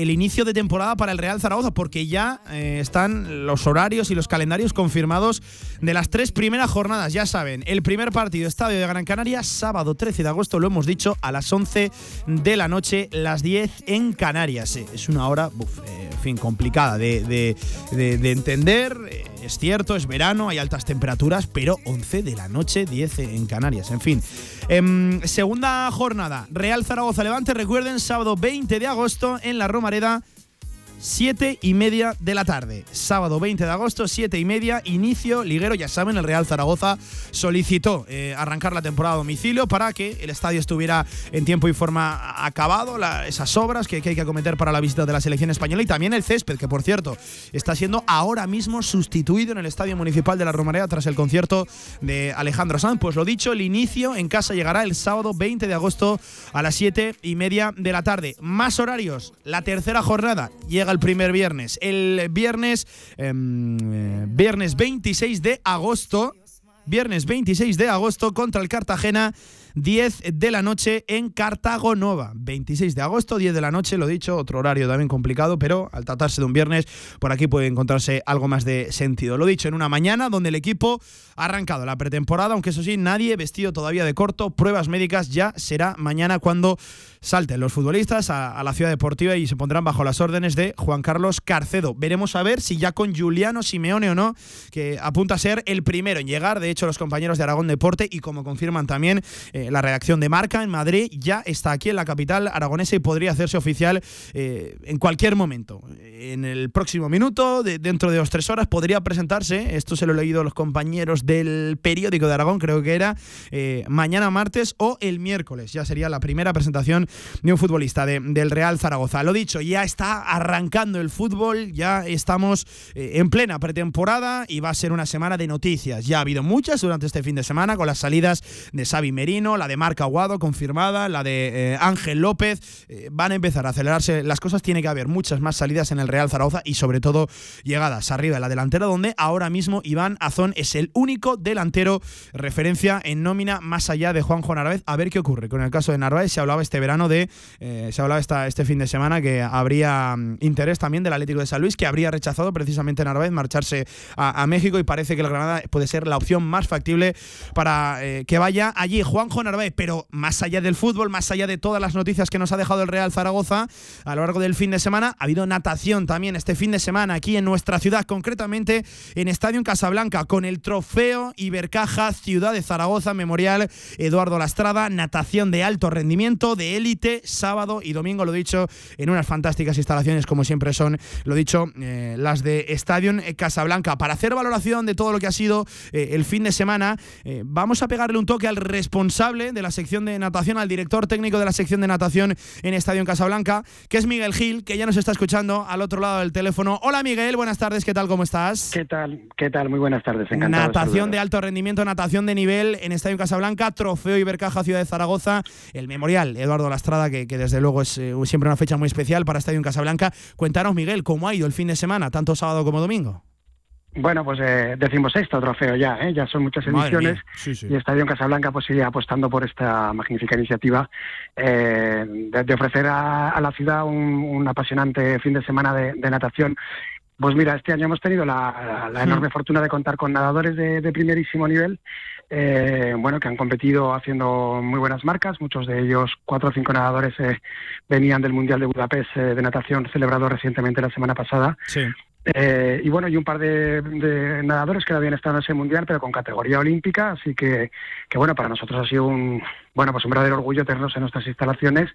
el inicio de temporada para el Real Zaragoza, porque ya eh, están los horarios y los calendarios confirmados de las tres primeras jornadas. Ya saben, el primer partido, Estadio de Gran Canaria, sábado 13 de agosto, lo hemos dicho, a las 11 de la noche, las 10 en Canarias. Eh, Es una hora, eh, en fin, complicada de- de entender. Eh, Es cierto, es verano, hay altas temperaturas, pero 11 de la noche, 10 en Canarias. En fin, Em, segunda jornada, Real Zaragoza Levante, recuerden, sábado 20 de agosto en la Romareda. 7 y media de la tarde. Sábado 20 de agosto, 7 y media, inicio liguero. Ya saben, el Real Zaragoza solicitó eh, arrancar la temporada a domicilio para que el estadio estuviera en tiempo y forma acabado, esas obras que, que hay que acometer para la visita de la selección española y también el césped, que por cierto está siendo ahora mismo sustituido en el Estadio Municipal de la Romareda tras el concierto de Alejandro Sanz. Pues lo dicho, el inicio en casa llegará el sábado 20 de agosto a las 7 y media de la tarde. Más horarios, la tercera jornada llega el primer viernes. El viernes, em, eh, viernes 26 de agosto, viernes 26 de agosto contra el Cartagena. 10 de la noche en Cartago Nova. 26 de agosto, 10 de la noche, lo dicho, otro horario también complicado, pero al tratarse de un viernes, por aquí puede encontrarse algo más de sentido. Lo dicho, en una mañana donde el equipo ha arrancado la pretemporada, aunque eso sí, nadie vestido todavía de corto, pruebas médicas ya será mañana cuando salten los futbolistas a, la ciudad deportiva y se pondrán bajo las órdenes de Juan Carlos Carcedo. Veremos a ver si ya con Juliano Simeone o no, que apunta a ser el primero en llegar. De hecho, los compañeros de Aragón Deporte y como confirman también eh, la redacción de Marca en Madrid, ya está aquí en la capital aragonesa y podría hacerse oficial eh, en cualquier momento. En el próximo minuto, dentro de dos tres horas, podría presentarse, esto se lo he leído a los compañeros del periódico de Aragón, creo que era eh, mañana martes o el miércoles. Ya sería la primera presentación de un futbolista del Real Zaragoza. Lo dicho, ya está arrancando el fútbol, ya estamos en plena pretemporada y va a ser una semana de noticias. Ya ha habido muchas durante este fin de semana con las salidas de Xavi Merino, la de Marca Aguado confirmada, la de eh, Ángel López. Eh, van a empezar a acelerarse las cosas. Tiene que haber muchas más salidas en el Real Zaragoza y sobre todo llegadas arriba de la delantera donde ahora mismo Iván Azón es el único delantero referencia en nómina más allá de Juanjo Narváez. A ver qué ocurre con el caso de Narváez. Se hablaba este verano de, eh, se hablaba esta, este fin de semana que habría mm, interés también del Atlético de San Luis que habría rechazado precisamente Narváez marcharse a, México y parece que el Granada puede ser la opción más factible para que vaya allí Juanjo Narváez. Pero más allá del fútbol, más allá de todas las noticias que nos ha dejado el Real Zaragoza a lo largo del fin de semana, ha habido natación también este fin de semana aquí en nuestra ciudad, concretamente en Estadio Casablanca, con el trofeo Ibercaja Ciudad de Zaragoza Memorial Eduardo Lastrada, natación de alto rendimiento, de élite, sábado y domingo, lo dicho, en unas fantásticas instalaciones como siempre son, lo dicho, eh, las de Estadio Casablanca. Para hacer valoración de todo lo que ha sido eh, el fin de semana, eh, vamos a pegarle un toque al responsable de la sección de natación, al director técnico de la sección de natación en Estadio en Casablanca, que es Miguel Gil, que ya nos está escuchando al otro lado del teléfono. Hola Miguel, buenas tardes, ¿qué tal? ¿Cómo estás? ¿Qué tal? ¿Qué tal? Muy buenas tardes, encantado. Natación de, alto rendimiento, natación de nivel en Estadio Casablanca, trofeo Ibercaja Ciudad de Zaragoza, el memorial Eduardo Lastrada, que, que desde luego es eh, siempre una fecha muy especial para Estadio en Casablanca. Cuéntanos, Miguel, ¿cómo ha ido el fin de semana, tanto sábado como domingo? Bueno, pues eh, decimos esto trofeo ya, ¿eh? ya son muchas ediciones y Estadio Casablanca pues sigue apostando por esta magnífica iniciativa eh, de, ofrecer a, la ciudad un, apasionante fin de semana de, natación. Pues mira, este año hemos tenido la, enorme fortuna de contar con nadadores de, primerísimo nivel, eh, bueno, que han competido haciendo muy buenas marcas. Muchos de ellos, cuatro o cinco nadadores, venían del Mundial de Budapest de natación celebrado recientemente la semana pasada. Sí. Eh, y bueno, y un par de, nadadores que habían estado en ese mundial, pero con categoría olímpica, así que, que bueno, para nosotros ha sido un bueno pues un verdadero orgullo tenerlos en nuestras instalaciones.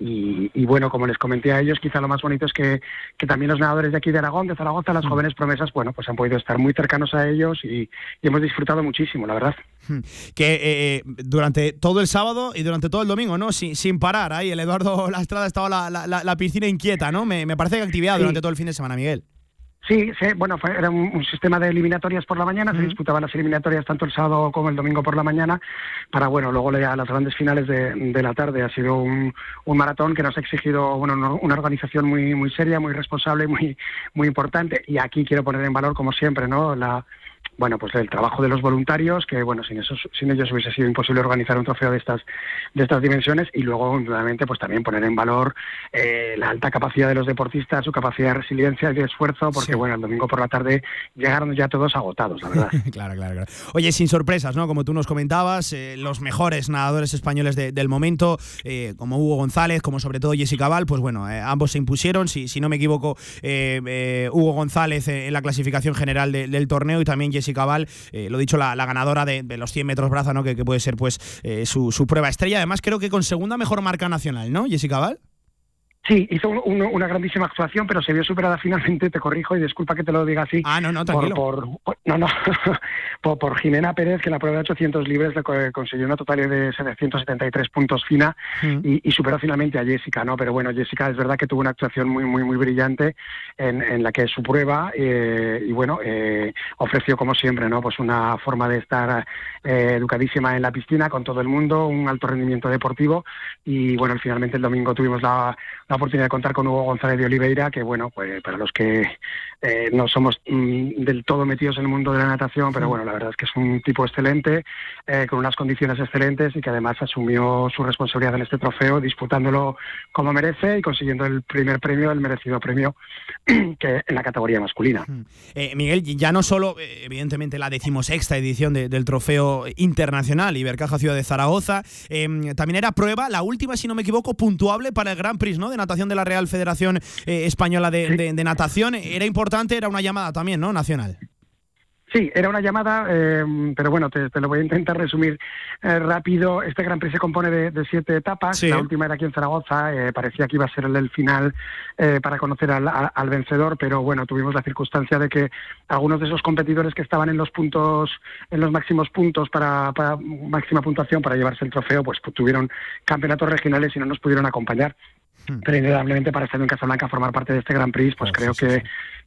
Y, bueno, como les comenté a ellos, quizá lo más bonito es que, también los nadadores de aquí de Aragón, de Zaragoza, las mm. jóvenes promesas, bueno, pues han podido estar muy cercanos a ellos y, hemos disfrutado muchísimo, la verdad. Hmm. Que eh, eh, durante todo el sábado y durante todo el domingo, ¿no? Sin, sin parar, ahí el Eduardo Lastrada estaba la, la, la, piscina inquieta, ¿no? Me, me parece que actividad durante todo el fin de semana, Miguel. Sí, bueno, era un, sistema de eliminatorias por la mañana, se disputaban las eliminatorias tanto el sábado como el domingo por la mañana, para, bueno, luego a las grandes finales de, la tarde. Ha sido un, maratón que nos ha exigido, bueno, una organización muy, muy seria, muy responsable, muy, muy importante, y aquí quiero poner en valor, como siempre, ¿no?, la, bueno, pues el trabajo de los voluntarios, que bueno, sin esos, sin ellos hubiese sido imposible organizar un trofeo de estas, de estas dimensiones, y luego, nuevamente, pues también poner en valor eh, la alta capacidad de los deportistas, su capacidad de resiliencia y de esfuerzo, porque bueno, el domingo por la tarde llegaron ya todos agotados, la verdad. claro, claro, claro. Oye, sin sorpresas, ¿no? Como tú nos comentabas, eh, los mejores nadadores españoles del momento, eh, como Hugo González, como sobre todo Jessica Val, pues bueno, ambos se impusieron, si, si no me equivoco, Hugo González en la clasificación general del torneo y también Jessica Cabal, eh, lo dicho, la, ganadora de, los 100 metros braza, ¿no? Que, puede ser pues eh, su, su, prueba estrella. Además, creo que con segunda mejor marca nacional, ¿no? Jessica Val. Sí, hizo una grandísima actuación, pero se vio superada finalmente, te corrijo y disculpa que te lo diga así. Ah, no, no, tranquilo. Por, no, no, por, Jimena Pérez, que en la prueba de 800 libres le consiguió una totalidad de 773 puntos fina mm. y, superó finalmente a Jessica, ¿no? Pero bueno, Jessica es verdad que tuvo una actuación muy, muy, muy brillante en, la que su prueba eh, y bueno, eh, ofreció como siempre, ¿no? Pues una forma de estar eh, educadísima en la piscina con todo el mundo, un alto rendimiento deportivo y bueno, finalmente el domingo tuvimos la oportunidad de contar con Hugo González de Oliveira, que bueno, pues para los que eh, no somos mm, del todo metidos en el mundo de la natación, pero bueno, la verdad es que es un tipo excelente, eh, con unas condiciones excelentes y que además asumió su responsabilidad en este trofeo, disputándolo como merece y consiguiendo el primer premio, el merecido premio que en la categoría masculina. Eh, Miguel, ya no solo, evidentemente, la decimosexta edición del trofeo internacional Ibercaja Ciudad de Zaragoza, em, también era prueba, la última, si no me equivoco, puntuable para el Gran Prix ¿no? de natación de la Real Federación Española de, de Natación. Era importante era una llamada también, ¿no? Nacional. Sí, era una llamada, eh, pero bueno, te, lo voy a intentar resumir eh, rápido. Este Gran Prix se compone de, siete etapas. La última era aquí en Zaragoza. Eh, parecía que iba a ser el, final para conocer al, vencedor, pero bueno, tuvimos la circunstancia de que algunos de esos competidores que estaban en los puntos, en los máximos puntos para, máxima puntuación para llevarse el trofeo, pues tuvieron campeonatos regionales y no nos pudieron acompañar. Hmm. Pero indudablemente para estar en Casablanca formar parte de este Gran Prix, pues, pues creo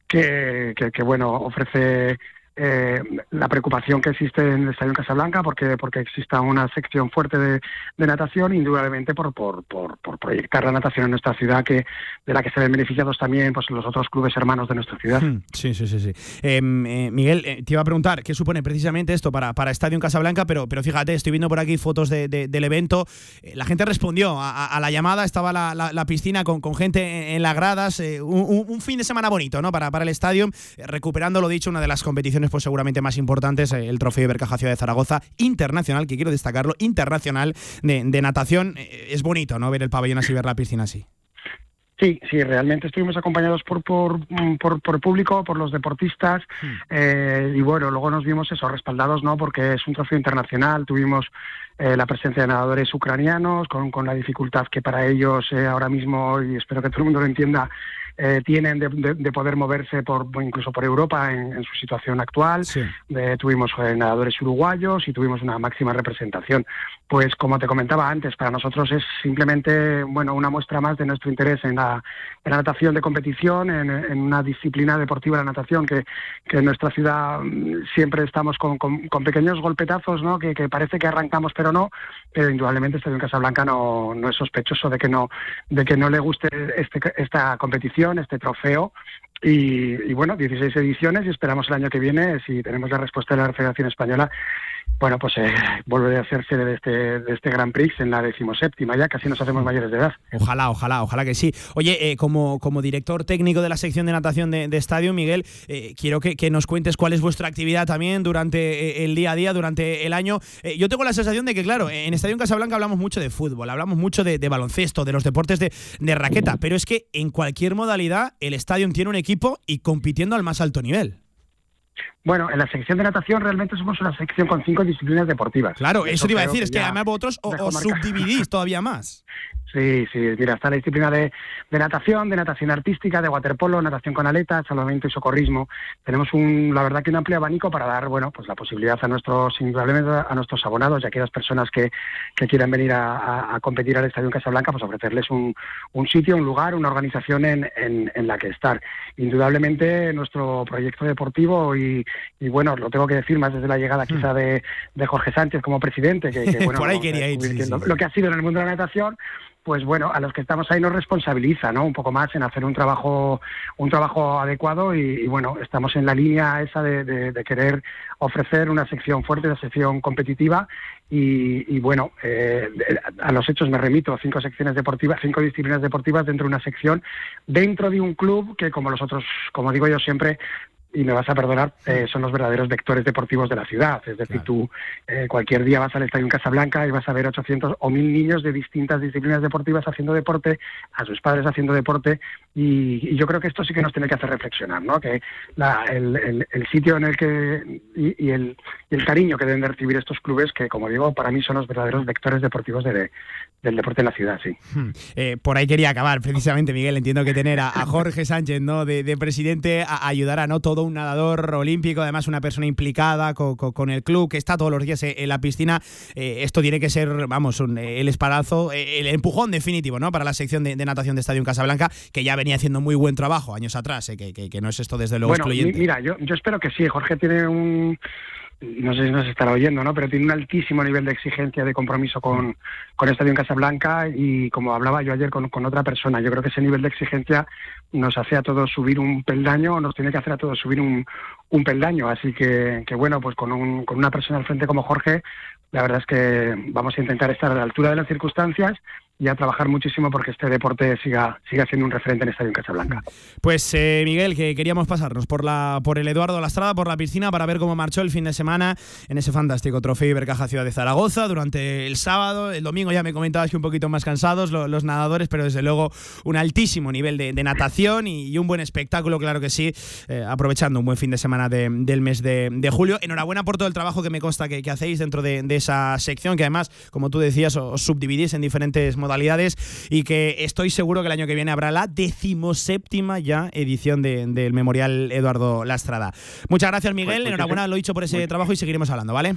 que, que, bueno ofrece eh, la preocupación que existe en el Estadio Casablanca porque porque exista una sección fuerte de, natación indudablemente por, por, por, proyectar la natación en nuestra ciudad que de la que se ven beneficiados también pues los otros clubes hermanos de nuestra ciudad. Hmm, sí sí sí sí. Em, eh, Miguel eh, te iba a preguntar qué supone precisamente esto para, para Estadio Casablanca pero pero fíjate estoy viendo por aquí fotos de, del evento. La gente respondió a, la llamada estaba la, la, piscina con, con, gente en las gradas un, un, fin de semana bonito no para, para el estadio recuperando lo dicho una de las competiciones pues seguramente más importantes, eh, el Trofeo Ibercaja Ciudad de Zaragoza internacional, que quiero destacarlo, internacional de, natación. Eh, es bonito, ¿no? Ver el pabellón así, ver la piscina así. Sí, sí, realmente estuvimos acompañados por, por, por, por el público, por los deportistas, hmm. eh, y bueno, luego nos vimos eso, respaldados, ¿no? Porque es un trofeo internacional, tuvimos la presencia de nadadores ucranianos, con, con la dificultad que para ellos ahora mismo, y espero que todo el mundo lo entienda, eh, tienen de, poder moverse por incluso por Europa en, su situación actual. tuvimos eh, nadadores uruguayos y tuvimos una máxima representación. Pues como te comentaba antes, para nosotros es simplemente bueno una muestra más de nuestro interés en la, natación de competición, en, una disciplina deportiva la natación que, en nuestra ciudad mm, siempre estamos con, pequeños golpetazos, ¿no? Que, parece que arrancamos pero no, pero indudablemente Estadio en Casablanca no, no es sospechoso de que no de que no le guste este, esta competición este trofeo. Y, bueno, 16 ediciones y esperamos el año que viene, si tenemos la respuesta de la Federación Española, bueno, pues eh, volveré a hacerse de este, de este Grand Prix en la decimoséptima, ya casi nos hacemos mayores de edad. Ojalá, ojalá, ojalá que sí. Oye, eh, como, director técnico de la sección de natación de, Estadio, Miguel, eh, quiero que, nos cuentes cuál es vuestra actividad también durante el día a día, durante el año. yo tengo la sensación de que, claro, en Estadio Casablanca hablamos mucho de fútbol, hablamos mucho de, baloncesto, de los deportes de, de raqueta, pero es que en cualquier modalidad el Estadio tiene un equipo y compitiendo al más alto nivel. Bueno, en la sección de natación realmente somos una sección con cinco disciplinas deportivas. Claro, eso te iba a decir, es que además vosotros os subdividís todavía más. Sí, sí, mira, está la disciplina de, natación, de natación artística, de waterpolo, natación con aletas, salvamento y socorrismo. Tenemos un, la verdad que un amplio abanico para dar, bueno, pues la posibilidad a nuestros, indudablemente a nuestros abonados y a aquellas personas que, quieran venir a, competir al Estadio en Casablanca, pues ofrecerles un, sitio, un lugar, una organización en, en, la que estar. Indudablemente nuestro proyecto deportivo y, bueno, lo tengo que decir más desde la llegada quizá hmm. de, Jorge Sánchez como presidente, que, bueno, Por ahí quería ir, lo que ha sido en el mundo de la natación, pues bueno, a los que estamos ahí nos responsabiliza, ¿no? Un poco más en hacer un trabajo, un trabajo adecuado y, bueno, estamos en la línea esa de, querer ofrecer una sección fuerte, una sección competitiva y, bueno, eh, a los hechos me remito, cinco secciones deportivas, cinco disciplinas deportivas dentro de una sección, dentro de un club que como los otros, como digo yo siempre, y me vas a perdonar, eh, son los verdaderos vectores deportivos de la ciudad. Es decir, tú eh, cualquier día vas al estadio en Casablanca y vas a ver 800 o 1000 niños de distintas disciplinas deportivas haciendo deporte, a sus padres haciendo deporte, y, yo creo que esto sí que nos tiene que hacer reflexionar, ¿no? Que el, sitio en el que y, el, cariño que deben de recibir estos clubes, que como digo, para mí son los verdaderos vectores deportivos de, del deporte en la ciudad, sí. Hmm. Eh, por ahí quería acabar, precisamente, Miguel. Entiendo que tener a, Jorge Sánchez, ¿no? De, presidente, a, ayudará, ¿no? Todo un nadador olímpico, además una persona implicada con, el club, que está todos los días en la piscina. Eh, esto tiene que ser, vamos, el esparazo, el empujón definitivo, ¿no? Para la sección de, natación de Estadio en Casablanca, que ya venía haciendo muy buen trabajo años atrás, ¿eh? que, no es esto desde luego bueno, Mira, yo, yo espero que sí. Jorge tiene un no sé si nos estará oyendo, ¿no? Pero tiene un altísimo nivel de exigencia, de compromiso con, con Estadio en Casablanca y como hablaba yo ayer con, otra persona, yo creo que ese nivel de exigencia nos hace a todos subir un peldaño, nos tiene que hacer a todos subir un, un peldaño. Así que, que bueno, pues con, un, con una persona al frente como Jorge, la verdad es que vamos a intentar estar a la altura de las circunstancias y a trabajar muchísimo porque este deporte siga, siga siendo un referente en el Estadio en Casablanca. Pues eh, Miguel, que queríamos pasarnos por la por el Eduardo Lastrada, por la piscina, para ver cómo marchó el fin de semana en ese fantástico trofeo Ibercaja Ciudad de Zaragoza durante el sábado. El domingo ya me comentabas que un poquito más cansados los, nadadores, pero desde luego un altísimo nivel de, natación y, un buen espectáculo, claro que sí, eh, aprovechando un buen fin de semana del mes de, julio. Enhorabuena por todo el trabajo que me consta que, hacéis dentro de, esa sección, que además, como tú decías, os subdividís en diferentes modalidades y que estoy seguro que el año que viene habrá la decimoséptima ya edición del Memorial Eduardo Lastrada. Muchas gracias, Miguel. Pues Enhorabuena, lo he dicho por ese trabajo y seguiremos hablando, ¿vale?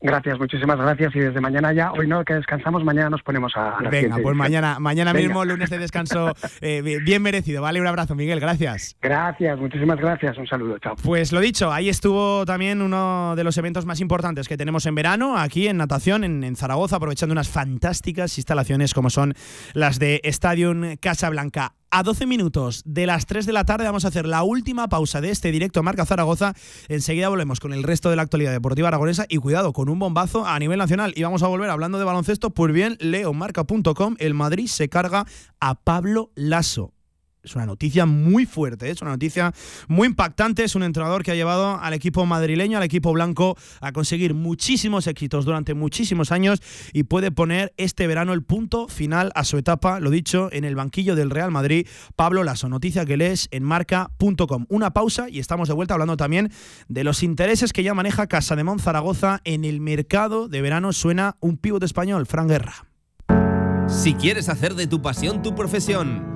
Gracias, muchísimas gracias. Y desde mañana ya, hoy no que descansamos, mañana nos ponemos a, a Venga, pues mañana, mañana mismo, lunes de descanso, eh, bien merecido. Vale, un abrazo, Miguel, gracias. Gracias, muchísimas gracias. Un saludo, chao. Pues lo dicho, ahí estuvo también uno de los eventos más importantes que tenemos en verano, aquí en natación, en, Zaragoza, aprovechando unas fantásticas instalaciones como son las de Stadium Casablanca a 12 minutos de las 3 de la tarde vamos a hacer la última pausa de este directo Marca Zaragoza. Enseguida volvemos con el resto de la actualidad deportiva aragonesa y cuidado con un bombazo a nivel nacional. Y vamos a volver hablando de baloncesto. Pues bien, leomarca.com, el Madrid se carga a Pablo Lasso es una noticia muy fuerte, es una noticia muy impactante. Es un entrenador que ha llevado al equipo madrileño, al equipo blanco, a conseguir muchísimos éxitos durante muchísimos años y puede poner este verano el punto final a su etapa, lo dicho, en el banquillo del Real Madrid. Pablo Lasso, noticia que lees en marca.com. Una pausa y estamos de vuelta hablando también de los intereses que ya maneja Casa de Zaragoza en el mercado de verano. Suena un pivote español, Fran Guerra. Si quieres hacer de tu pasión tu profesión,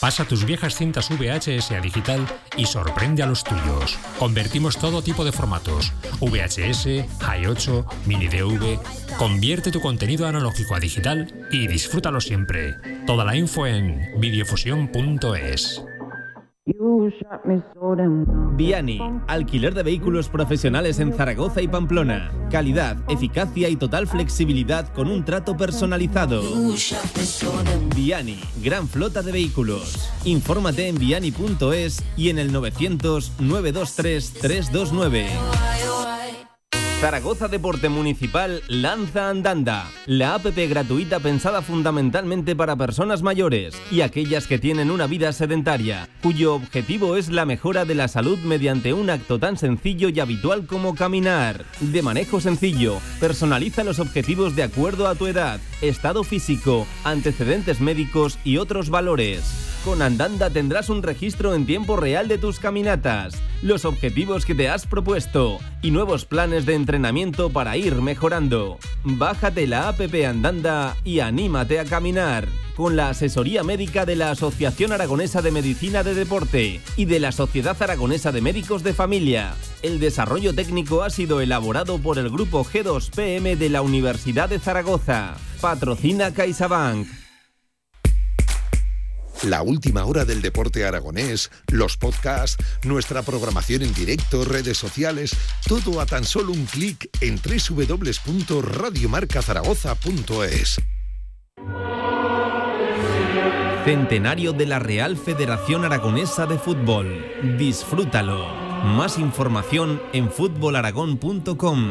Pasa tus viejas cintas VHS a digital y sorprende a los tuyos. Convertimos todo tipo de formatos: VHS, i8, mini DV. Convierte tu contenido analógico a digital y disfrútalo siempre. Toda la info en videofusión.es. Viani, alquiler de vehículos profesionales en Zaragoza y Pamplona. Calidad, eficacia y total flexibilidad con un trato personalizado. Viani, gran flota de vehículos. Infórmate en viani.es y en el 900 923 329. Zaragoza Deporte Municipal lanza Andanda, la APP gratuita pensada fundamentalmente para personas mayores y aquellas que tienen una vida sedentaria, cuyo objetivo es la mejora de la salud mediante un acto tan sencillo y habitual como caminar. De manejo sencillo, personaliza los objetivos de acuerdo a tu edad, estado físico, antecedentes médicos y otros valores. Con Andanda tendrás un registro en tiempo real de tus caminatas, los objetivos que te has propuesto y nuevos planes de entrenamiento para ir mejorando. Bájate la APP Andanda y anímate a caminar. Con la asesoría médica de la Asociación Aragonesa de Medicina de Deporte y de la Sociedad Aragonesa de Médicos de Familia. El desarrollo técnico ha sido elaborado por el grupo G2PM de la Universidad de Zaragoza. Patrocina CaixaBank la última hora del deporte aragonés, los podcasts, nuestra programación en directo, redes sociales, todo a tan solo un clic en www.radiomarcazaragoza.es. Centenario de la Real Federación Aragonesa de Fútbol. Disfrútalo. Más información en fútbolaragón.com.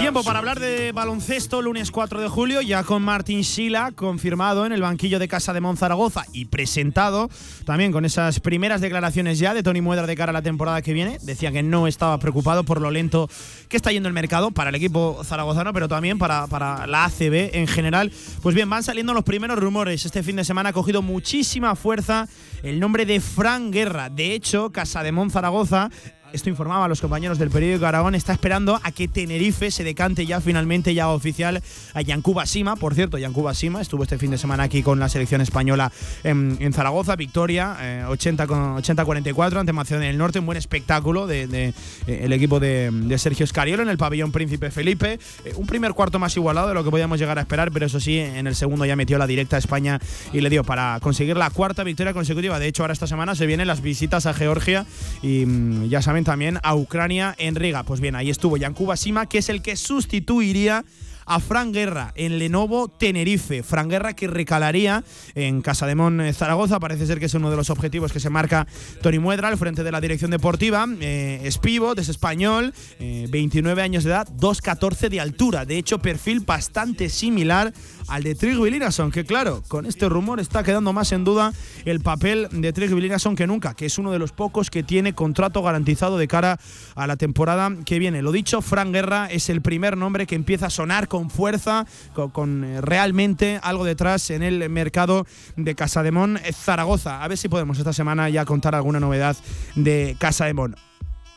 Tiempo para hablar de baloncesto, lunes 4 de julio, ya con Martín Sila, confirmado en el banquillo de Casa de Monzaragoza y presentado también con esas primeras declaraciones ya de Tony Muedra de cara a la temporada que viene. Decía que no estaba preocupado por lo lento que está yendo el mercado para el equipo zaragozano, pero también para, para la ACB en general. Pues bien, van saliendo los primeros rumores. Este fin de semana ha cogido muchísima fuerza el nombre de Fran Guerra. De hecho, Casa de Monzaragoza esto informaba a los compañeros del periódico Aragón, está esperando a que Tenerife se decante ya finalmente, ya oficial, a Yancuba Sima. Por cierto, Yancuba Sima estuvo este fin de semana aquí con la selección española en, Zaragoza, victoria 80-44 eh, ante Macedonia del Norte, un buen espectáculo del de, eh, el equipo de, Sergio Escariolo en el pabellón Príncipe Felipe. Eh, un primer cuarto más igualado de lo que podíamos llegar a esperar, pero eso sí, en el segundo ya metió la directa a España y le dio para conseguir la cuarta victoria consecutiva. De hecho, ahora esta semana se vienen las visitas a Georgia y mm, ya saben también a Ucrania en Riga. Pues bien, ahí estuvo Yankuba Sima, que es el que sustituiría a Fran Guerra en Lenovo Tenerife. Fran Guerra que recalaría en Casademón eh, Zaragoza. Parece ser que es uno de los objetivos que se marca Tony Muedra al frente de la dirección deportiva. Eh, es pivot, es español, 29 eh, años de edad, 2'14 de altura. De hecho, perfil bastante similar al de Trigg Linason, que claro, con este rumor está quedando más en duda el papel de Trigg Linason que nunca, que es uno de los pocos que tiene contrato garantizado de cara a la temporada que viene. Lo dicho, Fran Guerra es el primer nombre que empieza a sonar con fuerza, con, eh, realmente algo detrás en el mercado de Casademón Zaragoza. A ver si podemos esta semana ya contar alguna novedad de Casademón.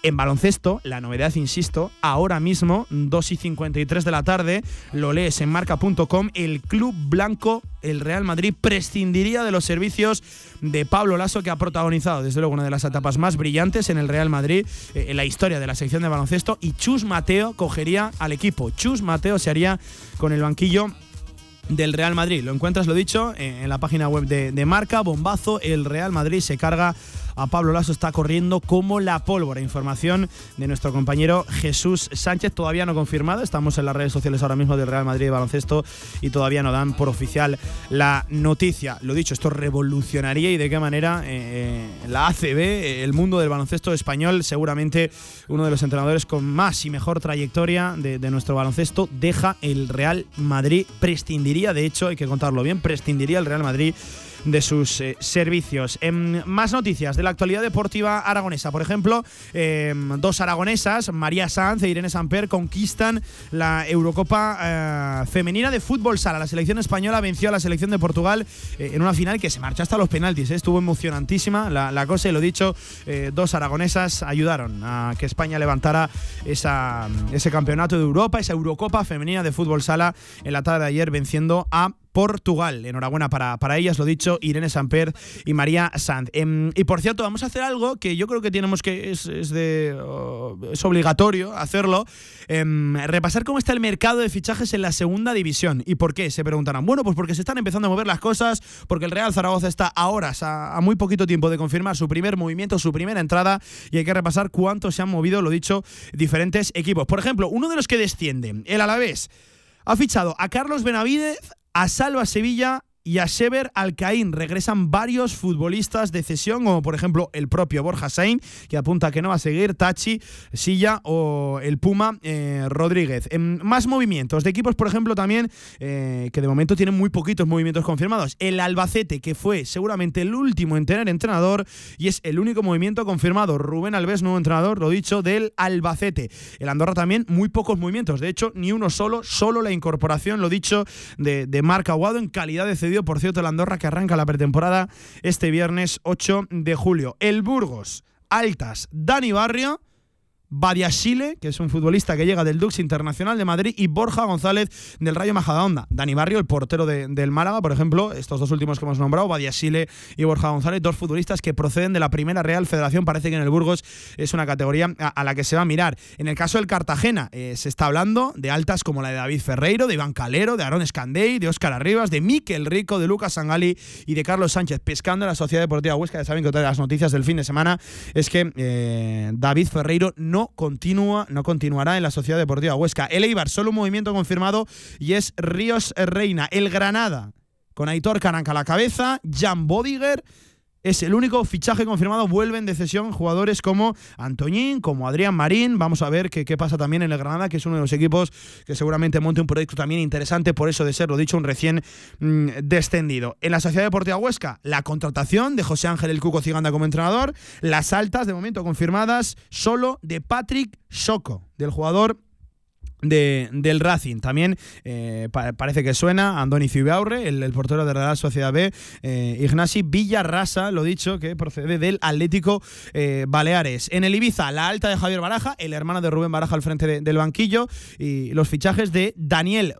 En baloncesto, la novedad, insisto, ahora mismo, 2 y 53 de la tarde, lo lees en marca.com, el Club Blanco, el Real Madrid, prescindiría de los servicios de Pablo Lasso, que ha protagonizado, desde luego, una de las etapas más brillantes en el Real Madrid, eh, en la historia de la sección de baloncesto, y Chus Mateo cogería al equipo. Chus Mateo se haría con el banquillo del Real Madrid. Lo encuentras, lo dicho, en la página web de, de Marca, bombazo, el Real Madrid se carga a Pablo Lasso está corriendo como la pólvora. Información de nuestro compañero Jesús Sánchez, todavía no confirmada. Estamos en las redes sociales ahora mismo del Real Madrid de baloncesto y todavía no dan por oficial la noticia. Lo dicho, esto revolucionaría y de qué manera eh, eh, la ACB, el mundo del baloncesto español, seguramente uno de los entrenadores con más y mejor trayectoria de, de nuestro baloncesto, deja el Real Madrid, prescindiría, de hecho, hay que contarlo bien, prescindiría el Real Madrid de sus eh, servicios. En más noticias de la actualidad deportiva aragonesa. Por ejemplo, em, dos aragonesas, María Sanz e Irene Samper, conquistan la Eurocopa eh, femenina de fútbol sala. La selección española venció a la selección de Portugal eh, en una final que se marchó hasta los penaltis. Estuvo emocionantísima la, cosa y lo dicho, dos aragonesas ayudaron a que España levantara esa, ese campeonato de Europa, esa Eurocopa femenina de fútbol sala en la tarde de ayer venciendo a Portugal. Enhorabuena para, para ellas, lo dicho, Irene Samper y María Sanz. Em, y por cierto, vamos a hacer algo que yo creo que tenemos que, es, de, oh, es obligatorio hacerlo, em, repasar cómo está el mercado de fichajes en la segunda división. ¿Y por qué? Se preguntarán. Bueno, pues porque se están empezando a mover las cosas, porque el Real Zaragoza está a horas, a, a muy poquito tiempo de confirmar su primer movimiento, su primera entrada, y hay que repasar cuánto se han movido, lo dicho, diferentes equipos. Por ejemplo, uno de los que desciende, el Alavés, ha fichado a Carlos Benavidez, a Salva Sevilla y a Sever Alcaín. Regresan varios futbolistas de cesión, como por ejemplo el propio Borja Sain, que apunta que no va a seguir, Tachi, Silla o el Puma eh, Rodríguez. En más movimientos de equipos, por ejemplo, también eh, que de momento tienen muy poquitos movimientos confirmados. El Albacete, que fue seguramente el último en tener entrenador y es el único movimiento confirmado. Rubén Alves, nuevo entrenador, lo dicho, del Albacete. El Andorra también, muy pocos movimientos. De hecho, ni uno solo, solo la incorporación, lo dicho, de, de Marc Aguado en calidad de cedido por cierto, el Andorra que arranca la pretemporada este viernes 8 de julio. El Burgos, Altas, Dani Barrio Badiashile, que es un futbolista que llega del Dux Internacional de Madrid, y Borja González del Rayo Majadahonda. Dani Barrio, el portero del Málaga, por ejemplo, estos dos últimos que hemos nombrado, Badiashile y Borja González, dos futbolistas que proceden de la primera Real Federación. Parece que en el Burgos es una categoría a, la que se va a mirar. En el caso del Cartagena, eh, se está hablando de altas como la de David Ferreiro, de Iván Calero, de Aaron Escandey, de Óscar Arribas, de Miquel Rico, de Lucas Sangali y de Carlos Sánchez, pescando en la Sociedad Deportiva Huesca. Ya saben que otra de las noticias del fin de semana es que eh, David Ferreiro no continúa, no continuará en la Sociedad Deportiva Huesca. El Eibar, solo un movimiento confirmado y es Ríos Reina. El Granada, con Aitor Caranca a la cabeza, Jan Bodiger es el único fichaje confirmado. Vuelven de cesión jugadores como Antoñín, como Adrián Marín. Vamos a ver qué, qué pasa también en el Granada, que es uno de los equipos que seguramente monte un proyecto también interesante, por eso de ser, lo dicho, un recién mm, descendido. En la Sociedad Deportiva Huesca, la contratación de José Ángel El Cuco Ciganda como entrenador. Las altas, de momento confirmadas, solo de Patrick Choco, del jugador del Racing. También eh, parece que suena Andoni Cibaurre, el, portero de Real Sociedad B, eh, Ignasi Villarrasa, lo dicho, que procede del Atlético eh, Baleares. En el Ibiza, la alta de Javier Baraja, el hermano de Rubén Baraja al frente del banquillo, y los fichajes de Daniel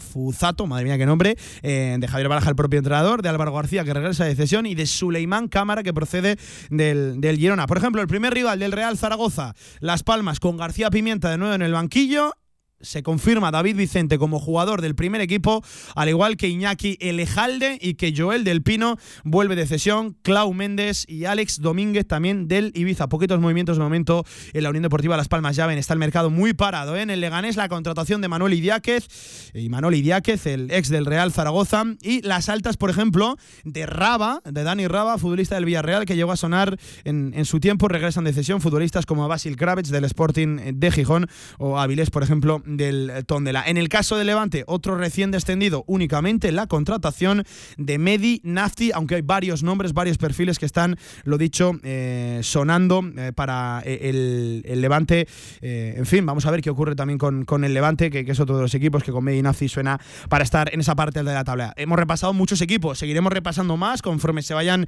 Fuzato, madre mía qué nombre, de Javier Baraja, el propio entrenador, de Álvaro García, que regresa de cesión, y de Suleimán Cámara, que procede del, del Girona. Por ejemplo, el primer rival del Real Zaragoza, Las Palmas, con García Pimienta de nuevo en el banquillo, se confirma David Vicente como jugador del primer equipo, al igual que Iñaki Elejalde y que Joel del Pino vuelve de cesión, Clau Méndez y Alex Domínguez también del Ibiza. Poquitos movimientos de momento en la Unión Deportiva Las Palmas. Ya ven, está el mercado muy parado. ¿eh? En el Leganés la contratación de Manuel Idiáquez y Manuel Idiáquez, el ex del Real Zaragoza, y las altas, por ejemplo, de Raba, de Dani Raba, futbolista del Villarreal, que llegó a sonar en, su tiempo, regresan de cesión futbolistas como Basil Kravets del Sporting de Gijón o Avilés, por ejemplo, del Tondela. En el caso de Levante, otro recién descendido, únicamente la contratación de Medi Nafti, aunque hay varios nombres, varios perfiles que están, lo dicho, eh, sonando eh, para eh, el, Levante. en fin, vamos a ver qué ocurre también con, el Levante, que, es otro de los equipos que con Medi Nafti suena para estar en esa parte de la tabla. Hemos repasado muchos equipos, seguiremos repasando más conforme se vayan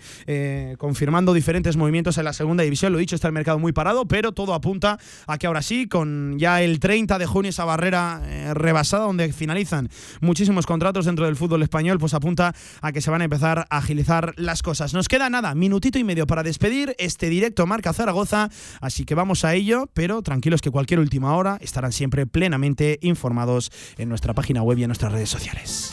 confirmando diferentes movimientos en la segunda división. Lo dicho, está el mercado muy parado, pero todo apunta a que ahora sí, con ya el 30 de junio esa carrera eh, rebasada donde finalizan muchísimos contratos dentro del fútbol español, pues apunta a que se van a empezar a agilizar las cosas. Nos queda nada, minutito y medio para despedir este directo Marca Zaragoza, así que vamos a ello, pero tranquilos que cualquier última hora estarán siempre plenamente informados en nuestra página web y en nuestras redes sociales.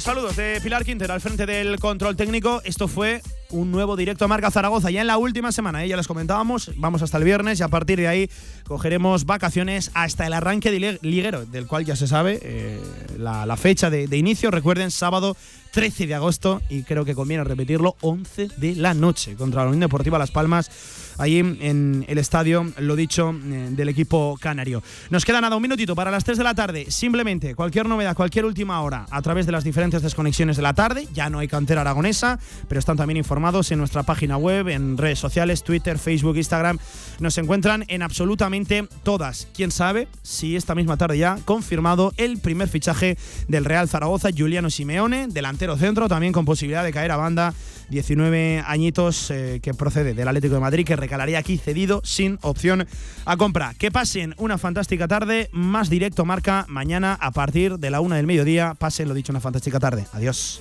Saludos de Pilar Quintero al frente del control técnico. Esto fue un nuevo directo a Marca Zaragoza ya en la última semana. ¿eh? Ya les comentábamos, vamos hasta el viernes y a partir de ahí cogeremos vacaciones hasta el arranque de liguero, del cual ya se sabe eh, la, fecha de, de inicio. Recuerden, sábado 13 de agosto y creo que conviene repetirlo, 11 de la noche contra la Unión Deportiva Las Palmas allí en el estadio, lo dicho, eh, del equipo canario. Nos queda nada, un minutito para las 3 de la tarde. Simplemente cualquier novedad, cualquier última hora a través de las diferentes desconexiones de la tarde. Ya no hay cantera aragonesa, pero están también informados en nuestra página web, en redes sociales, Twitter, Facebook, Instagram. Nos encuentran en absolutamente todas. Quién sabe si esta misma tarde ya confirmado el primer fichaje del Real Zaragoza, Juliano Simeone, delantero centro, también con posibilidad de caer a banda 19 añitos eh, que procede del Atlético de Madrid, que recalaría aquí cedido sin opción a compra. Que pasen una fantástica tarde, más directo marca mañana a partir de la una del mediodía. Pasen, lo dicho, una fantástica tarde. Adiós.